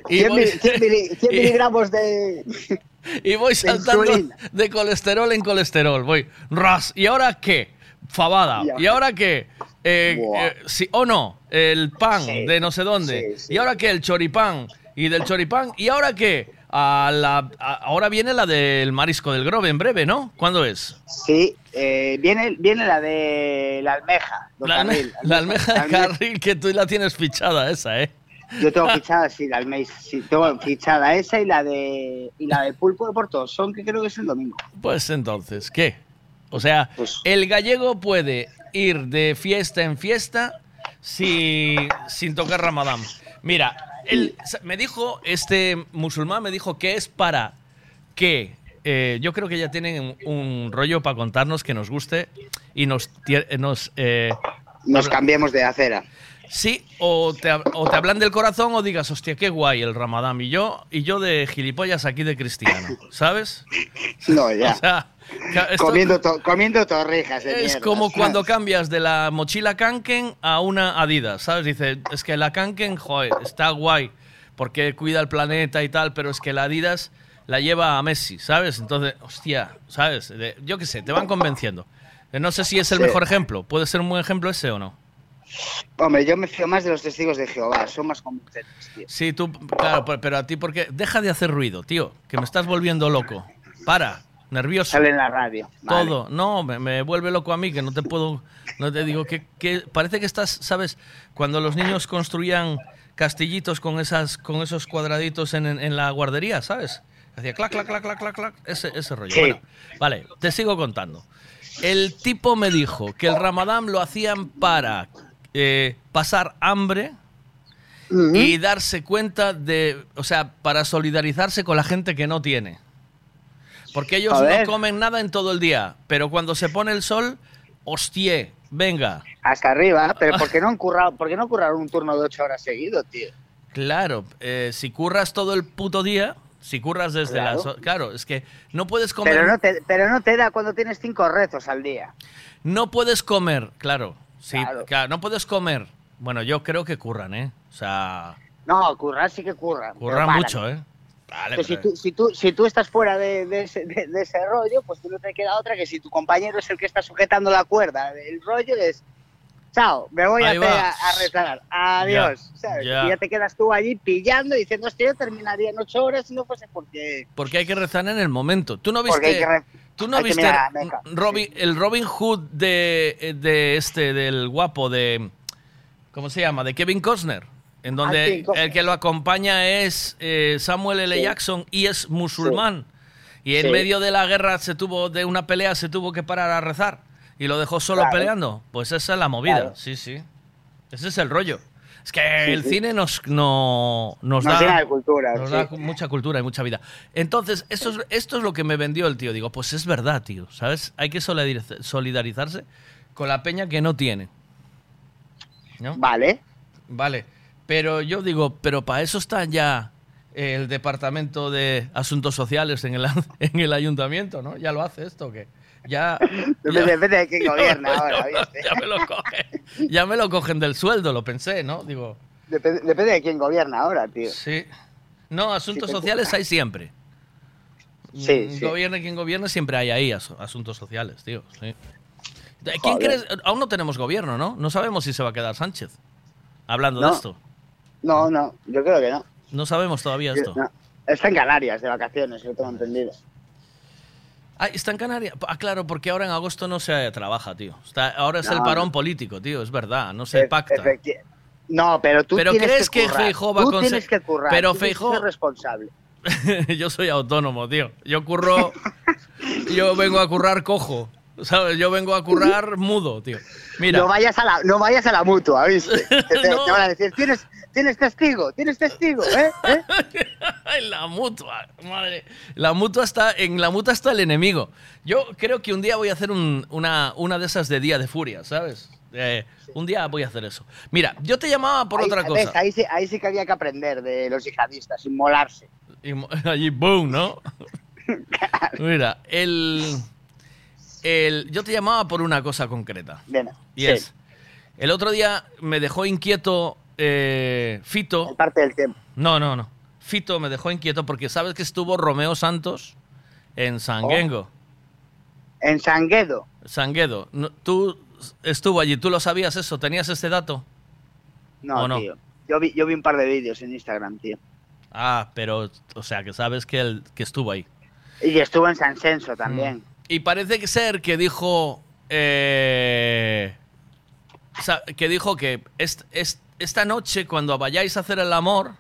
Y 100, voy, mil- 100 mili- 100 y- miligramos de... y voy saltando insulina. de colesterol en colesterol. Voy, ras. ¿Y ahora qué? Fabada. Ya. ¿Y ahora qué? Eh, eh, sí o no, el pan Sí. de no sé dónde. Sí. ¿Y ahora qué? El choripán. ¿Y del choripán? ¿Y ahora qué? A la, a- ahora viene la del marisco del Grove en breve, ¿no? ¿Cuándo es? Sí, eh, viene, viene la de la almeja. La, Carril. la almeja de almeja. carril que tú la tienes fichada esa, ¿eh? Yo tengo fichada, sí, la almeja. Sí, tengo fichada esa y la de y la de pulpo de Porto Son, que creo que es el domingo. Pues entonces, ¿qué? O sea, Pues el gallego puede ir de fiesta en fiesta si- sin tocar Ramadán. Mira, él me dijo, este musulmán me dijo que es para que eh, yo creo que ya tienen un, rollo para contarnos que nos guste y nos, tie- nos eh, Nos cambiemos de acera. Sí, o te, hab- o te hablan del corazón o digas, hostia, qué guay el Ramadán. Y yo, y yo de gilipollas aquí de cristiano, ¿sabes? No, ya. O sea, ca- esto- comiendo, to- comiendo torrijas de es mierda, como cuando cambias de la mochila Kanken a una Adidas, ¿sabes? Dice, es que la Kanken, joder, está guay porque cuida el planeta y tal, pero es que la Adidas la lleva a Messi, ¿sabes? Entonces, hostia, ¿sabes? De- yo qué sé, te van convenciendo. No sé si es el Sí. mejor ejemplo. ¿Puede ser un buen ejemplo ese o no? Hombre, yo me fío más de los testigos de Jehová, son más convincentes, tío. Sí, tú, claro, pero- pero a ti, porque Deja de hacer ruido, tío, que me estás volviendo loco. Para, nervioso. Sale en la radio. vale. Todo. No, me, me vuelve loco a mí, que no te puedo. No te digo que, que parece que estás, ¿sabes? Cuando los niños construían castillitos con, esas, con esos cuadraditos en, en- en la guardería, ¿sabes? Hacía clac, clac, clac, clac, clac, clac. Ese, ese rollo. Sí. Bueno, vale, te sigo contando. El tipo me dijo que el ramadán lo hacían para eh, pasar hambre y darse cuenta de, o sea, para solidarizarse con la gente que no tiene. Porque ellos no comen nada en todo el día, pero cuando se pone el sol, hostie, venga. Hasta arriba, pero ¿por qué no han currado, por qué no curraron un turno de ocho horas seguido, tío? Claro, eh, si curras todo el puto día, si curras desde Claro. las... Claro, es que no puedes comer... Pero no, te, pero no te da cuando tienes cinco rezos al día. No puedes comer, claro. Sí, Claro. claro, no puedes comer. Bueno, yo creo que curran, ¿eh? O sea, No, currar sí que curran. curran mucho, ¿eh? Vale, Que si, tú, si, tú, si tú estás fuera de, de ese, de- de ese rollo, pues tú no te queda otra que si tu compañero es el que está sujetando la cuerda del rollo, es chao, me voy a, rezar, adiós. Ya, ¿sabes? ya. Y ya te quedas tú allí pillando y diciendo, hostia, yo terminaría en ocho horas si no fuese porque... Porque hay que rezar en el momento. ¿Tú no viste, re- ¿tú no viste mirar Robin- el Robin Hood de, de este, del guapo, de. ¿Cómo se llama? De Kevin Costner. En Ah, donde el que lo acompaña es eh, Samuel L. Sí. Jackson y es musulmán. Y en Sí. medio de la guerra se tuvo, de una pelea, se tuvo que parar a rezar. Y lo dejó solo Claro. peleando. Pues esa es la movida. Claro. Sí, sí. Ese es el rollo. Es que Sí, el sí. cine nos, no, nos, Nos da, cultura, nos sí. da mucha cultura y mucha vida. Entonces, esto es, esto es lo que me vendió el tío. Digo, pues es verdad, tío. ¿Sabes? Hay que solidariz- solidarizarse con la peña que no tiene. ¿No? Vale. Vale. Pero yo digo, pero para eso está ya el Departamento de Asuntos Sociales en el, en el ayuntamiento, ¿no? Ya lo hace esto, ¿o qué? Ya, Depende, depende de quién gobierna ahora, ¿viste? ya me lo cogen. Ya me lo cogen del sueldo, lo pensé, ¿no? Digo, Depende, depende de quién gobierna ahora, tío. sí. No, asuntos sociales hay siempre. Sí, sí. Gobierne quien gobierne, siempre hay ahí asu- asuntos sociales, tío. sí. ¿Quién crees? Aún no tenemos gobierno, ¿no? No sabemos si se va a quedar Sánchez. Hablando de esto. No, no, yo creo que no. No sabemos todavía esto. No. Está en Canarias de vacaciones, yo tengo entendido. Ah, está en Canarias. Ah, claro, porque ahora en agosto no se trabaja, tío. Está, ahora es No, el parón político, tío, es verdad, no se pacta. No, pero tú Pero tienes crees que que currar. Feijóo va a Tú conse- tienes que currar. Pero tú que responsable. yo soy autónomo, tío. Yo curro. yo vengo a currar cojo. ¿Sabes? Yo vengo a currar mudo, tío. Mira. No vayas a la, no vayas a la mutua, ¿viste? Te, te- No. te van a decir, ¿tienes, tienes testigo, tienes testigo, ¿eh? ¿Eh? La mutua, madre. La mutua está, en la mutua está el enemigo. Yo creo que un día voy a hacer un- una, una de esas de día de furia, ¿sabes? Eh, un día voy a hacer eso. Mira, yo te llamaba por Ahí- otra ves, cosa. Ahí, sí, ahí sí que había que aprender de los yihadistas, inmolarse. Allí, boom, ¿no? Mira, el, el. Yo te llamaba por una cosa concreta. Bien, Y sí. es. El otro día me dejó inquieto eh, Fito. Parte del tiempo. No, no, no. Fito me dejó inquieto porque sabes que estuvo Romeo Santos en Sanguengo. En Sanguedo. Sanguedo. No, tú estuvo allí, ¿tú lo sabías eso? ¿Tenías este dato? No, ¿O no? tío. Yo vi, yo vi un par de vídeos en Instagram, tío. Ah, pero, o sea, que sabes que, él, que estuvo ahí. Y estuvo en San Censo también. Y parece que ser que dijo. eh, que dijo que est- est- esta noche, cuando vayáis a hacer el amor,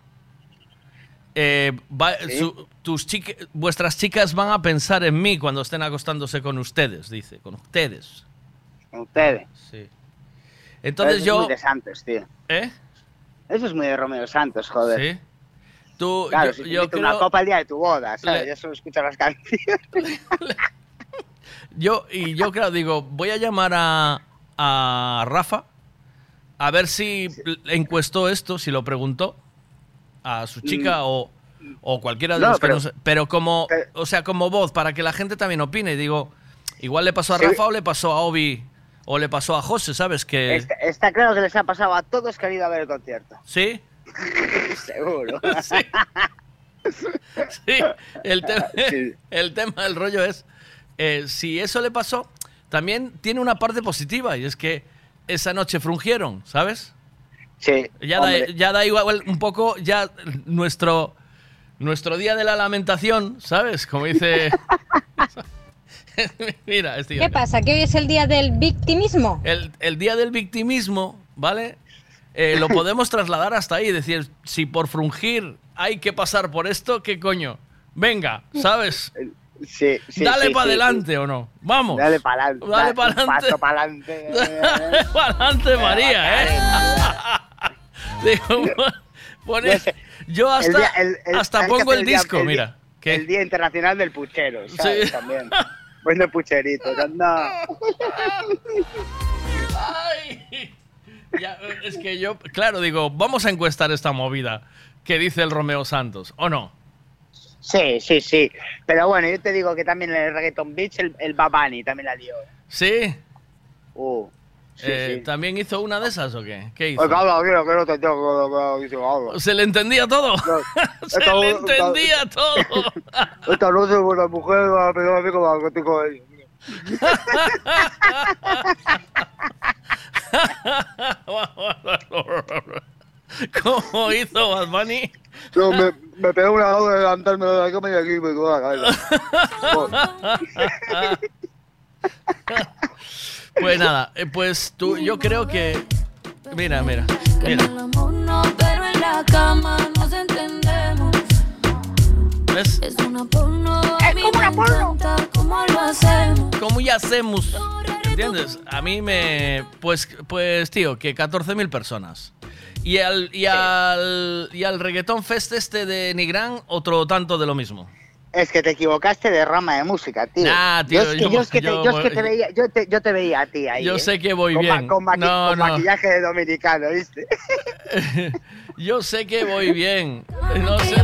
eh, va- su- tus chica- vuestras chicas van a pensar en mí cuando estén acostándose con ustedes, dice, con ustedes. Con ustedes. Sí. Entonces eso yo. Es muy de Santos, tío. ¿Eh? Eso es muy de Romeo Santos, joder. Sí. Tú, Claro, yo, si yo una copa el día de tu boda, ¿sabes? Le- Yo solo escucho las canciones. Yo, y yo creo, digo, voy a llamar a, a Rafa a ver si encuestó esto, si lo preguntó a su chica o, o cualquiera de Mm. No, los que pero- no sé. Pero como, o sea, como voz, para que la gente también opine. Digo, igual le pasó a Sí. Rafa o le pasó a Obi o le pasó a José, ¿sabes? Que. Está, está claro que les ha pasado a todos que han ido a ver el concierto. Sí, Seguro. sí. El, te- el tema del rollo es, eh, si eso le pasó, también tiene una parte positiva y es que esa noche frungieron, ¿sabes? Sí. Ya da, hombre. ya da igual un poco ya nuestro nuestro día de la lamentación, ¿sabes? Como dice Mira, este ¿Qué pasa? ¿Que hoy es el día del victimismo? el, el día del victimismo, ¿vale? Eh, lo podemos trasladar hasta ahí, decir, si por frungir hay que pasar por esto, ¿qué coño? Venga, ¿sabes? Sí, sí, Dale sí, para adelante o no. Vamos. Dale para adelante. Dale para adelante. para adelante. Dale para adelante, María, ¿eh? Digo, pone- yo hasta, El día- el- el- hasta pongo el disco, día- mira. El Día Internacional del Puchero, ¿sabes? Sí. También. Bueno, pucheritos, anda. Ay. Ya, es que yo, claro, digo, vamos a encuestar esta movida que dice el Romeo Santos, ¿o no? Sí, sí, sí. Pero bueno, yo te digo que también en el Reggaeton Beach el, el Babani también la lió. ¿Sí? Uh, sí, Eh, sí. ¿También hizo una de esas o qué? ¿Qué hizo? ¿Se le entendía todo? Se le entendía todo. Esta noche una mujer va a pegar a mí como la estoy con ella. ¿Cómo hizo Bad Bunny? Yo me, me pegó una hora de levantarme de la cama y aquí me quedó la cabeza. Pues nada, eh, pues tú, yo creo que. Mira, mira, mira. No, pero en la cama nos entendemos. ¿Ves? Es una porno. Es como una porno. ¿Cómo lo hacemos? ¿Cómo ya hacemos? ¿Entiendes? A mí me. Pues, pues tío, que 14.000 personas. Y al, y, al, y al reggaetón fest este de Nigrán, otro tanto de lo mismo. Es que te equivocaste de rama de música, tío. Nah, tío, yo, es que, yo- yo es que te, yo yo es que voy- te veía, yo te, yo te veía a ti ahí. Yo ¿eh? sé que voy con bien. Con, maqui- No, con no. maquillaje de dominicano, ¿viste? Yo sé que voy bien. No sé.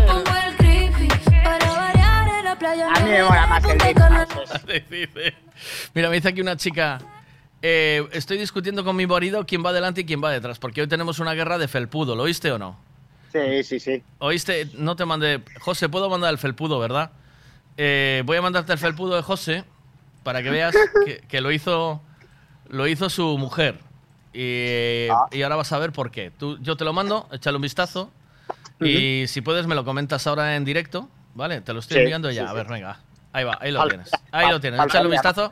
A mí me mola más el Mira, me dice aquí una chica. Eh, estoy discutiendo con mi marido quién va adelante y quién va detrás, porque hoy tenemos una guerra de felpudo. ¿Lo oíste o no? Sí, sí, sí. ¿Oíste? No te mandé. José, puedo mandar el felpudo, ¿verdad? Eh, voy a mandarte el felpudo de José para que veas que, que lo hizo lo hizo su mujer. Y, y ahora vas a ver por qué. Tú, yo te lo mando, échale un vistazo. Y si puedes, me lo comentas ahora en directo. ¿Vale? Te lo estoy Sí, enviando ya. sí, A sí. ver, venga. Ahí va, ahí lo Fal- tienes. Ahí lo tienes. Échale un vistazo.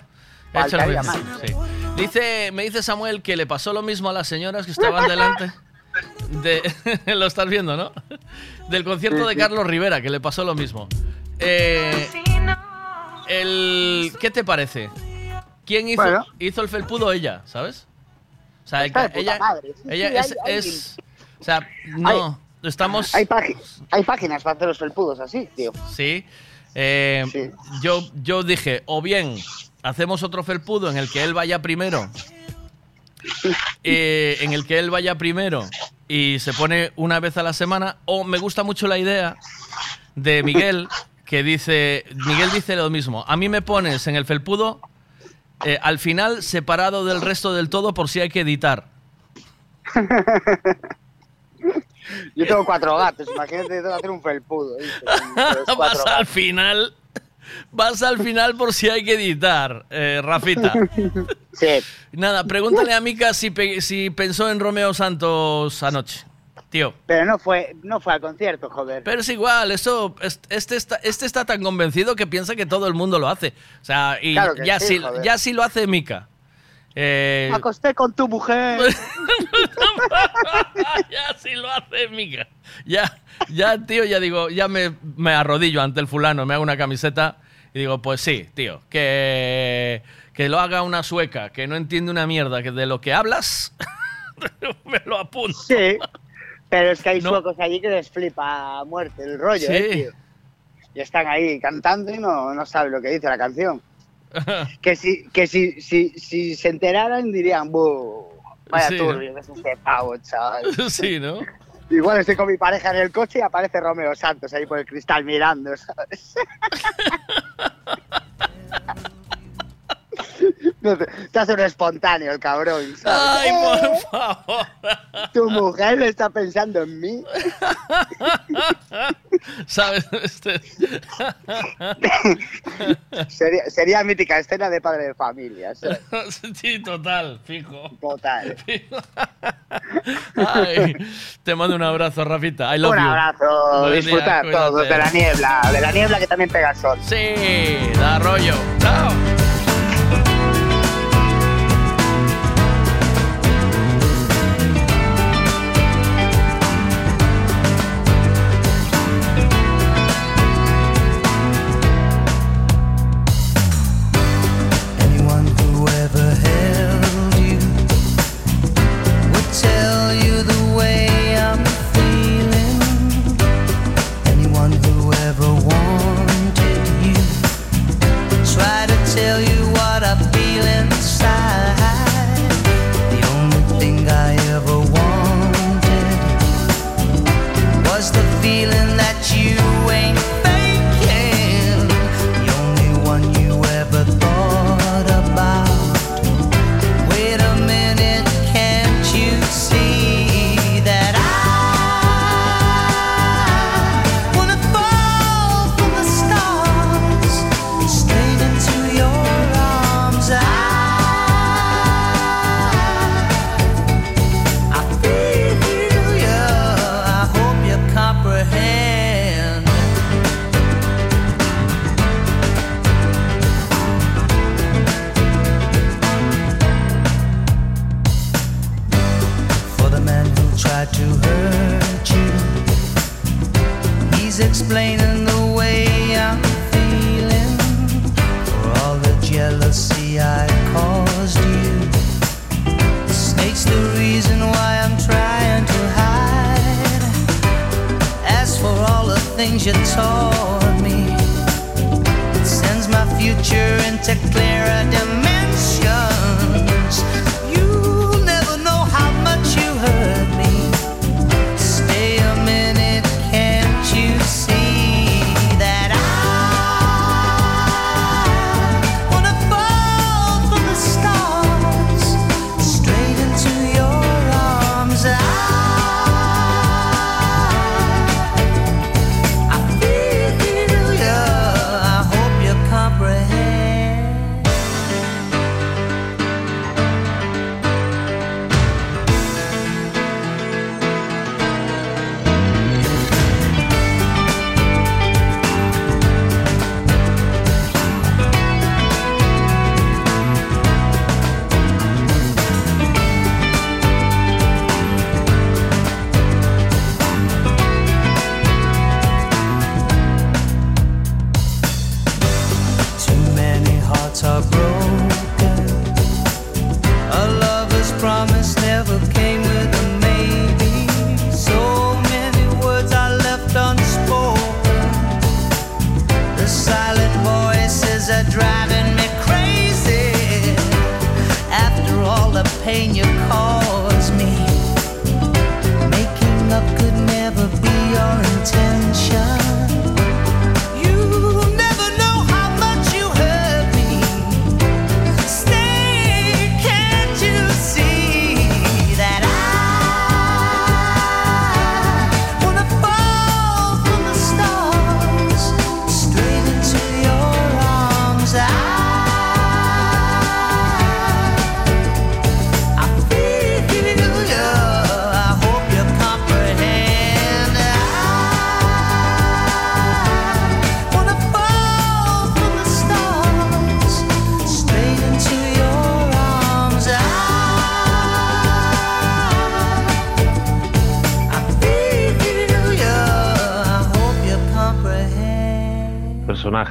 Échale Faltaría. Sí. Dice, me dice Samuel que le pasó lo mismo a las señoras que estaban delante. De, lo estás viendo, ¿no? Del concierto Sí, de sí. Carlos Rivera, que le pasó lo mismo. Eh, el, ¿Qué te parece? ¿Quién hizo, Bueno. hizo el felpudo? Ella, ¿sabes? O sea, ella, madre. Sí, ella sí, es, hay- hay- O sea, no, estamos... Hay, hay páginas para hacer los felpudos así, tío. Sí. Eh, Yo, yo dije, o bien hacemos otro felpudo en el que él vaya primero. eh, en el que él vaya primero y se pone una vez a la semana. O me gusta mucho la idea de Miguel, que dice. Miguel dice lo mismo. A mí me pones en el felpudo eh, al final separado del resto del todo por si hay que editar. Yo tengo cuatro gatos, imagínate que tengo que hacer un felpudo. Vas al final. Vas al final por si hay que editar, eh, Rafita. Sí. Nada, pregúntale a Mika si, pe- si pensó en Romeo Santos anoche, tío. Pero no fue, no fue al concierto, joder. Pero es igual, eso, es- este está, este está tan convencido que piensa que todo el mundo lo hace. O sea, y Claro ya, sí, joder. ya lo hace Mika. Eh, acosté con tu mujer. ya sí lo hace Mika. Ya, ya, tío, ya digo, ya me, me arrodillo ante el fulano, me hago una camiseta y digo, pues sí, tío, que, que lo haga una sueca, que no entiende una mierda que de lo que hablas, me lo apunto. Sí. Pero es que hay No. suecos allí que les flipa a muerte el rollo, Sí. ¿eh, tío? Y están ahí cantando y no, no saben lo que dice la canción. que si, que si, si, si se enteraran dirían, "Buh, vaya Sí, turbio que es pavo, chaval. Sí, ¿no? Igual estoy con mi pareja en el coche y aparece Romeo Santos ahí por el cristal mirando, ¿sabes? Te hace un espontáneo el cabrón. ¡Ay, por favor! Tu mujer está pensando en mí. ¿Sabes? Este... sería, sería, mítica escena de padre de familia. Sí, total, fijo. Total. Te mando un abrazo, Rafita. Un abrazo. Disfrutar todos de la niebla. De la niebla que también pega sol. Sí, da rollo. Chao.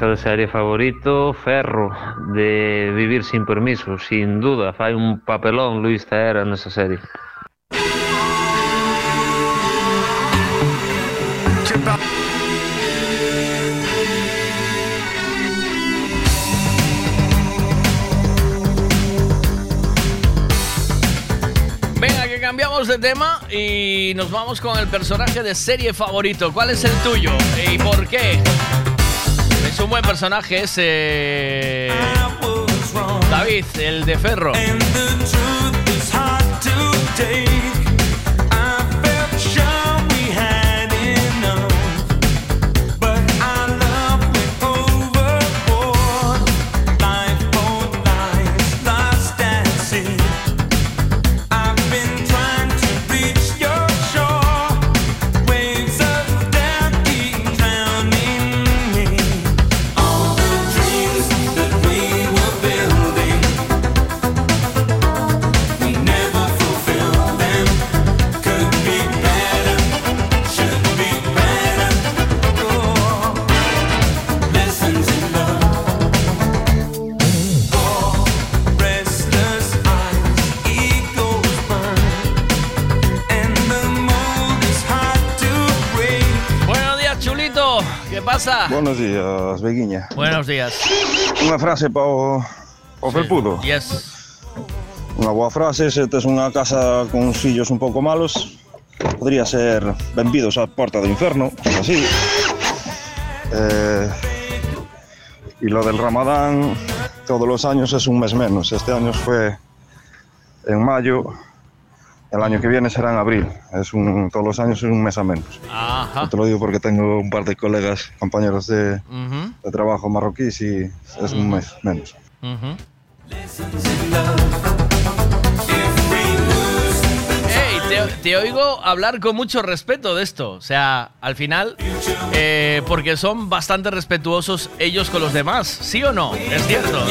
de serie favorito, Ferro, de Vivir sin permiso, sin duda, fai un papelón Luis Taera esa serie. Venga, que cambiamos de tema y nos vamos con el personaje de serie favorito. ¿Cuál es el tuyo y por qué? Es un buen personaje ese. David, el de Ferro. Buenos días, Beguiña. Buenos días. Unha frase para o, felpudo. Yes. Unha boa frase, se tes unha casa con uns fillos un pouco malos, podría ser benvidos á porta do inferno, así. Eh, y lo del Ramadán, todos los años es un mes menos. Este año fue en mayo, el año que viene será en abril. Es un, todos los años es un mes a menos. Ajá. Te lo digo porque tengo un par de colegas, compañeros de, Ujú, de trabajo marroquíes y es un mes menos. ujú. Ey, te, te oigo hablar con mucho respeto de esto. O sea, al final, eh, porque son bastante respetuosos ellos con los demás. ¿Sí o no? Es cierto.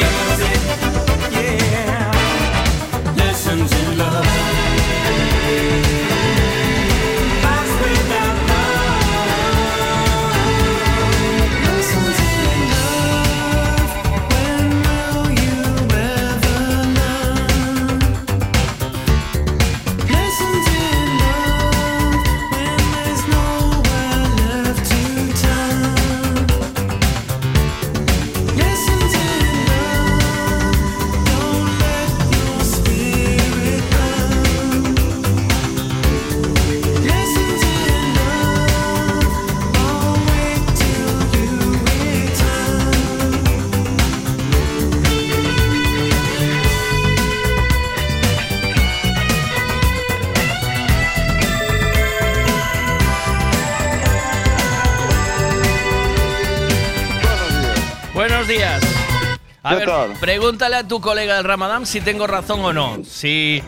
Pregúntale a tu colega del Ramadán si tengo razón o no. Si,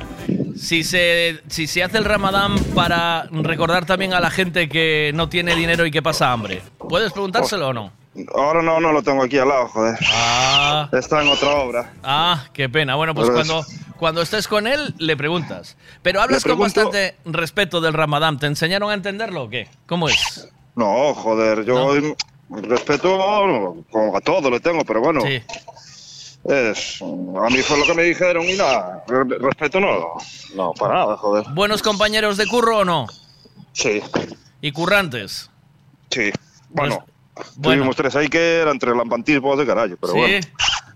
si, se, si se hace el Ramadán para recordar también a la gente que no tiene dinero y que pasa hambre. ¿Puedes preguntárselo o no? Ahora no, no lo tengo aquí al lado, joder. Ah. Está en otra obra. Ah, qué pena. Bueno, pues Pero es- cuando, cuando estés con él, le preguntas. Pero hablas con bastante respeto del Ramadán. ¿Te enseñaron a entenderlo o qué? ¿Cómo es? No, joder, yo respeto como a todo lo tengo, pero bueno. Sí. Es, a mí fue lo que me dijeron y nada, re- respeto no, no, para nada, joder. ¿Buenos compañeros de curro o no? Sí. ¿Y currantes? Sí. Bueno, bueno. tuvimos tres ahí que eran tres lampantismos de carajo, pero ¿Sí? bueno.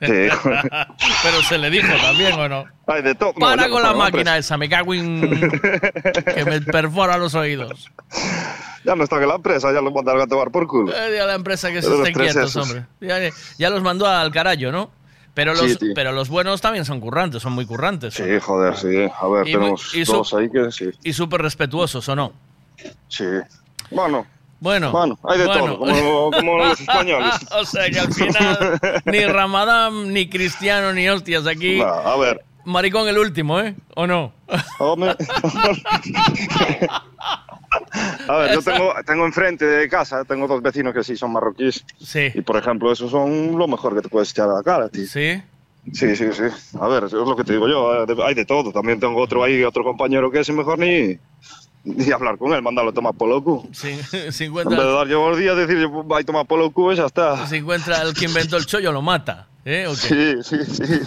Sí. Pero se le dijo también, ¿o no? Hay de todo. Para con la máquina esa, me cago en... que me perfora los oídos. Ya no está en la empresa, ya lo mandaron a tomar por culo. Eh, a la empresa que se los estén quietos, esos. hombre. Ya, ya los mandó al carajo, ¿no? Pero los, Sí, pero los buenos también son currantes, son muy currantes. ¿o Sí, no? joder, sí. A ver, Y tenemos y dos ahí que sí. Y súper respetuosos, ¿o no? Sí. Bueno. Bueno. Bueno, hay de bueno. todo, como, como los españoles. o sea que al final, ni Ramadán, ni Cristiano, ni hostias aquí. A ver. Maricón el último, ¿eh? ¿O no? Hombre. A ver, yo tengo, tengo enfrente de casa, tengo dos vecinos que sí son marroquíes. Sí. Y por ejemplo, esos son lo mejor que te puedes echar a la cara, tío. Sí. Sí, sí, sí. A ver, eso es lo que te digo yo. eh, Hay de todo. También tengo otro ahí, otro compañero que es mejor ni, ni hablar con él, mandarlo a tomar por loco. Sí, si En vez de encuentra, dar yo los días, decir, yo, va a tomar por loco, ya está. si encuentra el que inventó el chollo, lo mata. ¿Eh? Sí, sí, sí.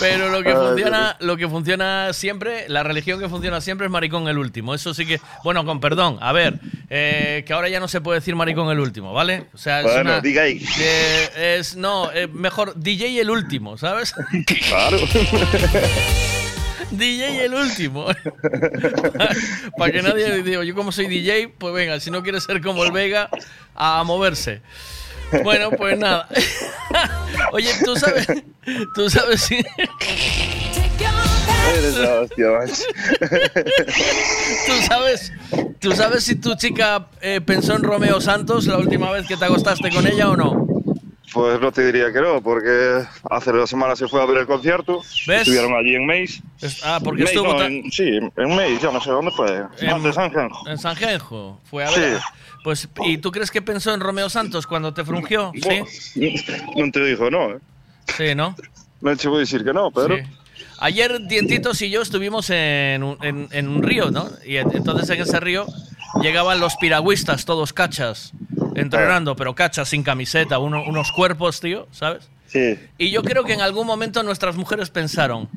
Pero lo que funciona, lo que funciona siempre, la religión que funciona siempre es maricón el último. Eso sí que, bueno, con perdón, a ver, eh, que ahora ya no se puede decir maricón el último, ¿vale? O sea, es Bueno, una- diga ahí. eh, es no, eh, mejor DJ el último, ¿sabes? Claro. DJ el último. Para que nadie diga, yo como soy DJ, pues venga, si no quieres ser como el Vega, a moverse. Bueno, pues nada. Oye, tú sabes, tú sabes si, tú sabes, tú sabes si tu chica eh, pensó en Romeo Santos la última vez que te acostaste con ella o no. Pues no te diría que no, porque hace dos semanas se fue a ver el concierto. ¿Ves? Estuvieron allí en Meis. Es- ah, porque Meis, estuvo no, en- sí, en Meis, yo no sé dónde fue. En- de San Genjo. En San Genjo. Fue a ver. Sí. Pues, ¿y tú crees que pensó en Romeo Santos cuando te frungió? Sí. No te dijo no, ¿eh? Sí, ¿no? No te voy a decir que no, pero... Sí. Ayer Dientitos y yo estuvimos en un, en- en un río, ¿no? Y en- entonces en ese río llegaban los piragüistas, todos cachas, entrenando, pero cachas sin camiseta, uno- unos cuerpos, tío, ¿sabes? Sí. Y yo creo que en algún momento nuestras mujeres pensaron,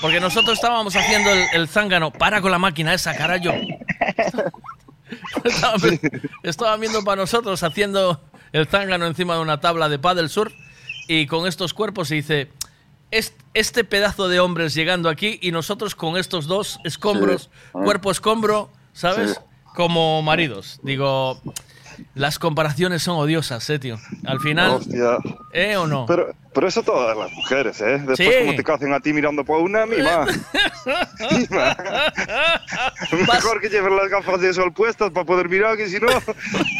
porque nosotros estábamos haciendo el, el zángano, para con la máquina esa, carajo. Estaba, estaba viendo para nosotros haciendo el zángano encima de una tabla de paddle surf y con estos cuerpos y dice, "Est- este pedazo de hombres llegando aquí y nosotros con estos dos escombros, Sí. Ah. cuerpo escombro, ¿sabes? Sí. Como maridos. Digo, las comparaciones son odiosas, eh, tío. Al final, Hostia. ¿eh o no? Pero, pero eso todas las mujeres, ¿eh? Después Sí. como te cacen a ti mirando por una, mi ma. Mejor que lleves las gafas de sol puestas para poder mirar, que si no,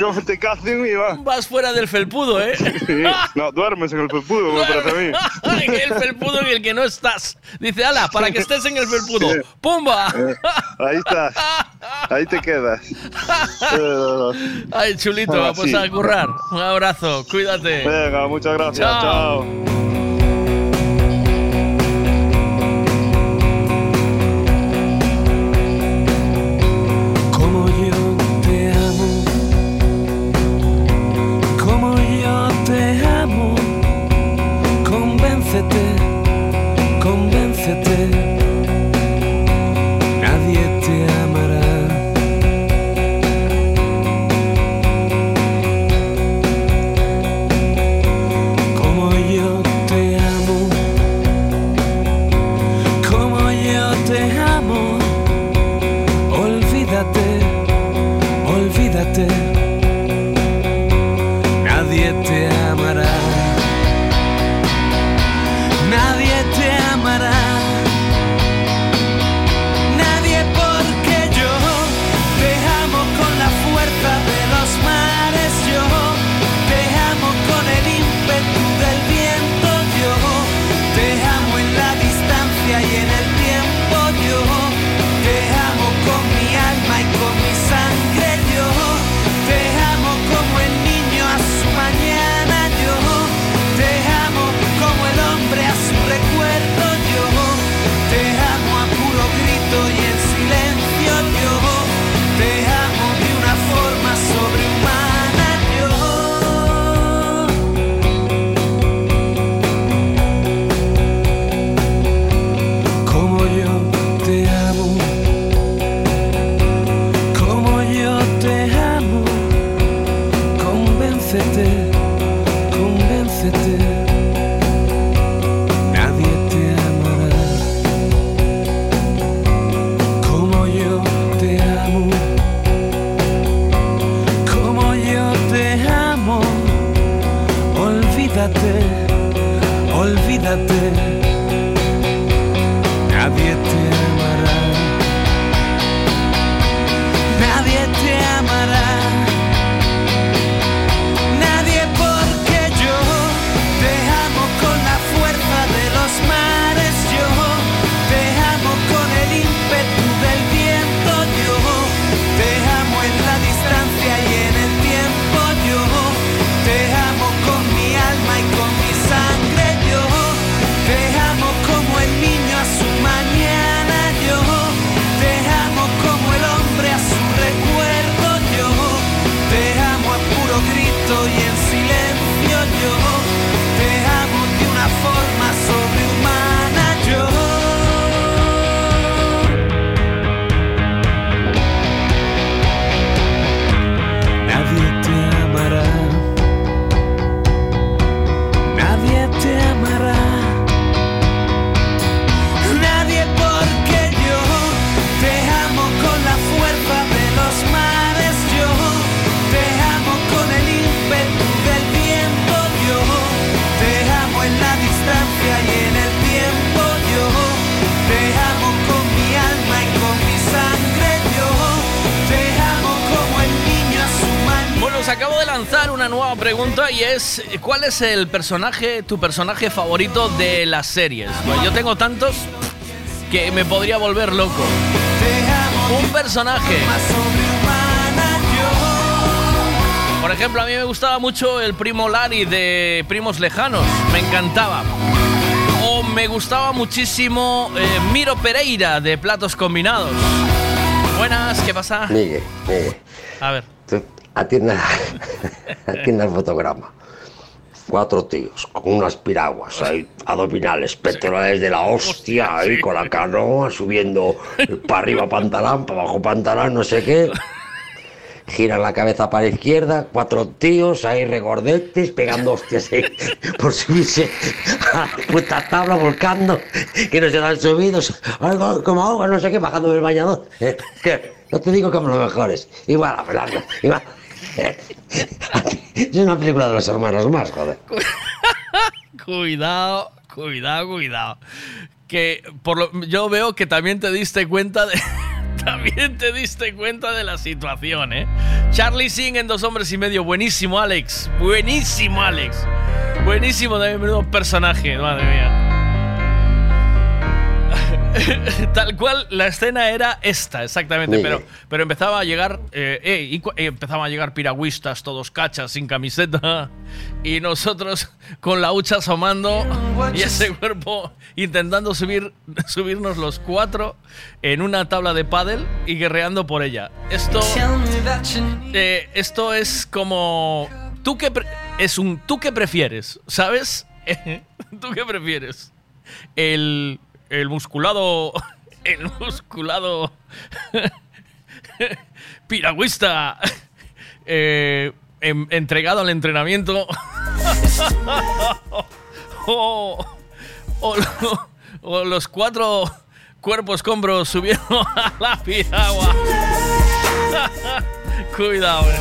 como te cacen, mi ma. Vas fuera del felpudo, ¿eh? Sí. No, duermes en el felpudo, me parece a mí. el felpudo en el que no estás. Dice, ala, para que estés en el felpudo. Sí. ¡Pumba! Eh, Ahí estás. Ahí te quedas. Ay, chulito, Ah, pues a currar. Un abrazo, cuídate. Venga, muchas gracias. Chao. Chao. Como ¿cuál es el personaje, tu personaje favorito de las series? Pues yo tengo tantos que me podría volver loco. Un personaje. Por ejemplo, a mí me gustaba mucho el primo Larry de Primos Lejanos. Me encantaba. O me gustaba muchísimo eh, Miro Pereira de Platos Combinados. Buenas, ¿qué pasa? Miguel, Miguel, A ver. atienda, atienda el fotograma. Cuatro tíos con unas piraguas ahí, abdominales, pectorales de la hostia, ahí con la canoa, subiendo para arriba pantalán, para abajo pantalán, no sé qué. Giran la cabeza para la izquierda, cuatro tíos ahí regordetes, pegando hostias ahí por subirse a la puta tabla, volcando, que no se dan subidos, algo como agua, no sé qué, bajando del bañador. No te digo que los mejores. Igual a igual. Es una película de los hermanos más, joder. Cuidado, cuidado, cuidado. Que por lo, yo veo que también te diste cuenta de. También te diste cuenta de la situación, ¿eh? Charlie Singh en Dos Hombres y Medio. Buenísimo, Alex. Buenísimo, Alex. Buenísimo también, menudo personaje. Madre mía. Tal cual la escena era esta, exactamente. Pero, pero empezaba a llegar. eh, eh, y eh, empezaban a llegar piragüistas, todos cachas, sin camiseta. Y nosotros con la hucha asomando. Y ese cuerpo intentando subir, subirnos los cuatro en una tabla de pádel y guerreando por ella. Esto. eh, esto es como. ¿Tú qué es un tú qué prefieres? ¿Sabes? ¿Tú qué prefieres? El, el musculado. El musculado. piragüista. eh, em- entregado al entrenamiento. o, o lo- o los cuatro cuerpos combros subiendo a la piragua. Cuidado, eh.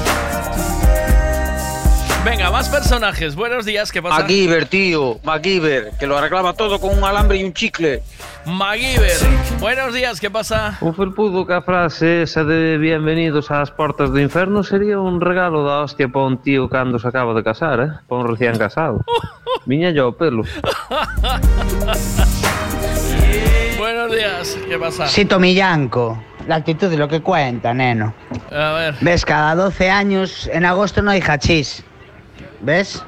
Venga, más personajes. Buenos días, ¿qué pasa? MacGyver, tío, MacGyver, que lo arreglaba todo con un alambre y un chicle. MacGyver. Buenos días, ¿qué pasa? Un felpudo que a frase esa de bienvenidos ás portas do inferno sería un regalo da hostia para un tío cando se acaba de casar, eh? Para un recién casado. Viña yo pelo. Buenos días, ¿qué pasa? Sito Millanco, la actitud de lo que cuenta, neno. A ver. Ves, cada 12 años en agosto no hay hachís. ¿Ves?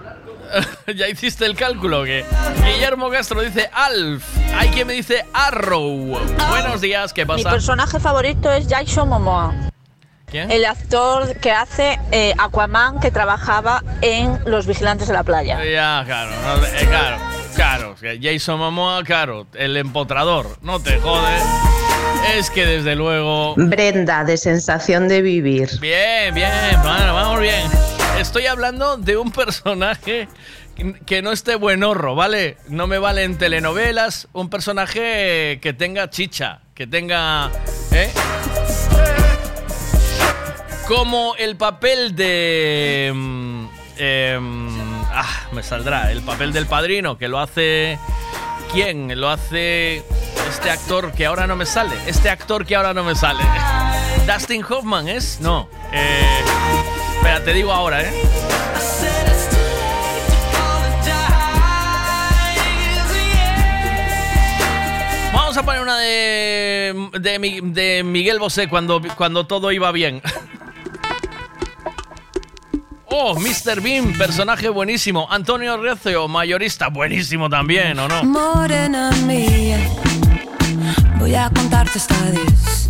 ya hiciste el cálculo que Guillermo Castro dice Alf. Hay quien me dice Arrow. Buenos días, ¿qué Mi pasa? personaje favorito es Jason Momoa. ¿Quién? El actor que hace eh, Aquaman que trabajaba en Los Vigilantes de la Playa. Ya, claro, no, eh, claro, claro. Jason Momoa, claro, el empotrador. No te jode. Es que desde luego. Brenda, de sensación de vivir. Bien, bien, bueno, vamos bien. Estoy hablando de un personaje que no esté buenorro, ¿vale? No me valen telenovelas, un personaje que tenga chicha, que tenga... ¿eh? Como el papel de... mm, em, ah, me saldrá. El papel del padrino, que lo hace... ¿Quién? Lo hace este actor que ahora no me sale. Este actor que ahora no me sale. Dustin Hoffman es? No. Eh, espera, te digo ahora, ¿eh? Vamos a poner una de, de, Mi- de Miguel Bosé cuando, cuando todo iba bien. Oh, Mr. Bean, personaje buenísimo. Antonio Recio, mayorista, buenísimo también, ¿o no? Morena mía, voy a contarte hasta diez.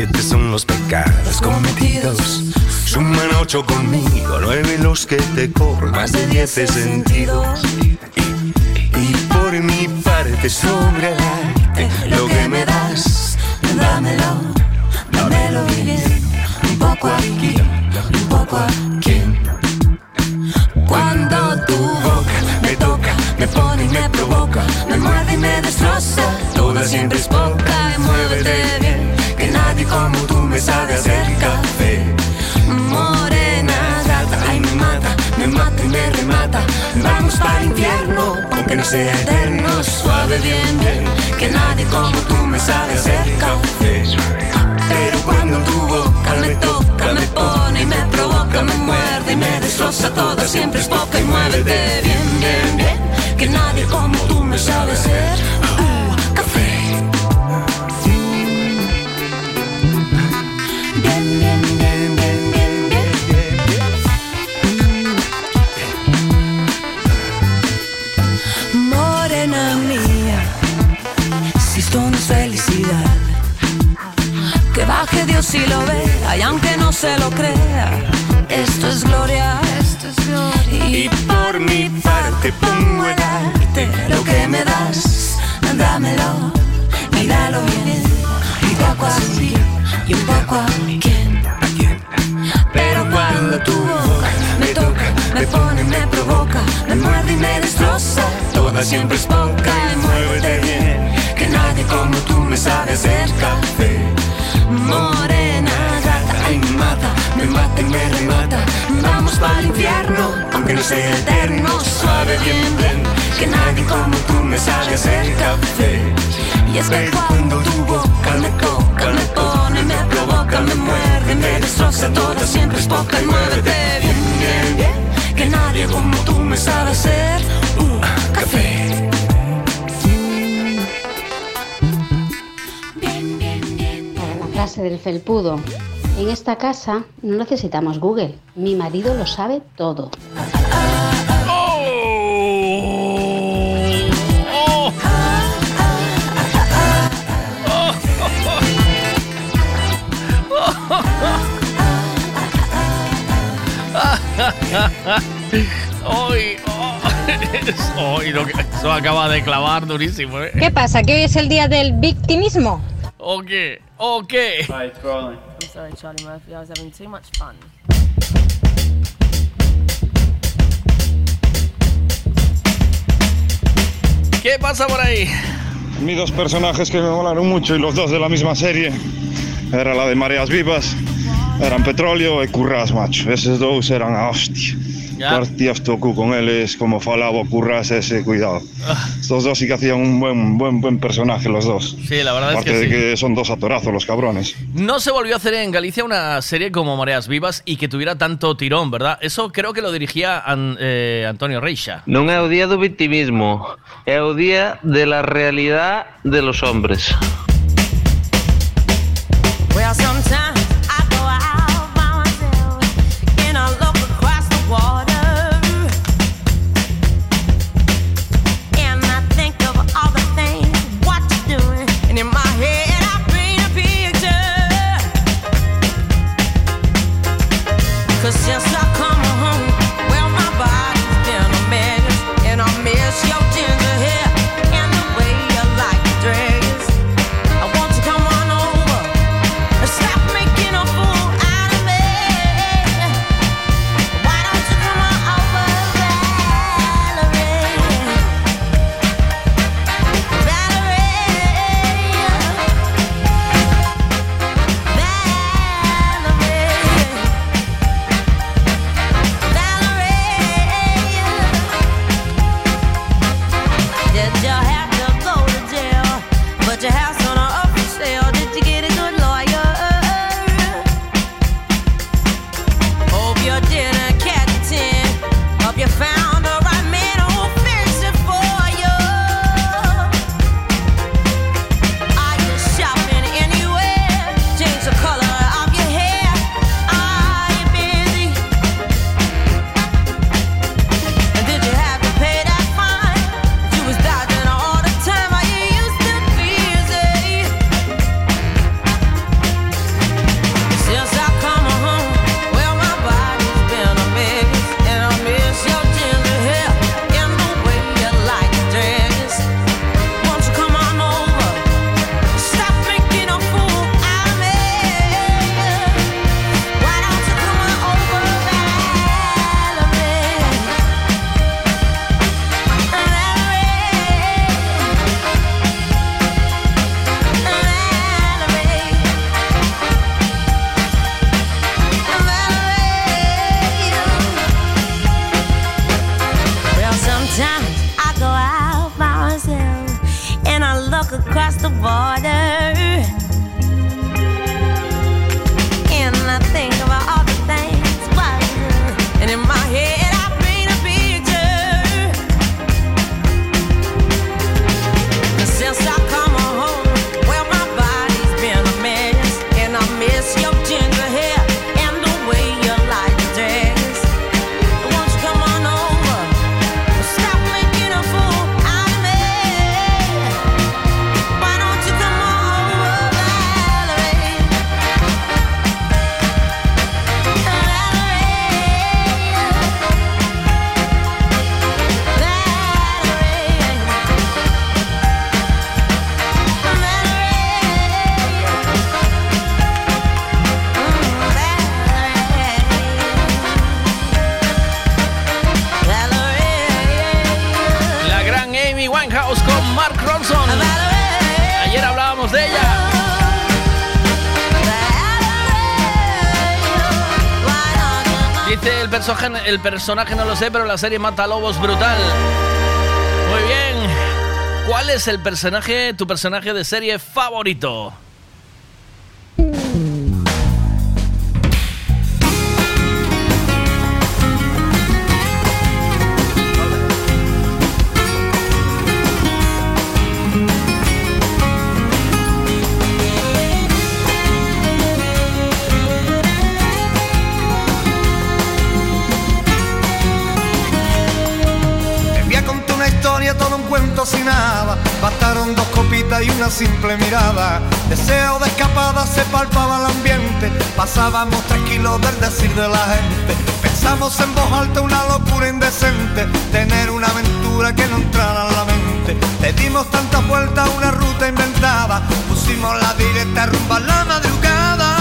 Siete son los pecados cometidos. Suman ocho conmigo, nueve los que te cobro, más de diez he sentido. Y por mi parte sobre el arte, lo que me das, Dámelo, dámelo bien. Un poco aquí, un poco aquí. Cuando tu boca me toca, me pone y me provoca, me muerde y me destroza. Toda siempre es poca y muévete bien, nadie como tú me sabe hacer café. Morena gata, ay me mata, me mata y me remata. Vamos para el infierno, aunque no sea eterno, suave bien bien, que nadie como tú me sabe hacer café. Pero cuando tu boca me toca, me pone y me provoca. me destroza toda, siempre es poca y muévete bien, bien, bien. Que nadie como tú me sabe hacer uh, café. Baje Dios y lo vea, y aunque no se lo crea, esto es gloria, esto es gloria. Y por mi parte pongo a darte lo que me das, dámelo, míralo bien, y poco a mí, y un poco a quién. Pero cuando tu boca me toca, me pone, me provoca, me muerde y me destroza, toda siempre es poca y muévete bien, que nadie como tú me sabe hacer café. Morena, gata, ay me mata, me mata y me remata, vamos para el infierno, aunque no sea eterno, suave bien, bien, que nadie como tú me sabe hacer café. Y es que cuando tu boca me toca, me pone, me provoca, me muerde, me destroza toda, siempre es poca y muévete bien, bien, bien, que nadie como tú me sabe hacer café. Frase del felpudo. En esta casa no necesitamos Google. Mi marido lo sabe todo. Hoy, oh, hoy lo que- eso acaba de clavar durísimo, ¿eh? ¿Qué pasa? ¿Que hoy es el día del victimismo? ¿O qué? ¿O qué? I'm sorry, Charlie Murphy. I was having too much fun. ¿Qué pasa por ahí? Mis dos personajes que me molaron mucho y los dos de la misma serie era la de Mareas Vivas, eran Petróleo e Currás, macho. Eses dous eran a hostia. Ya. Partías tocu con eles como falaba o Currás ese, cuidado. Estos dos sí que hacían un buen, buen, buen personaje los dos. Sí, la verdad es Aparte que de sí. que son dos atorazos los cabrones. No se volvió a hacer en Galicia una serie como Mareas Vivas y que tuviera tanto tirón, ¿verdad? Eso creo que lo dirigía An- eh, Antonio Reixa. Non é o día do victimismo, é o día de la realidad de los hombres. Well, sometimes el personaje no lo sé, pero la serie Mata Lobos brutal. Muy bien. ¿Cuál es el personaje, tu personaje de serie favorito? Nada. Bastaron dos copitas y una simple mirada. Deseo de escapada se palpaba el ambiente. Pasábamos tranquilos del decir de la gente. Pensamos en voz alta una locura indecente. Tener una aventura que no entrara en la mente. Le dimos tantas vueltas a una ruta inventada. Pusimos la directa rumba a la madrugada.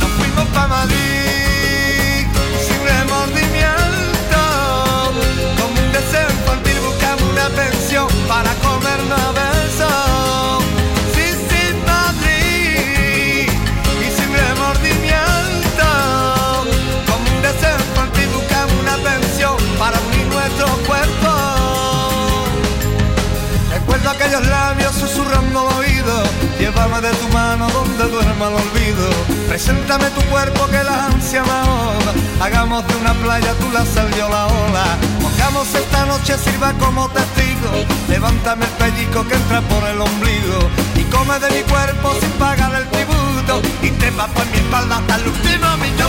Nos fuimos para Madrid para comernos a besos. Sí, sí, Madrid y sin remordimiento. Como un deseo infantil una pensión para unir nuestros cuerpos. Recuerdo aquellos labios susurrando al oído. Llévame de tu mano donde duerma el olvido. Preséntame tu cuerpo que la ansia me ahoga. Hagamos de una playa tú la sal yo la ola. Esta noche sirva como testigo. Levántame el pellico que entra por el ombligo. Y come de mi cuerpo sin pagar el tributo. Y te va por mi espalda hasta el último minuto.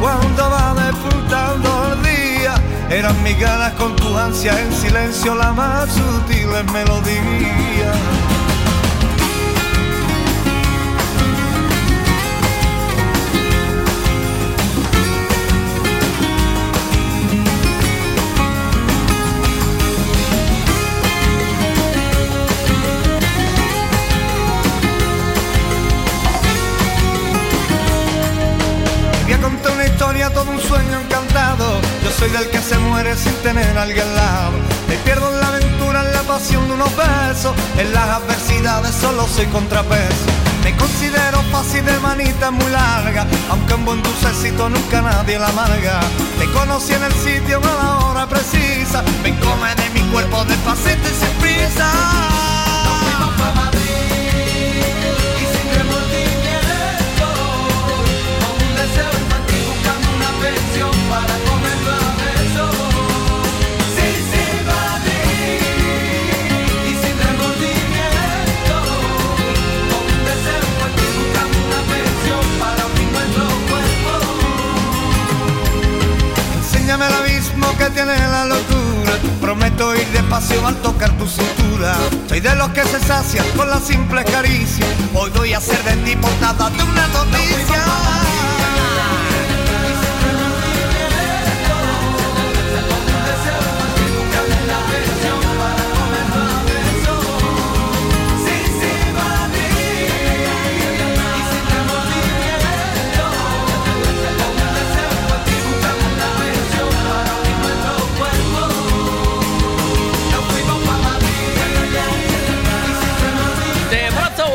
Cuando va despuntando el día. Eran mis ganas con tu ansia en silencio la más sutil melodía. Soy del que se muere sin tener a alguien al lado. Me pierdo en la aventura, en la pasión de unos besos. En las adversidades solo soy contrapeso. Me considero fácil de manita muy larga, aunque un buen dulcecito nunca nadie la amarga. Te conocí en el sitio a la hora precisa. Ven, come de mi cuerpo despacito y sin prisa. Nos fuimos pa' Madrid El abismo que tiene la locura. Prometo ir despacio al tocar tu cintura. Soy de los que se sacian con la simple caricia. Hoy voy a hacer de ti portada de una noticia.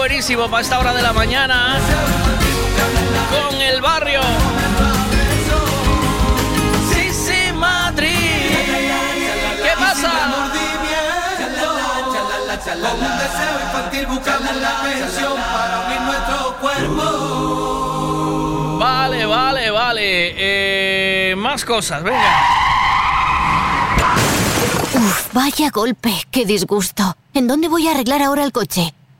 Buenísimo para esta hora de la mañana. Con el barrio. Sí, sí, Madrid. ¿Qué pasa? Con un deseo infantil buscamos la pensión para unir nuestro cuerpo. Vale, vale, vale. Eh, más cosas, venga. Uf, vaya golpe, qué disgusto. ¿En dónde voy a arreglar ahora el coche?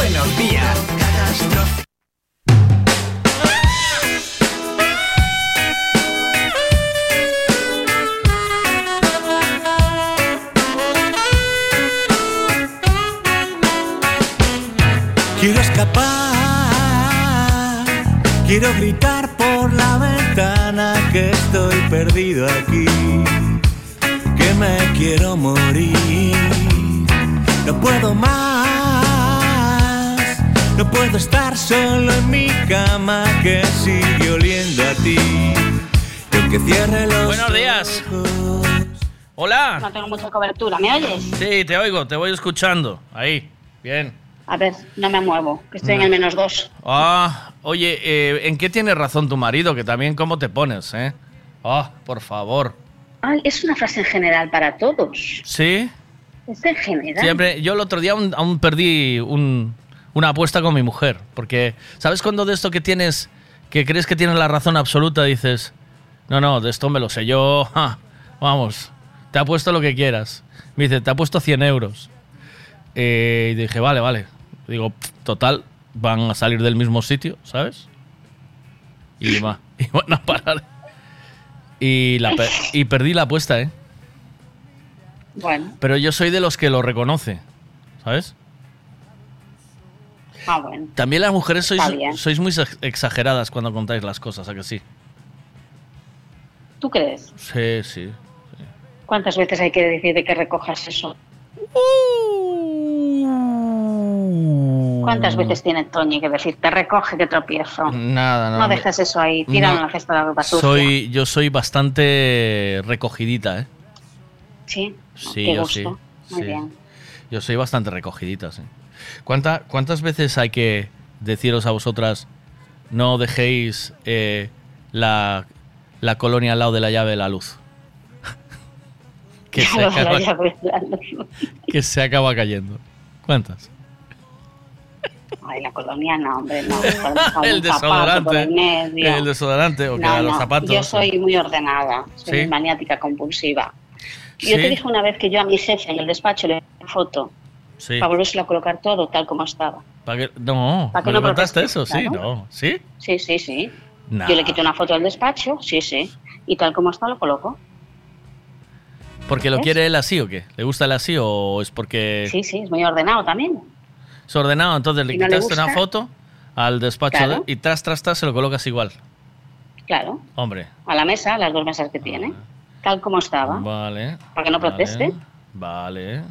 buenos días. Quiero escapar, quiero gritar por la ventana que estoy perdido aquí, que me quiero morir. No puedo más, no puedo estar solo en mi cama que sigue oliendo a ti. Y aunque cierre los Buenos días. Hola. No tengo mucha cobertura, ¿me oyes? Sí, te oigo, te voy escuchando. Ahí, bien. A ver, no me muevo, que estoy en el menos dos. Ah, oye, eh, ¿en qué tiene razón tu marido? Que también cómo te pones, ¿eh? Ah, por favor. Ah, es una frase en general para todos. ¿Sí? Es en general. Siempre, yo el otro día aún, aún perdí un- una apuesta con mi mujer, porque ¿sabes cuando de esto que tienes, que crees que tienes la razón absoluta, dices, no, no, de esto me lo sé yo, ja, vamos, te apuesto lo que quieras. Me dice, te apuesto 100 euros. Eh, y dije, vale, vale. Digo, "Pff, total, van a salir del mismo sitio, ¿sabes? Y, va, y van a parar. Y, la, y perdí la apuesta, ¿eh? Bueno, Pero yo soy de los que lo reconoce, ¿sabes? Ah, bueno. También las mujeres sois, sois muy ex- exageradas cuando contáis las cosas, ¿a que sí? ¿Tú crees? Sí, sí. ¿Cuántas veces hay que decir de que recojas eso? ¿Cuántas veces tiene Toñi que decir, te recoge que tropiezo? Nada, no. No dejes eso ahí, tíralo No. en la cesta de la ropa soy, yo soy bastante recogidita, ¿eh? Sí, Sí, qué yo gusto. sí. Muy sí. bien. Yo soy bastante recogidita, sí. ¿Cuánta- ¿Cuántas veces hay que deciros a vosotras, no dejéis eh, la, la colonia al lado de la llave de la luz? que, se acaba, que se cayendo. ¿Cuántas? Ay, la colonia no, hombre, no. El desodorante. el medio. El desodorante o No, los zapatos. Yo soy muy ordenada, soy ¿Sí? maniática compulsiva. Yo ¿Sí? te dije una vez que yo a mi jefe en el despacho le foto Sí. para volvérselo a colocar todo tal como estaba. ¿Para qué? No, ¿Para qué ¿me no contaste protestes, eso? Sí, claro? no. ¿Sí? Sí, sí, sí. Nah. Yo le quité una foto del despacho, sí, sí. Y tal como está lo coloco. ¿Porque lo ¿Ves? quiere él así o qué? ¿Le gusta él así o es porque Sí, sí, es muy ordenado también. es ordenado? Entonces le Si no le quitaste una foto al despacho Claro. de- y tras, tras, tras se lo colocas igual. Claro, Hombre. a la mesa, las dos mesas que tiene, tal como estaba. Vale. Para que no vale, proteste. Vale,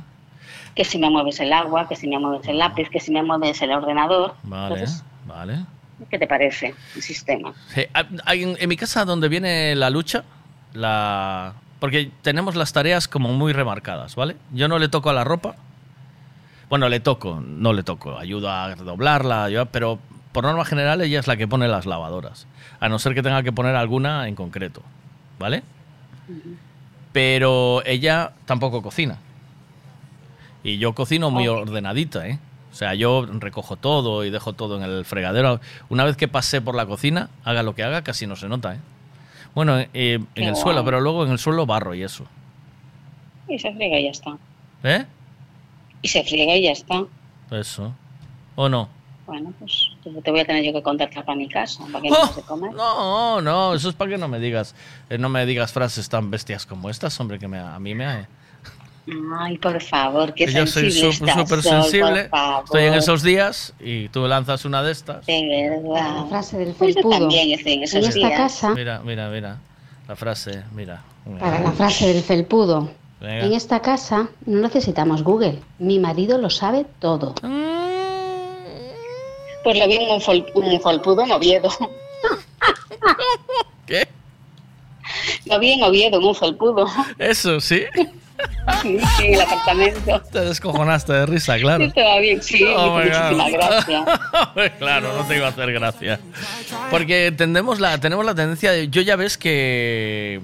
Que si me mueves el agua, que si me mueves el lápiz, que si me mueves el ordenador. vale, Entonces, vale. ¿Qué te parece el sistema? Sí, ah, en, mi casa donde viene la lucha, la porque tenemos las tareas como muy remarcadas, ¿vale? Yo no le toco a la ropa. Bueno, le toco, no le toco, ayudo a doblarla, pero por norma general ella es la que pone las lavadoras, a no ser que tenga que poner alguna en concreto, ¿vale? Pero ella tampoco cocina. Y yo cocino muy ordenadita, ¿eh? O sea, yo recojo todo y dejo todo en el fregadero. Una vez que pasé por la cocina, haga lo que haga, casi no se nota, ¿eh? Bueno, eh, en Qué el guay. suelo, pero luego en el suelo barro y eso. Y se friega y ya está. ¿Eh? Y se friega y ya está. Eso. ¿O no? Bueno, pues te te voy a tener yo que contactar para mi casa, para que no has de comer. No, no, eso es para que no me digas, eh, no me digas frases tan bestias como estas, hombre, que me, a mí me, Ay, por favor, qué Que yo soy súper sensible. Estoy en esos días y tú lanzas una de estas. De verdad. La frase del Pues yo felpudo. también estoy en En esos esta días. casa, Mira, mira, mira. La frase, mira. para la frase del felpudo. Venga. En esta casa no necesitamos Google. Mi marido lo sabe todo. Pues lo vi en un, fol- un folpudo en Oviedo. ¿Qué? Lo vi en Oviedo, en un felpudo. Eso, sí. Sí, sí, el apartamento. Te descojonaste de risa, claro. Estaba bien, sí, Oh me my hizo God. muchísima gracia. claro, no te iba a hacer gracia. Porque tendemos la, tenemos la tendencia de. Yo ya ves que.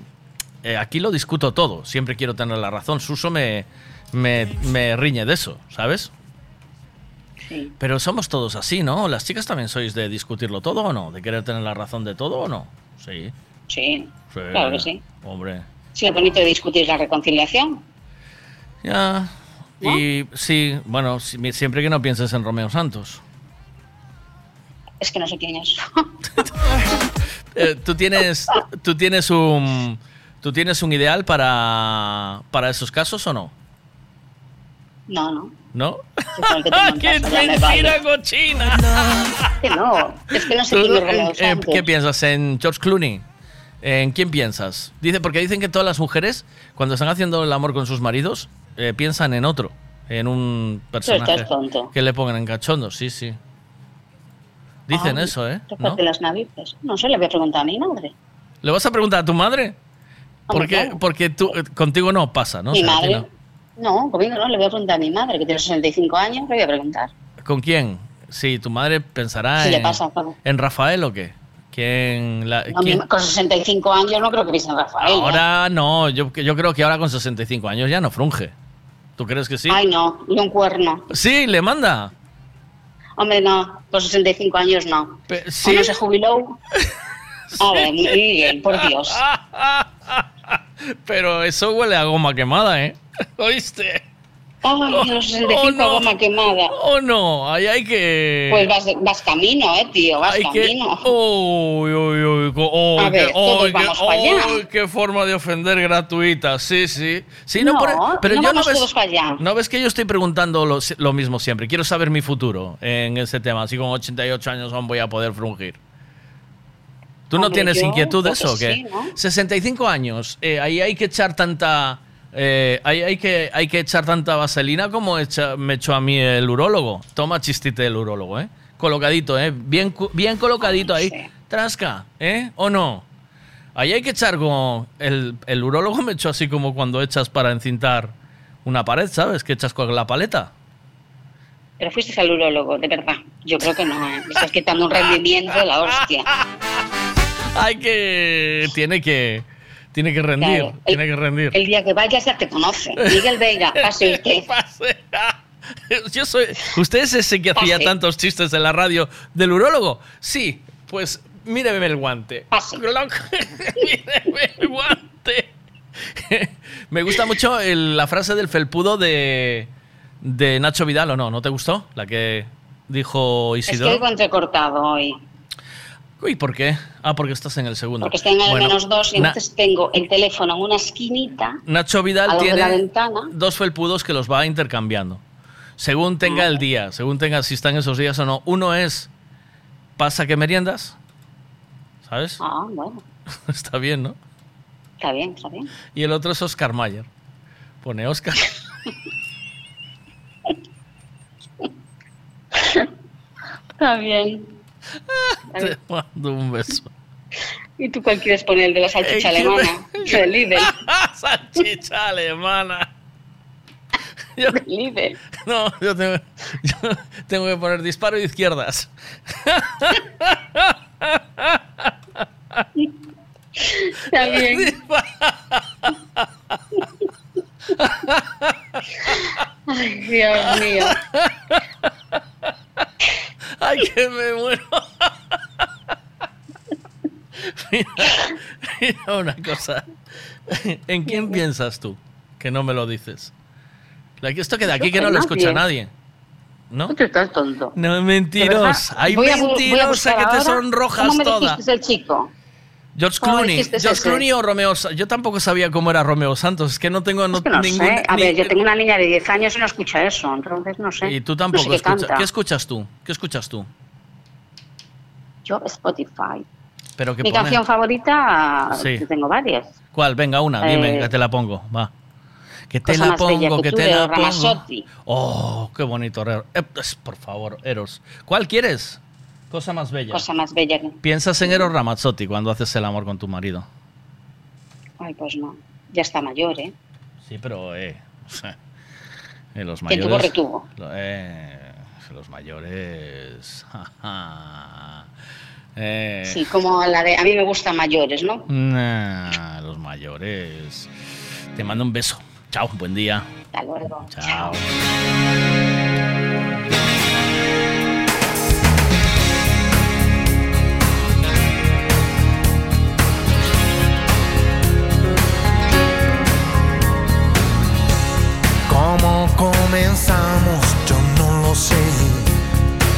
eh, aquí lo discuto todo. Siempre quiero tener la razón. Suso me, me, me riñe de eso, ¿sabes? Sí. Pero somos todos así, ¿no? ¿Las chicas también sois de discutirlo todo o no? ¿De querer tener la razón de todo o no? Sí. Sí, Sí. claro que sí. Hombre. Sí, es bonito discutir la reconciliación. Ya. Y sí, bueno, si- siempre que no pienses en Romeo Santos. Es que no sé quién es. Eh, tú tienes tú tienes un tú tienes un ideal para para esos casos o no No, no. no ¡Qué mentira cochina! Que no, es que no sé ¿Tú, quién es Romeo Santos. ¿Qué piensas en George Clooney? ¿En quién piensas? Dice porque dicen que todas las mujeres cuando están haciendo el amor con sus maridos eh, piensan en otro, en un personaje que le pongan en cachondo. Sí, sí. Dicen Ay, eso, ¿eh? ¿No? Tócate las narices. No sé, le voy a preguntar a mi madre. ¿Le vas a preguntar a tu madre? ¿Por qué? claro. Porque tú, eh, contigo no pasa, ¿no? mi O sea, madre. No, conmigo no, le voy a preguntar a mi madre, que tiene 65 años, le voy a preguntar. ¿Con quién? Sí, tu madre pensará Si le en, pasa en Rafael o qué. ¿Quién? La, No, quién- con 65 años no creo que piense en Rafael. ¿eh? Ahora no, yo, yo creo que ahora con 65 años ya no frunge. ¿Tú crees que sí? Ay, no, y un cuerno. Sí, le manda. Hombre, no, con 65 años no. ¿sí? ¿O no se jubiló? A ver, Miguel, por Dios. Pero eso huele a goma quemada, ¿eh? ¿Oíste? Ay, a los 65 no. goma quemada. Oh, no, ahí hay que... Pues vas, vas camino, eh, tío, vas hay que... camino. Uy, uy, uy, co- oh, A ver, qué- todos oh, qué- vamos para allá. oh, qué forma de ofender gratuita. Sí, sí. Sí, no, No, por- pero no yo vamos no ves, todos para allá. no ves que yo estoy preguntando lo, lo mismo siempre. Quiero saber mi futuro en ese tema. Si con 88 años aún voy a poder frungir. ¿Tú no tienes yo inquietud de eso o qué? sí, ¿no? 65 años, eh, ahí hay que echar tanta... eh, hay que, hay que echar tanta vaselina como echa- me echó a mí el urólogo. Toma chistite del urólogo, ¿eh? Colocadito, ¿eh? Bien, bien colocadito ahí. Trasca, ¿eh? ¿O no? Ahí hay que echar como... El, el urólogo me echó así como cuando echas para encintar una pared, ¿sabes? Que echas con la paleta. Pero fuiste al urólogo, de verdad. Yo creo que no, ¿eh? Estás quitando un rendimiento de la hostia. Hay que... Tiene que... Tiene que rendir, Claro, el- tiene que rendir. El día que vayas ya te conoce. Miguel Veiga, pase usted. Yo soy. ¿Usted es ese que hacía Pase. tantos chistes en la radio del urólogo? Sí, pues míreme el guante. míreme el guante. Me gusta mucho el- la frase del felpudo de, de Nacho Vidal, ¿o no? ¿No te gustó? La que dijo Es que Isidoro. oigo entrecortado hoy. Uy, ¿por qué? Ah, porque estás en el segundo. Porque estoy en el Bueno, menos dos y entonces tengo el teléfono en una esquinita. Nacho Vidal tiene la ventana. dos felpudos que los va intercambiando. Según tenga el día, según tenga si están esos días o no. Uno es pasa que meriendas, ¿sabes? Ah, bueno. Está bien, ¿no? Está bien, está bien. Y el otro es Oscar Mayer. Pone Oscar. Está bien. Te mando un beso. ¿Y tú cuál quieres poner? ¿El de la salchicha Eh, ¿qué alemana? Del Lidl. Salchicha alemana. Yo- Lidl. no, yo tengo, yo tengo que poner disparo de izquierdas. Está bien. Ay, Dios mío. Ay, que me muero. Mira, mira una cosa. ¿En quién piensas tú? Que no me lo dices. Esto que de aquí que no lo escucha nadie. ¿No? Tú estás tonto. No, De mentiros. verdad, Hay mentirosa que te sonrojas ¿Cómo me toda. dijiste el chico? George ¿Cómo Clooney. George? Clooney o Romeo Yo tampoco sabía cómo era Romeo Santos. Es que no tengo no, Es que no ningún. sé. A ni- ver, yo tengo una niña de 10 años y no escucha eso, entonces no sé. Y tú No tampoco sé qué escuchas. ¿Qué escuchas tú? ¿Qué escuchas tú? Yo, Spotify. Pero que Mi pone- canción favorita, Sí. que tengo varias. ¿Cuál? Venga, una, dime, Eh, que te la pongo. Va. Que te Cosa la pongo, que que te la pongo. Ramazzotti. Oh, qué bonito. Eh, pues, por favor, Eros. ¿Cuál quieres? Cosa más bella. Cosa más bella que. ¿Piensas en Eros Ramazzotti cuando haces el amor con tu marido? Ay, pues no. Ya está mayor, ¿eh? Sí, pero eh, eh, los Quien mayores. tuvo, retuvo. lo- eh, los mayores. Eh, Sí, como la de. A mí me gustan mayores, ¿no? nah, los mayores. Te mando un beso. Chao, buen día. Hasta luego. Chao. ¿Cómo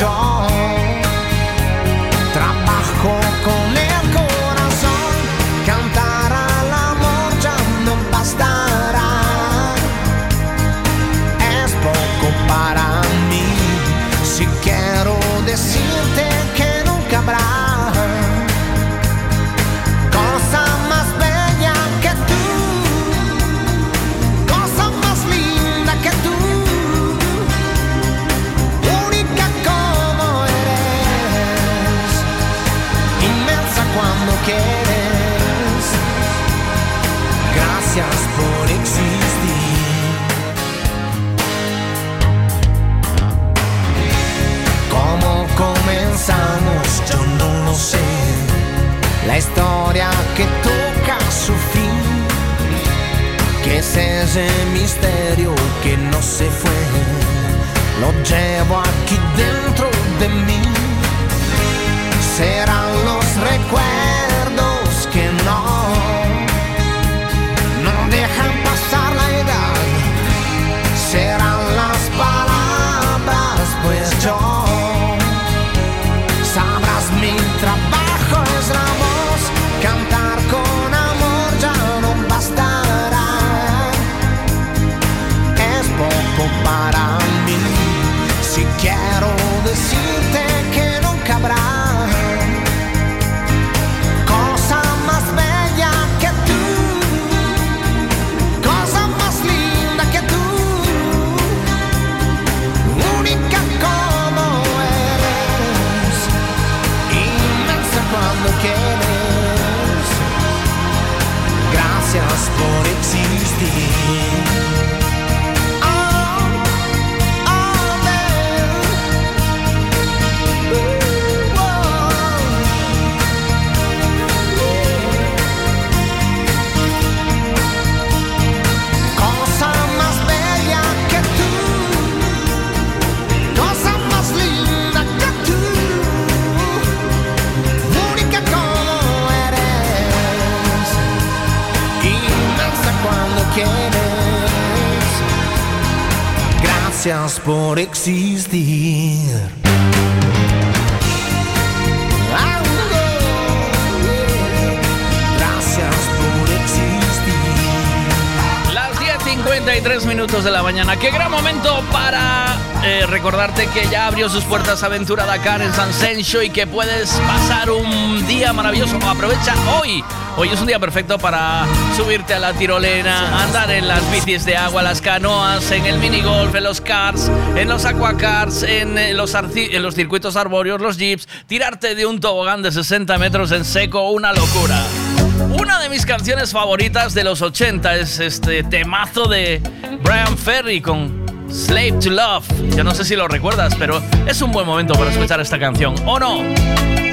pues comenzamos? Yo no lo sé. La historia que toca su fin. Que es ese misterio que no se fue. Lo llevo aquí dentro de mí. Serán los recuerdos existir. Quieres. Gracias por existir. Gracias por existir. Las 10.53 minutos de la mañana. Qué gran momento para eh, recordarte que ya abrió sus puertas Aventura Dakar en San Sencho y que puedes pasar un día maravilloso. Aprovecha hoy. Hoy es un día perfecto para subirte a la tirolena, andar en las bicis de agua, las canoas, en el minigolf, en los cars, en los aquacars, en eh, los, en los circuitos arbóreos, los jeeps, tirarte de un tobogán de 60 metros en seco, una locura. Una de mis canciones favoritas de los 80 es este temazo de Brian Ferry con Slave to Love. Yo no sé si lo recuerdas, pero es un buen momento para escuchar esta canción, ¿o no?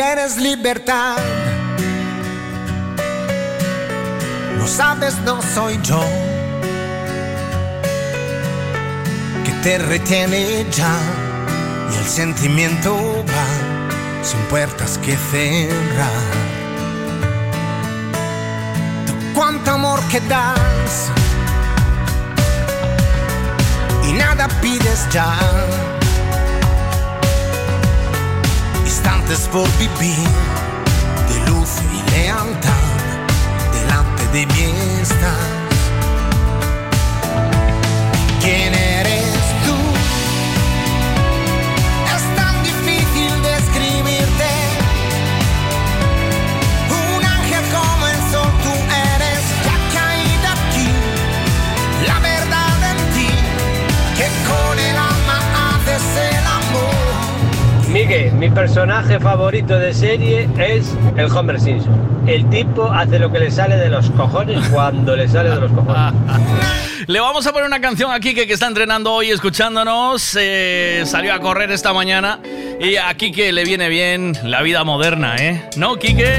Quieres libertad. No sabes, no soy yo. Que te retiene ya. y el sentimiento va sin puertas que cerrar. Tú cuánto amor que das y nada pides ya. Instantes por vivir de luz y lealtad delante de mí estás. Miguel, mi personaje favorito de serie es el Homer Simpson. El tipo hace lo que le sale de los cojones cuando le sale de los cojones. Le vamos a poner una canción a Kike que está entrenando hoy escuchándonos. eh, salió a correr esta mañana. Y a Kike le viene bien la vida moderna, ¿eh? ¿No, Kike?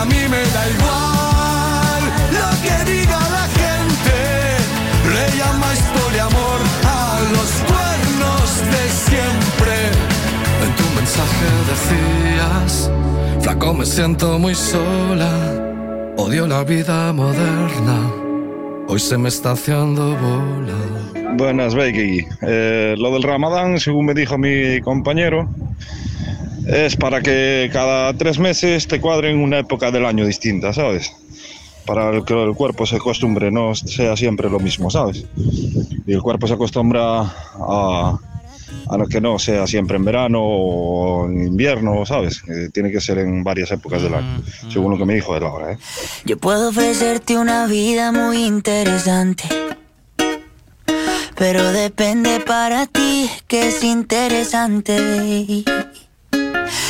A mí me da igual lo que diga la gente. Le llamáis poliamor a los cuernos de siempre. En tu mensaje decías, flaco me siento muy sola. Odio la vida moderna. Hoy se me está haciendo bola. Buenas, Becky. Eh, lo del Ramadán, según me dijo mi compañero, es para que cada tres meses te cuadren una época del año distinta, ¿sabes? Para que el cuerpo se acostumbre, no sea siempre lo mismo, ¿sabes? Y el cuerpo se acostumbra a, a lo que no sea siempre en verano o en invierno, ¿sabes? Tiene que ser en varias épocas del año, según lo que me dijo él ahora, ¿eh? Yo puedo ofrecerte una vida muy interesante. Pero depende para ti que es interesante.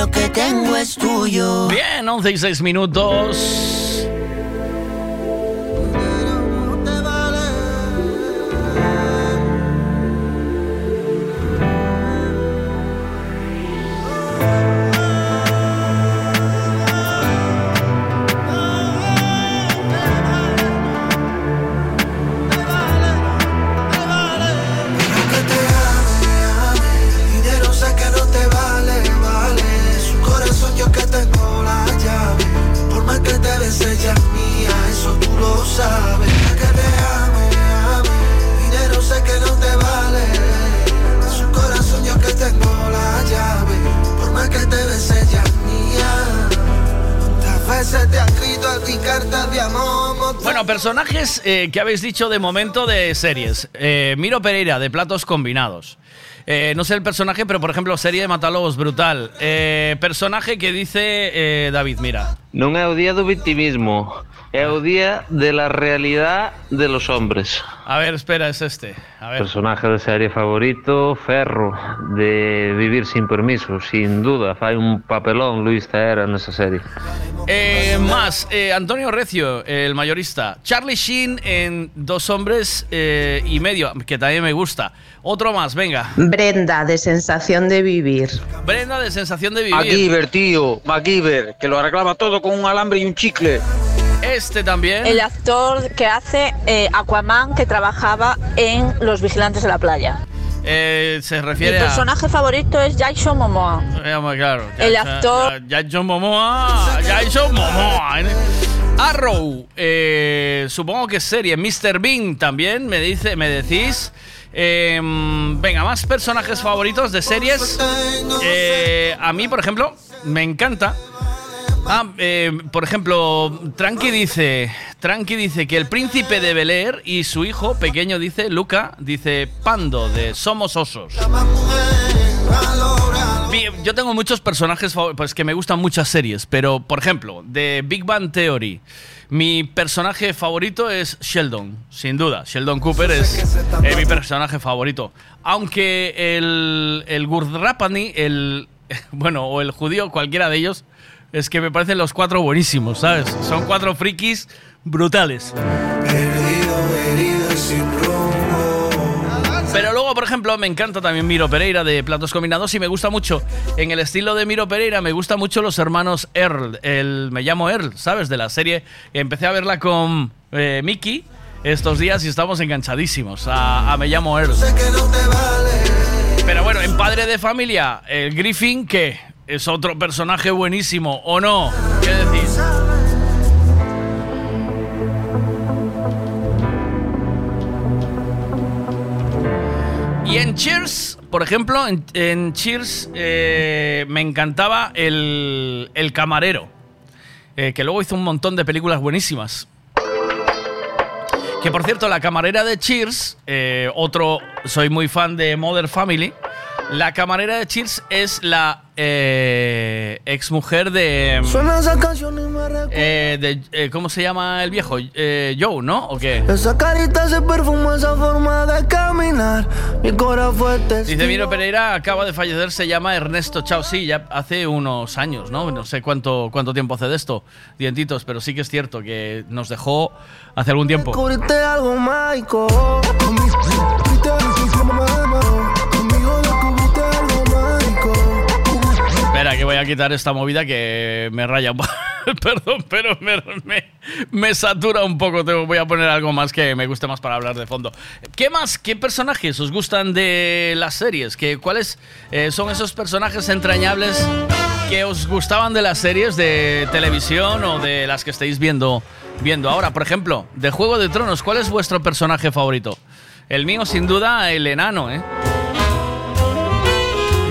lo que tengo es tuyo. Bien, 11 y 6 minutos. Tú lo sabes. Que te ame, ame, dinero sé que no te vale. Su corazón yo que tengo la llave. Por más que te bese ella es mía. Cuántas veces te han escrito a ti cartas de amor. Bueno, personajes eh, que habéis dicho de momento de series. Eh, Miro Pereira, de Platos Combinados. Eh, no sé el personaje, pero por ejemplo, serie de Matalobos, brutal. Eh, personaje que dice eh, David, mira. Non é o día do victimismo, é o día de la realidad de los hombres. A ver, espera, es este. A ver. Personaje de serie favorito, Ferro, de Vivir sin permiso, sin duda, fai un papelón Luis Taera nesa serie. Eh, más, eh, Antonio Recio, el mayorista. Charlie Sheen en Dos Hombres eh, y Medio, que también me gusta. Otro más, venga. Brenda, de sensación de vivir. Brenda de Sensación de Vivir. MacGyver, tío, MacGyver, que lo arreglaba todo con un alambre y un chicle. Este también. El actor que hace eh, Aquaman que trabajaba en Los Vigilantes de la Playa. Eh, se Mi refiere a... personaje favorito es Jason Momoa. Eh, claro. El actor- Jason Momoa. Jason Momoa. Arrow. eh, supongo que es serie. Mr. Bean también, me, dice, me decís. Eh, venga, más personajes favoritos de series. A mí, por ejemplo, me encanta. Ah, eh, por ejemplo, Tranqui dice, Tranqui dice que el príncipe de Bel Air y su hijo pequeño dice, Luca, dice Pando de Somos Osos. Yo tengo muchos personajes pues que me gustan muchas series, pero por ejemplo, de Big Bang Theory, mi personaje favorito es Sheldon, sin duda. Sheldon Cooper es eh, mi personaje favorito. Aunque el, el Gurdrapani, el bueno, o el judío, cualquiera de ellos, es que me parecen los cuatro buenísimos, ¿sabes? Son cuatro frikis brutales. Rumbo. Luego, por ejemplo, me encanta también Miro Pereira de Platos Combinados y me gusta mucho, en el estilo de Miro Pereira, me gusta mucho los hermanos Earl. El, me llamo Earl, ¿sabes? De la serie. Empecé a verla con eh, Mickey estos días y estamos enganchadísimos a, a Me llamo Earl. Pero bueno, en Padre de Familia, el Griffin, que es otro personaje buenísimo, ¿o no? ¿Qué decís? Y en Cheers, por ejemplo, en, Cheers eh, me encantaba el, el camarero, eh, que luego hizo un montón de películas buenísimas. Que por cierto, la camarera de Cheers, eh, otro, soy muy fan de Mother Family. La camarera de Cheers es la eh, exmujer de. Suena esa canción y me eh, de eh, ¿Cómo se llama el viejo? Eh, Joe, ¿no? ¿O qué? Esa carita, ese perfume, esa forma de caminar. Mi corazón fue testigo. Dice Miro Pereira, acaba de fallecer, se llama Ernesto Chao. Sí, ya hace unos años, ¿no? No sé cuánto, cuánto tiempo hace de esto, dientitos, pero sí que es cierto que nos dejó hace algún tiempo. Descubriste algo mágico. Que voy a quitar esta movida que me raya un poco. Perdón, pero me, me- satura un poco. Te voy a poner algo más que me guste más para hablar de fondo. ¿Qué más? ¿Qué personajes os gustan de las series? ¿Qué, ¿Cuáles eh, son esos personajes entrañables que os gustaban de las series de televisión o de las que estáis viendo, viendo ahora? Por ejemplo, de Juego de Tronos, ¿cuál es vuestro personaje favorito? El mío, sin duda, el enano, ¿eh?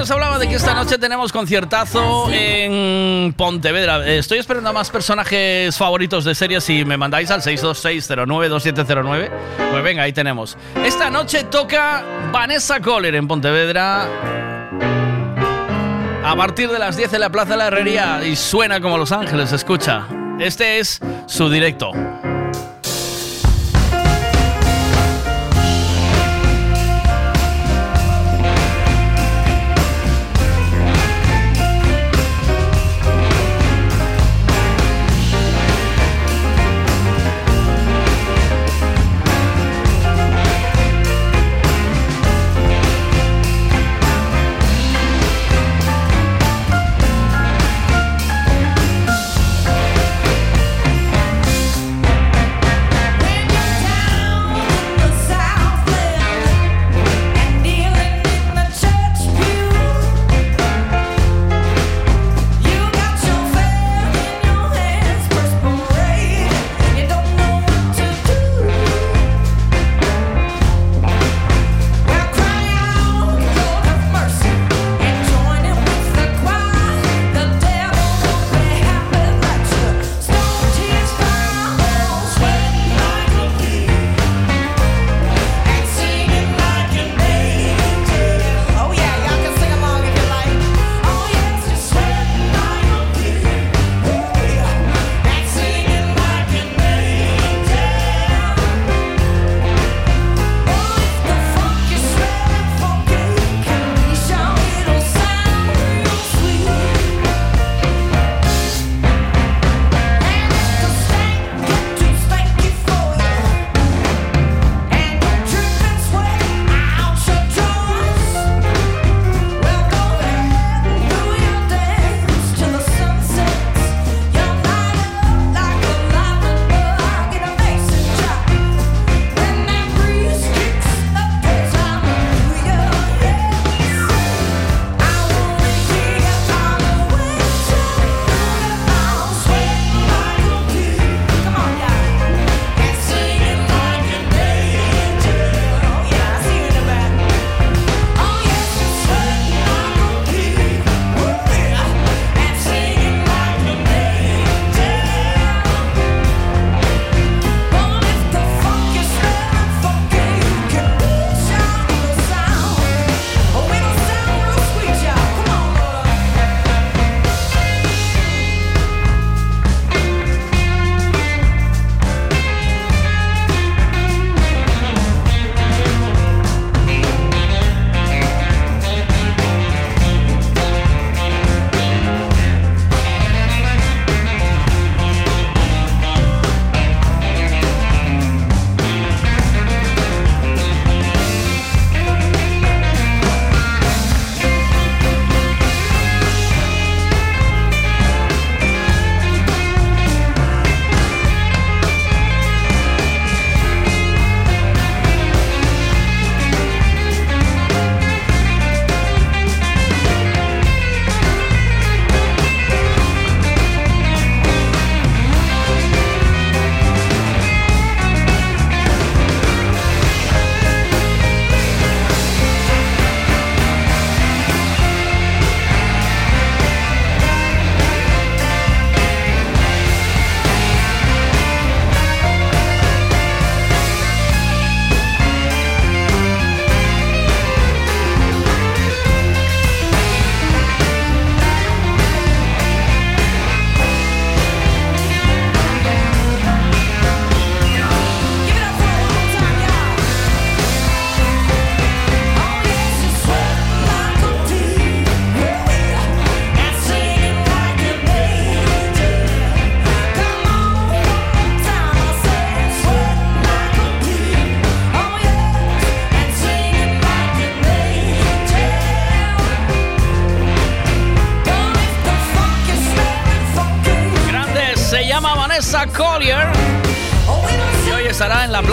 nos hablaba de que esta noche tenemos conciertazo en Pontevedra. Eh, Estoy esperando a más personajes favoritos de series y me mandáis al 626092709. Pues venga, ahí tenemos. Esta noche toca Vanessa Kohler en Pontevedra. A partir de las 10 en la Plaza de la Herrería y suena como Los Ángeles, escucha. Este es su directo.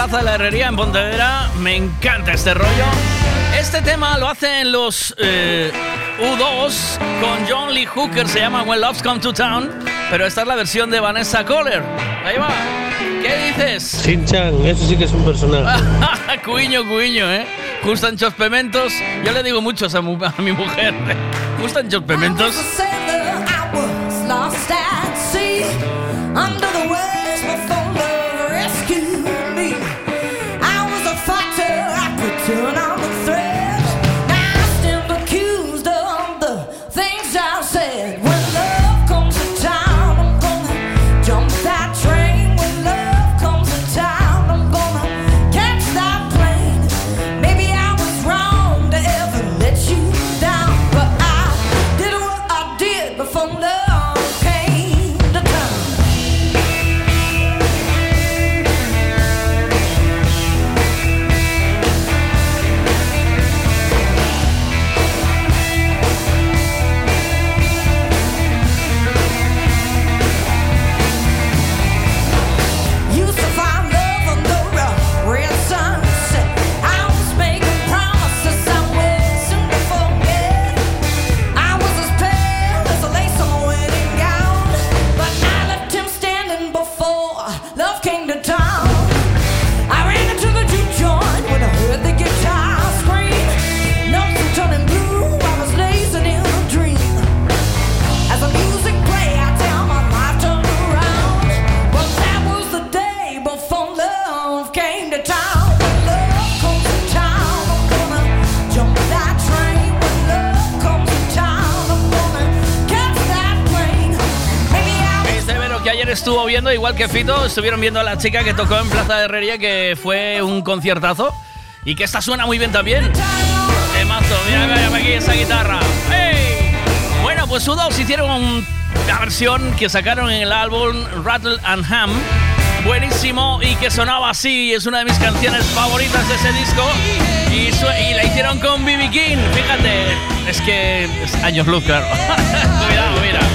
Plaza de la Herrería en Pontevedra. Me encanta este rollo. Este tema lo hacen los eh, U2 con John Lee Hooker. Se llama When Love's Come to Town. Pero esta es la versión de Vanessa Kohler. Ahí va. ¿Qué dices? Sinchan, eso sí que es un personaje. cuiño, cuiño, ¿eh? Gustan chospementos. Yo le digo muchos a, mu a mi mujer. Gustan chospementos. estuvo viendo, igual que Fito, estuvieron viendo a la chica que tocó en Plaza de Herrería, que fue un conciertazo. Y que esta suena muy bien también. Temazo, mira, mira, aquí esa guitarra. ¡Hey! Bueno, pues U2 hicieron una versión que sacaron en el álbum Rattle and Ham. Buenísimo y que sonaba así. Es una de mis canciones favoritas de ese disco. Y, y la hicieron con BB King. Fíjate, es que es años luz, claro. Cuidado, mira.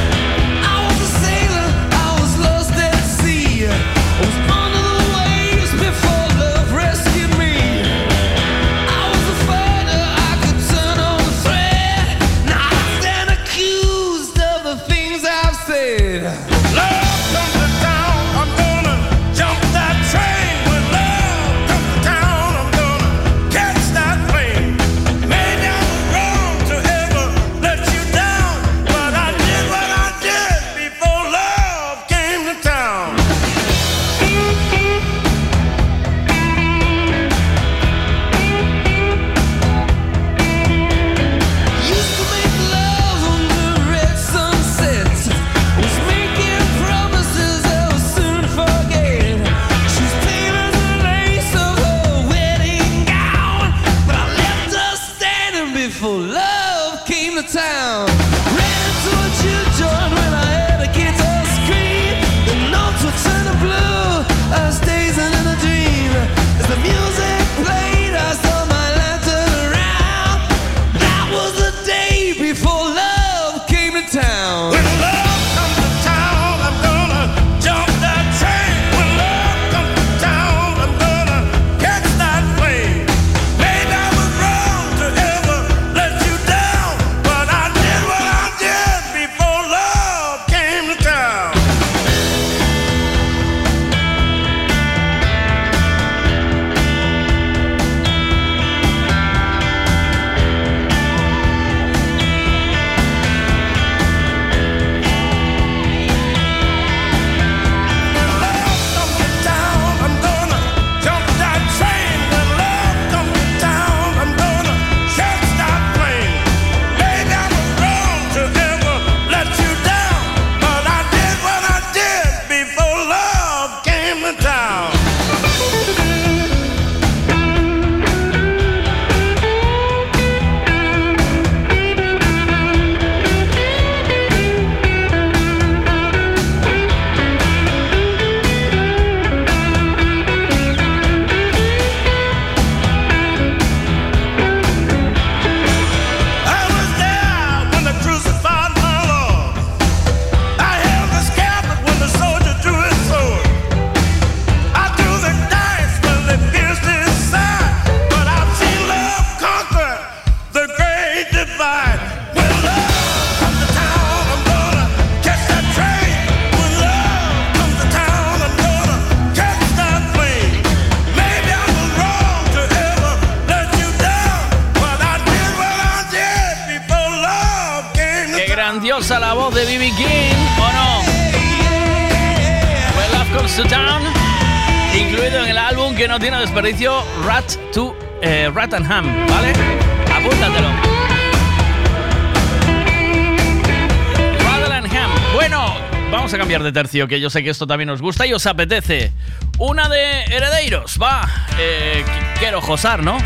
Pratenham, ¿vale? Apúntatelo. Bueno, vamos a cambiar de tercio, que yo sé que esto también os gusta y os apetece. Una de herederos, va. Eh, quiero josar, ¿no?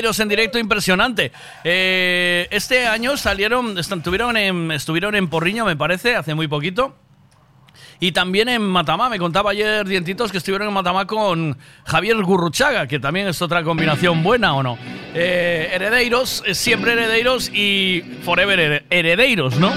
Medeiros en directo, impresionante. Eh, este año salieron, estuvieron en, estuvieron en Porriño, me parece, hace muy poquito. Y también en Matamá, me contaba ayer Dientitos que estuvieron en Matamá con Javier Gurruchaga, que también es otra combinación buena o no. Eh, eh siempre heredeiros y forever heredeiros, ¿no?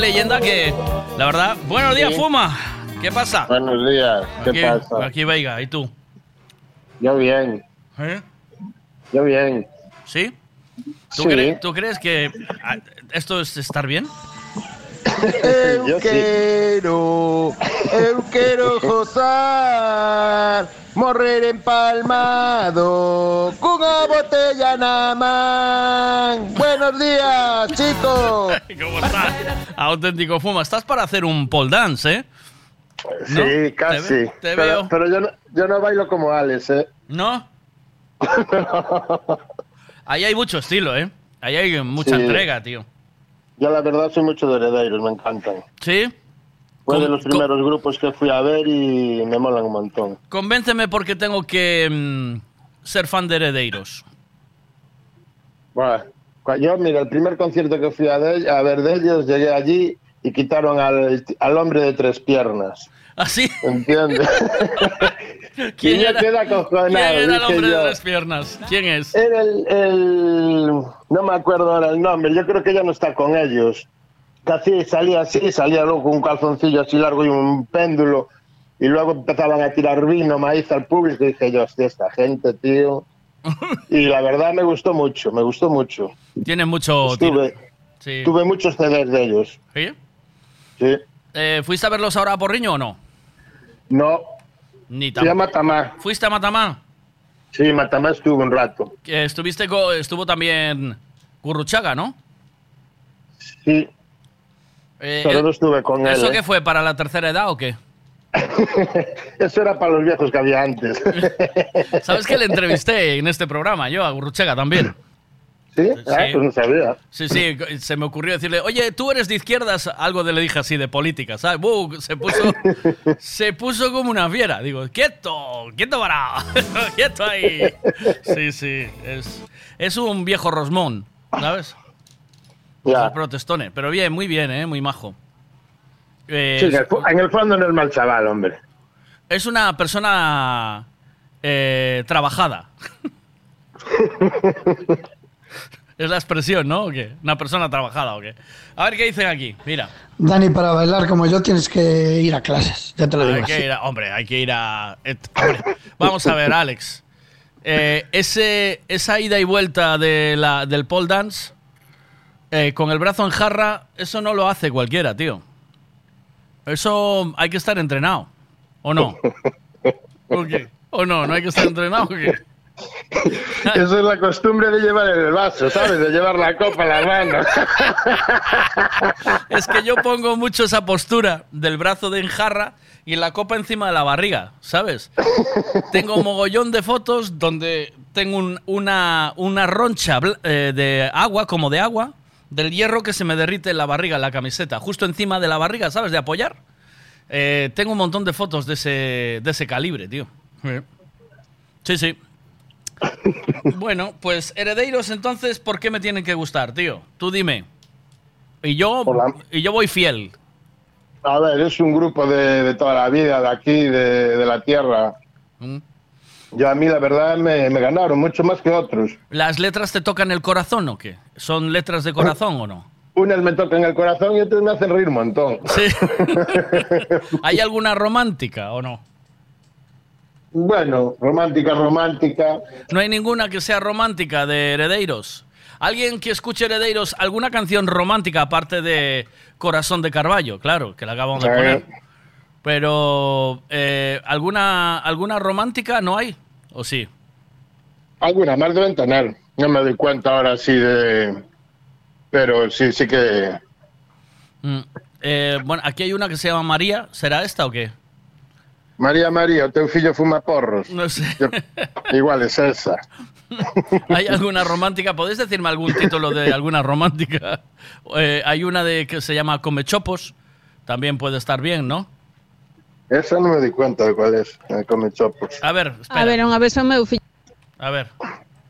De leyenda que, la verdad. Buenos días, Sí. Fuma. ¿Qué pasa? Buenos días, ¿qué Aquí, pasa? aquí Veiga, ¿y tú? Yo bien, ¿Eh? yo bien. ¿Sí? ¿Tú, Sí. cre- tú crees que ah, esto es estar bien? Eu quero, eu quero gozar, morrer empalmado, cunha botella na man. Buenos días, chicos. ¿Cómo estás? Auténtico Fuma. Estás para hacer un pole dance, ¿eh? ¿No? Sí, casi. Te pero, veo. pero yo, no, yo no bailo como Alex, ¿eh? ¿No? Ahí hay mucho estilo, ¿eh? Ahí hay mucha Sí. entrega, tío. Yo la verdad soy mucho de herederos, me encantan. ¿Sí? Fue de los primeros grupos que fui a ver y me molan un montón. Convénceme porque tengo que mm, ser fan de Heredeiros. Bueno, yo, mira, el primer concierto que fui a, de- a ver de ellos, llegué allí y quitaron al, al hombre de tres piernas. ¿Así? ¿Entiendes? ¿Quién era, ¿Quién era el hombre yo. de tres piernas? ¿Quién es? Era el, el- No me acuerdo ahora el nombre, yo creo que ya no está con ellos. Casi salía así, salía luego con un calzoncillo así largo y un péndulo. Y luego empezaban a tirar vino, maíz al público. Y dije yo, hostia, esta gente, tío. Y la verdad me gustó mucho, me gustó mucho. Tiene mucho... Tuve, Sí. tuve muchos CDs de ellos. ¿Sí? Sí. Eh, ¿Fuiste a verlos ahora a Porriño o no? No. Ni Fui a Matamá. ¿Fuiste a Matamá? Sí, Matamá estuvo un rato. Que estuviste estuvo también Gurruchaga, ¿no? Sí. Eh, Pero eh, no estuve con él. ¿Eso ¿eh? qué fue? ¿Para la tercera edad o qué? Eso era para los viejos que había antes. ¿Sabes que le entrevisté en este programa yo a Gurruchaga también? ¿Sí? Ah, pues no sabía. Sí, sí, se me ocurrió decirle, oye, tú eres de izquierdas, algo de le dije así, de política, ¿sabes? Se puso, se puso como una fiera. Digo, quieto, quieto para, quieto ahí. Sí, sí, es, es un viejo rosmón, ¿sabes? Ya. Es protestone, pero bien, muy bien, ¿eh? Muy majo. Eh, Sí, en el, fo- en el fondo no es mal chaval, hombre. es una persona eh, trabajada. es la expresión, ¿no? ¿O qué? Una persona trabajada, ¿o qué? A ver qué dicen aquí. Mira. Dani, para bailar como yo tienes que ir a clases, ya te lo digo Hay así. que ir a- hombre, hay que ir a. hombre, vamos a ver, Alex. Eh, ese, esa ida y vuelta de la, del pole dance eh, con el brazo en jarra, eso no lo hace cualquiera, tío. Eso hay que estar entrenado. ¿O no? ¿O no? ¿No hay que estar entrenado? ¿o qué? Eso es la costumbre de llevar el vaso, ¿sabes? De llevar la copa en la mano. Es que yo pongo mucho esa postura del brazo de enjarra y la copa encima de la barriga, ¿sabes? Tengo mogollón de fotos donde tengo un- una, una roncha eh, de agua, como de agua, del hierro que se me derrite en la barriga, en la camiseta, justo encima de la barriga, ¿sabes? De apoyar. Eh, tengo un montón de fotos de ese, de ese calibre, tío. Sí, sí. Bueno, pues Heredeiros, entonces, ¿por qué me tienen que gustar, tío? Tú dime. Y yo, y yo voy fiel. A ver, es un grupo de, de toda la vida, de aquí, de, de la tierra. Mm. Yo a mí, la verdad, me, me ganaron mucho más que otros. ¿Las letras te tocan el corazón o qué? ¿Son letras de corazón o no? Unas me tocan el corazón y otras me hacen reír un montón. Sí. ¿Hay alguna romántica o no? Bueno, romántica, romántica. No hay ninguna que sea romántica de Heredeiros. ¿Alguien que escuche Heredeiros, alguna canción romántica aparte de Corazón de Carballo? Claro, que la acabamos de poner. Pero, eh, ¿alguna, ¿alguna romántica no hay? ¿O sí? Alguna más deben tener. No me doy cuenta ahora sí de... Pero sí, sí que... Mm. Eh, bueno, aquí hay una que se llama María. ¿Será esta o qué? María María, o teu fillo fuma porros. No sé. Yo- igual es esa. ¿Hay alguna romántica? ¿Podéis decirme algún título de alguna romántica? Eh, hay una de que se llama Comechopos. También puede estar bien, ¿no? Esa no me di cuenta de cuál es. eh. A ver, espera. A ver, unha vez o meu fillo, A ver,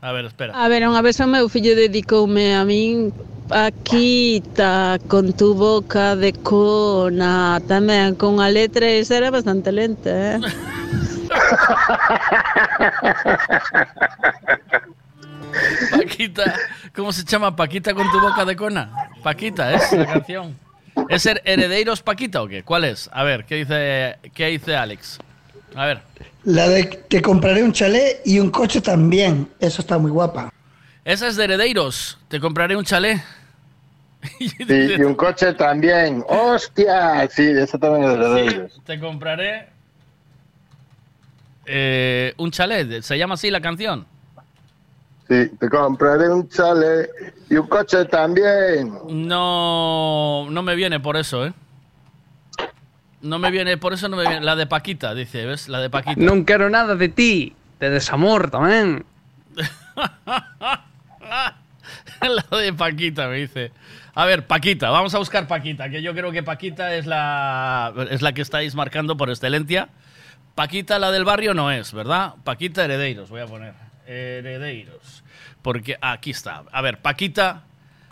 a ver, espera. a ver, unha vez o meu fillo dedicoume a min Paquita, con tu boca de cona, tamén con a letra esa era bastante lenta, eh? Paquita, ¿cómo se llama Paquita con tu boca de cona? Paquita, es la canción. ¿Es her- Herederos Paquita o qué? ¿Cuál es? A ver, ¿qué dice, qué dice Alex? A ver. La de te compraré un chalet y un coche también. Eso está muy guapa. Esa es de Herederos. Te compraré un chalet. Sí, y un coche también. ¡Hostia! Sí, eso también es de Herederos. Te compraré eh, un chalet. ¿Se llama así la canción? Sí, te compraré un chalet y un coche también. No, no me viene por eso, ¿eh? No me viene, por eso no me viene. La de Paquita, dice, ¿ves? La de Paquita. Non quero nada de ti, de desamor tamén. la de Paquita, me dice. A ver, Paquita, vamos a buscar Paquita, que yo creo que Paquita es la, es la que estáis marcando por excelencia. Paquita, la del barrio, no es, ¿verdad? Paquita Heredeiros, voy a poner. Heredeiros. Porque aquí está. A ver, Paquita,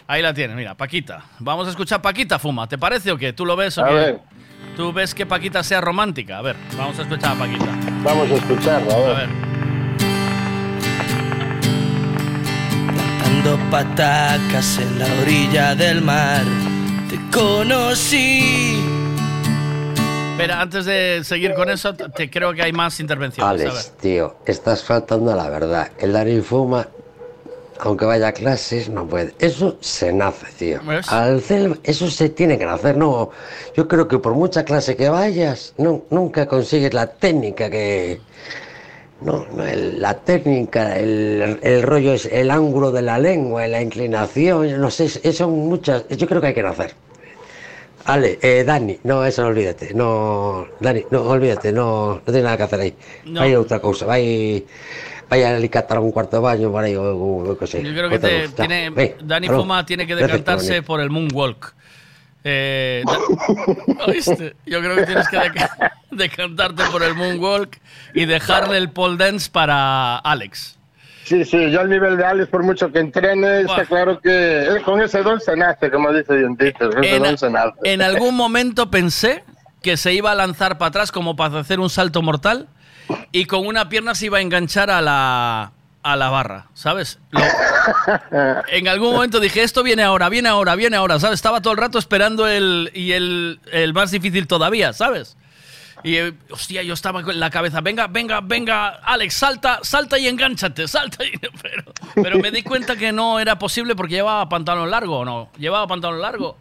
ahí la tienes, mira, Paquita. Vamos a escuchar Paquita Fuma, ¿te parece o qué? ¿Tú lo ves o A qué? ver. ¿Tú ves que Paquita sea romántica? A ver, vamos a escuchar a Paquita. Vamos a escucharla, a ver. A ver. Dando patacas en la orilla del mar, te conocí. Espera, antes de seguir con eso, te creo que hay más intervenciones. A ver. Alex, tío, estás faltando a la verdad. El Dani Fuma, aunque vaya a clases, no puede. Eso se nace, tío. ¿Ves? Al cel- eso se tiene que nacer, no. Yo creo que por mucha clase que vayas, no, nunca consigues la técnica que. No, no, el- la técnica, el, el rollo es el ángulo de la lengua, la inclinación, no sé, son muchas. Yo creo que hay que nacer. Ale, eh, Dani, no, eso no olvídate, no, Dani, no, olvídate, no, no tiene nada que hacer ahí. No. Vaya otra cosa, vaya, vaya a alicatar un cuarto de baño por ahí, o, o- o qué sé. Yo creo que te- tiene, Dani. Fuma tiene que decantarse por el moonwalk. Eh, ¿Oíste? Yo creo que tienes que deca- decantarte por el moonwalk y dejarle el pole dance para Alex. Sí, sí, yo al nivel de Alex, por mucho que entrene, está claro que con ese don se nace, como dice ese En, don se nace. en algún momento pensé que se iba a lanzar para atrás como para hacer un salto mortal y con una pierna se iba a enganchar a la, a la barra, ¿sabes? Lo- en algún momento dije, esto viene ahora, viene ahora, viene ahora, ¿sabes? Estaba todo el rato esperando el, y el, el más difícil todavía, ¿sabes? Y, eh, hostia, yo estaba con la cabeza, venga, venga, venga, Alex, salta, salta y engánchate, salta y... Pero, pero me di cuenta que no era posible porque llevaba pantalón largo o no. ¿Llevaba pantalón largo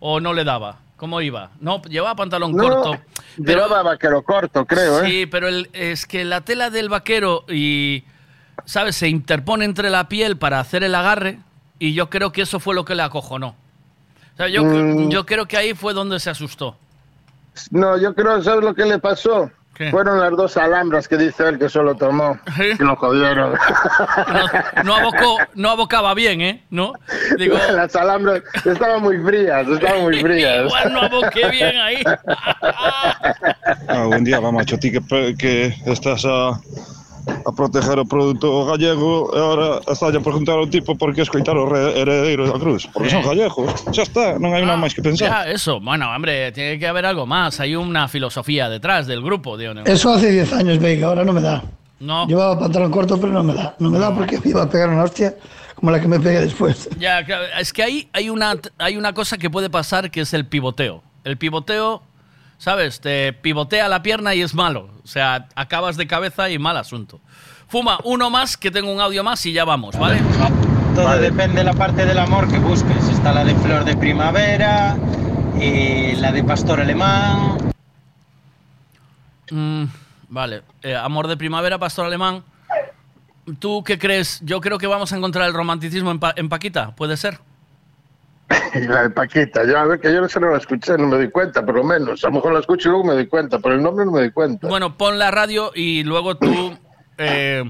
o no le daba? ¿Cómo iba? No, llevaba pantalón No, corto. Pero, Llevaba vaquero corto, creo, ¿eh? Sí, pero el- es que la tela del vaquero y, ¿sabes? Se interpone entre la piel para hacer el agarre y yo creo que eso fue lo que le acojonó. O sea, yo, Mm. yo creo que ahí fue donde se asustó. No, yo creo, ¿sabes lo que le pasó? ¿Qué? Fueron las dos alhambras que dice él que solo tomó. Y lo jodieron. No, no, abocó, no abocaba bien, ¿eh? ¿No? Digo, las alhambras estaban muy frías, estaban muy frías. igual no aboqué bien ahí. Ah, buen día, va, macho, ti que, que estás a, a proteger o produto gallego e ahora estás a preguntar ao tipo por que escoitar re- heredeiros da cruz. Porque son Sí. gallegos, xa está, non hai nada máis que pensar. Ya, eso. Bueno, hombre, tiene que haber algo más. Hay una filosofía detrás del grupo, digo. Eso hace 10 años, Veiga, ahora no me da. No. Llevaba pantalón corto, pero no me da. No me da porque me iba a pegar una hostia como la que me pegué después. Ya, es que ahí hay una, hay una cosa que puede pasar que es el pivoteo. El pivoteo, ¿sabes? Te pivotea la pierna y es malo. O sea, acabas de cabeza y mal asunto. Fuma, uno más, que tengo un audio más y ya vamos, ¿vale? Todo depende de la parte del amor que busques. Está la de flor de primavera, y la de pastor alemán. Mm, vale. Eh, amor de primavera, pastor alemán. ¿Tú qué crees? Yo creo que vamos a encontrar el romanticismo en, Pa- en Paquita, ¿puede ser? La de Paquita, yo a ver que yo no se no la escuché, no me di cuenta, por lo menos. A lo mejor la escucho y luego me di cuenta, pero el nombre no me di cuenta. Bueno, pon la radio y luego tú, eh,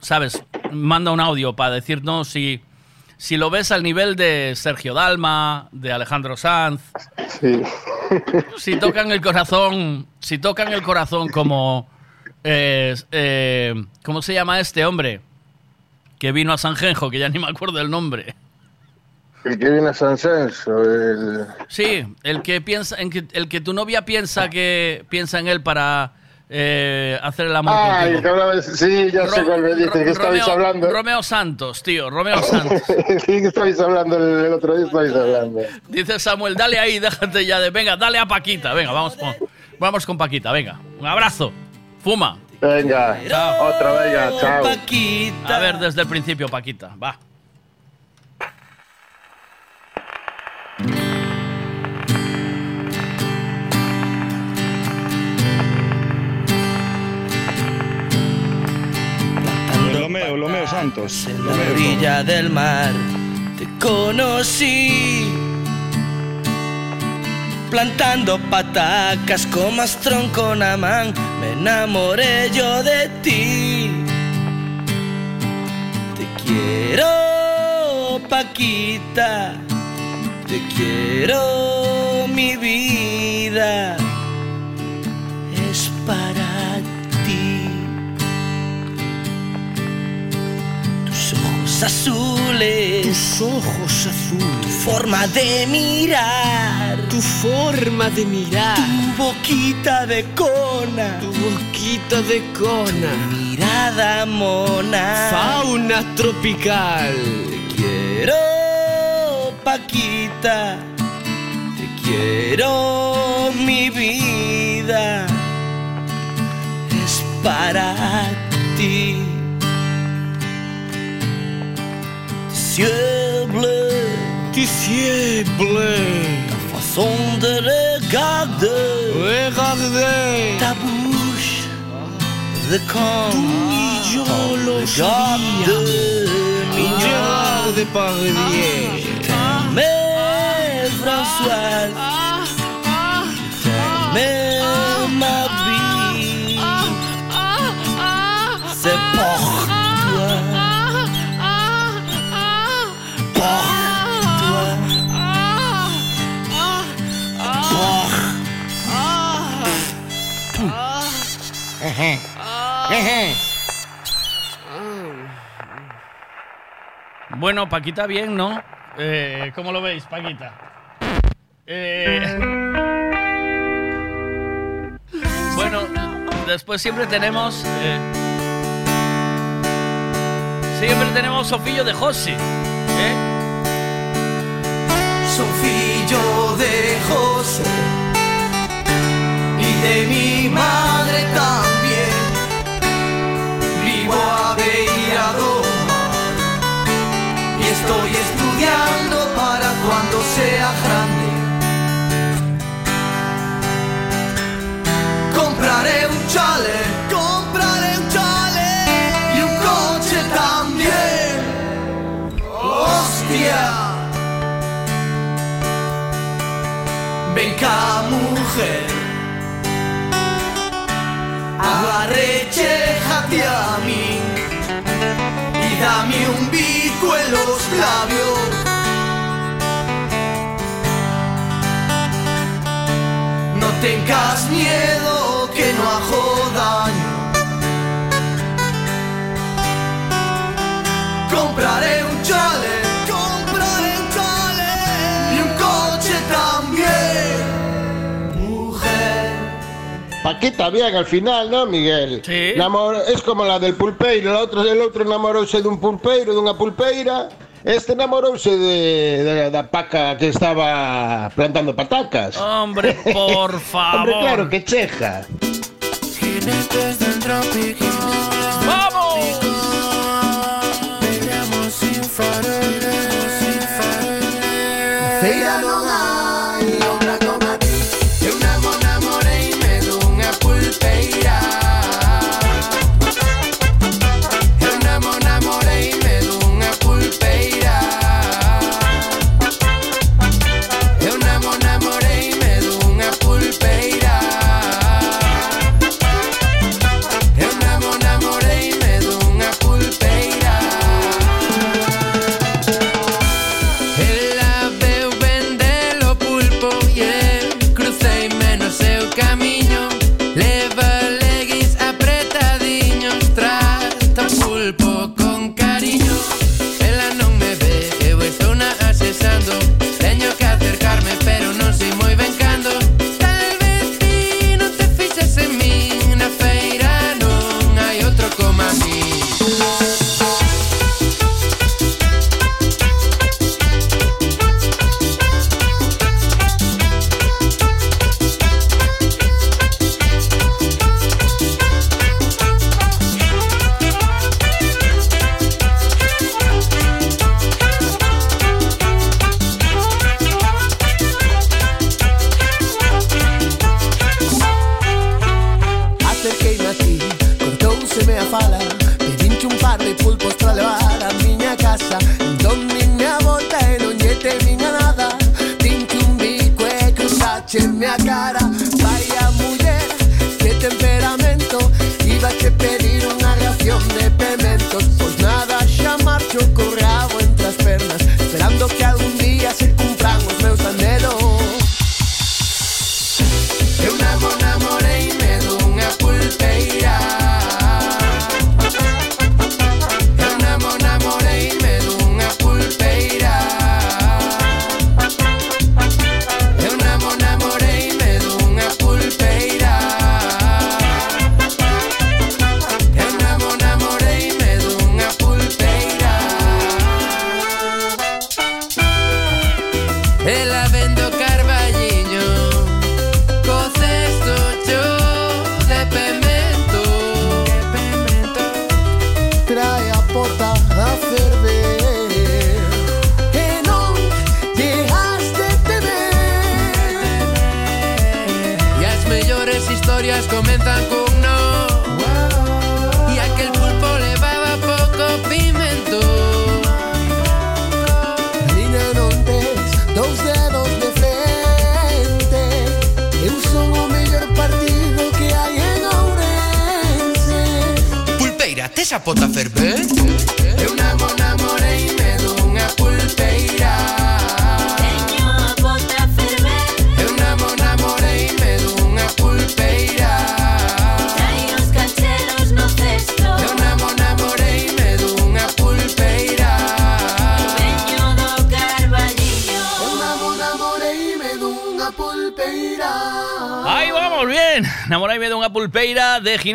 ¿sabes? Manda un audio para decirnos si, si lo ves al nivel de Sergio Dalma, de Alejandro Sanz. Sí. Si tocan el corazón, si tocan el corazón como... eh, eh, ¿Cómo se llama este hombre? Que vino a Sanjenjo, que ya ni me acuerdo el nombre. El que viene a San Censo, el... Sí, el que piensa, en que, el que tu novia piensa que piensa en él para eh, hacer el amor Ah, el que hablaba de- sí, ya sé Ro- cuál me dice, Ro- que estabais Romeo- hablando. Romeo Santos, tío, Romeo Santos. sí, que estabais hablando el, el otro día, estabais hablando. Dice Samuel, dale ahí, déjate ya de. Venga, dale a Paquita. Venga, vamos con, vamos con Paquita, venga. Un abrazo. Fuma. Venga, otra, venga, chao. A ver, desde el principio, Paquita. Va. Lomeo, Lomeo Santos. En la orilla del mar te conocí. Plantando patacas como Astrón con Amán, me enamoré yo de ti. Te quiero, Paquita, te quiero, mi vida. Ojos azules. Tus ojos azules. Tu forma de mirar. Tu forma de mirar. Tu boquita de cona. Tu boquita de cona. mirada mona. Fauna tropical. Te quiero, Paquita. Te quiero, mi vida. Es para ti. Cieux bleu, tu cieux bleu, ta façon de regarder, regarder. Ta bouche. De quand yo lo sabía, mi Gérard Depardieu, mais Françoise, Bueno, Paquita, bien, ¿no? Eh, ¿Cómo lo veis, Paquita? Eh, Bueno, después siempre tenemos. eh, Siempre tenemos Sofillo de Josi. ¿eh? Sofillo de José y de mi madre también. Estoy estudiando para cuando sea grande. Compraré un chale, compraré un chale y un coche también. ¡Hostia! Venga mujer Agarréchate a mí Y dame un los labios No tengas miedo que no hago daño Compraré un chale, compraré un chale y un coche también. Mujer. Paquita bien al final, ¿no, Miguel? Sí. Namor- es como la del pulpeiro, la outra, el outro namorouse dun pulpeiro, dunha pulpeira. Este namorouse de, de, da paca que estaba plantando patacas. Hombre, por favor. Hombre, claro, que cheja. ¡Vamos!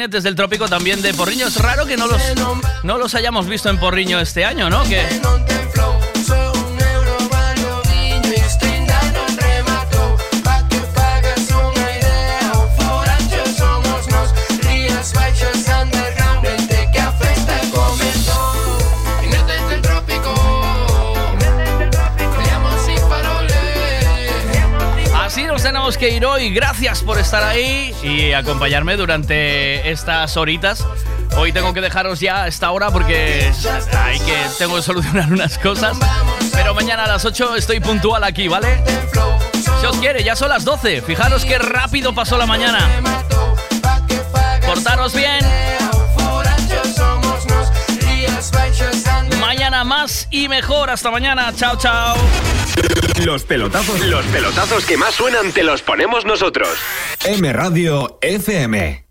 Jinetes del Trópico, también de Porriño. Es raro que no los, no los hayamos visto en Porriño este año, ¿no? Que nos tenemos que ir hoy. Gracias por estar ahí y acompañarme durante estas horitas. Hoy tengo que dejaros ya a esta hora porque hay que tengo que solucionar unas cosas. Pero mañana a las 8 estoy puntual aquí, ¿vale? Si os quiere, ya son las 12. Fijaros qué rápido pasó la mañana. Portaros bien. Más y mejor. Hasta mañana. Chao, chao. Los pelotazos, los pelotazos que más suenan te los ponemos nosotros. M Radio FM.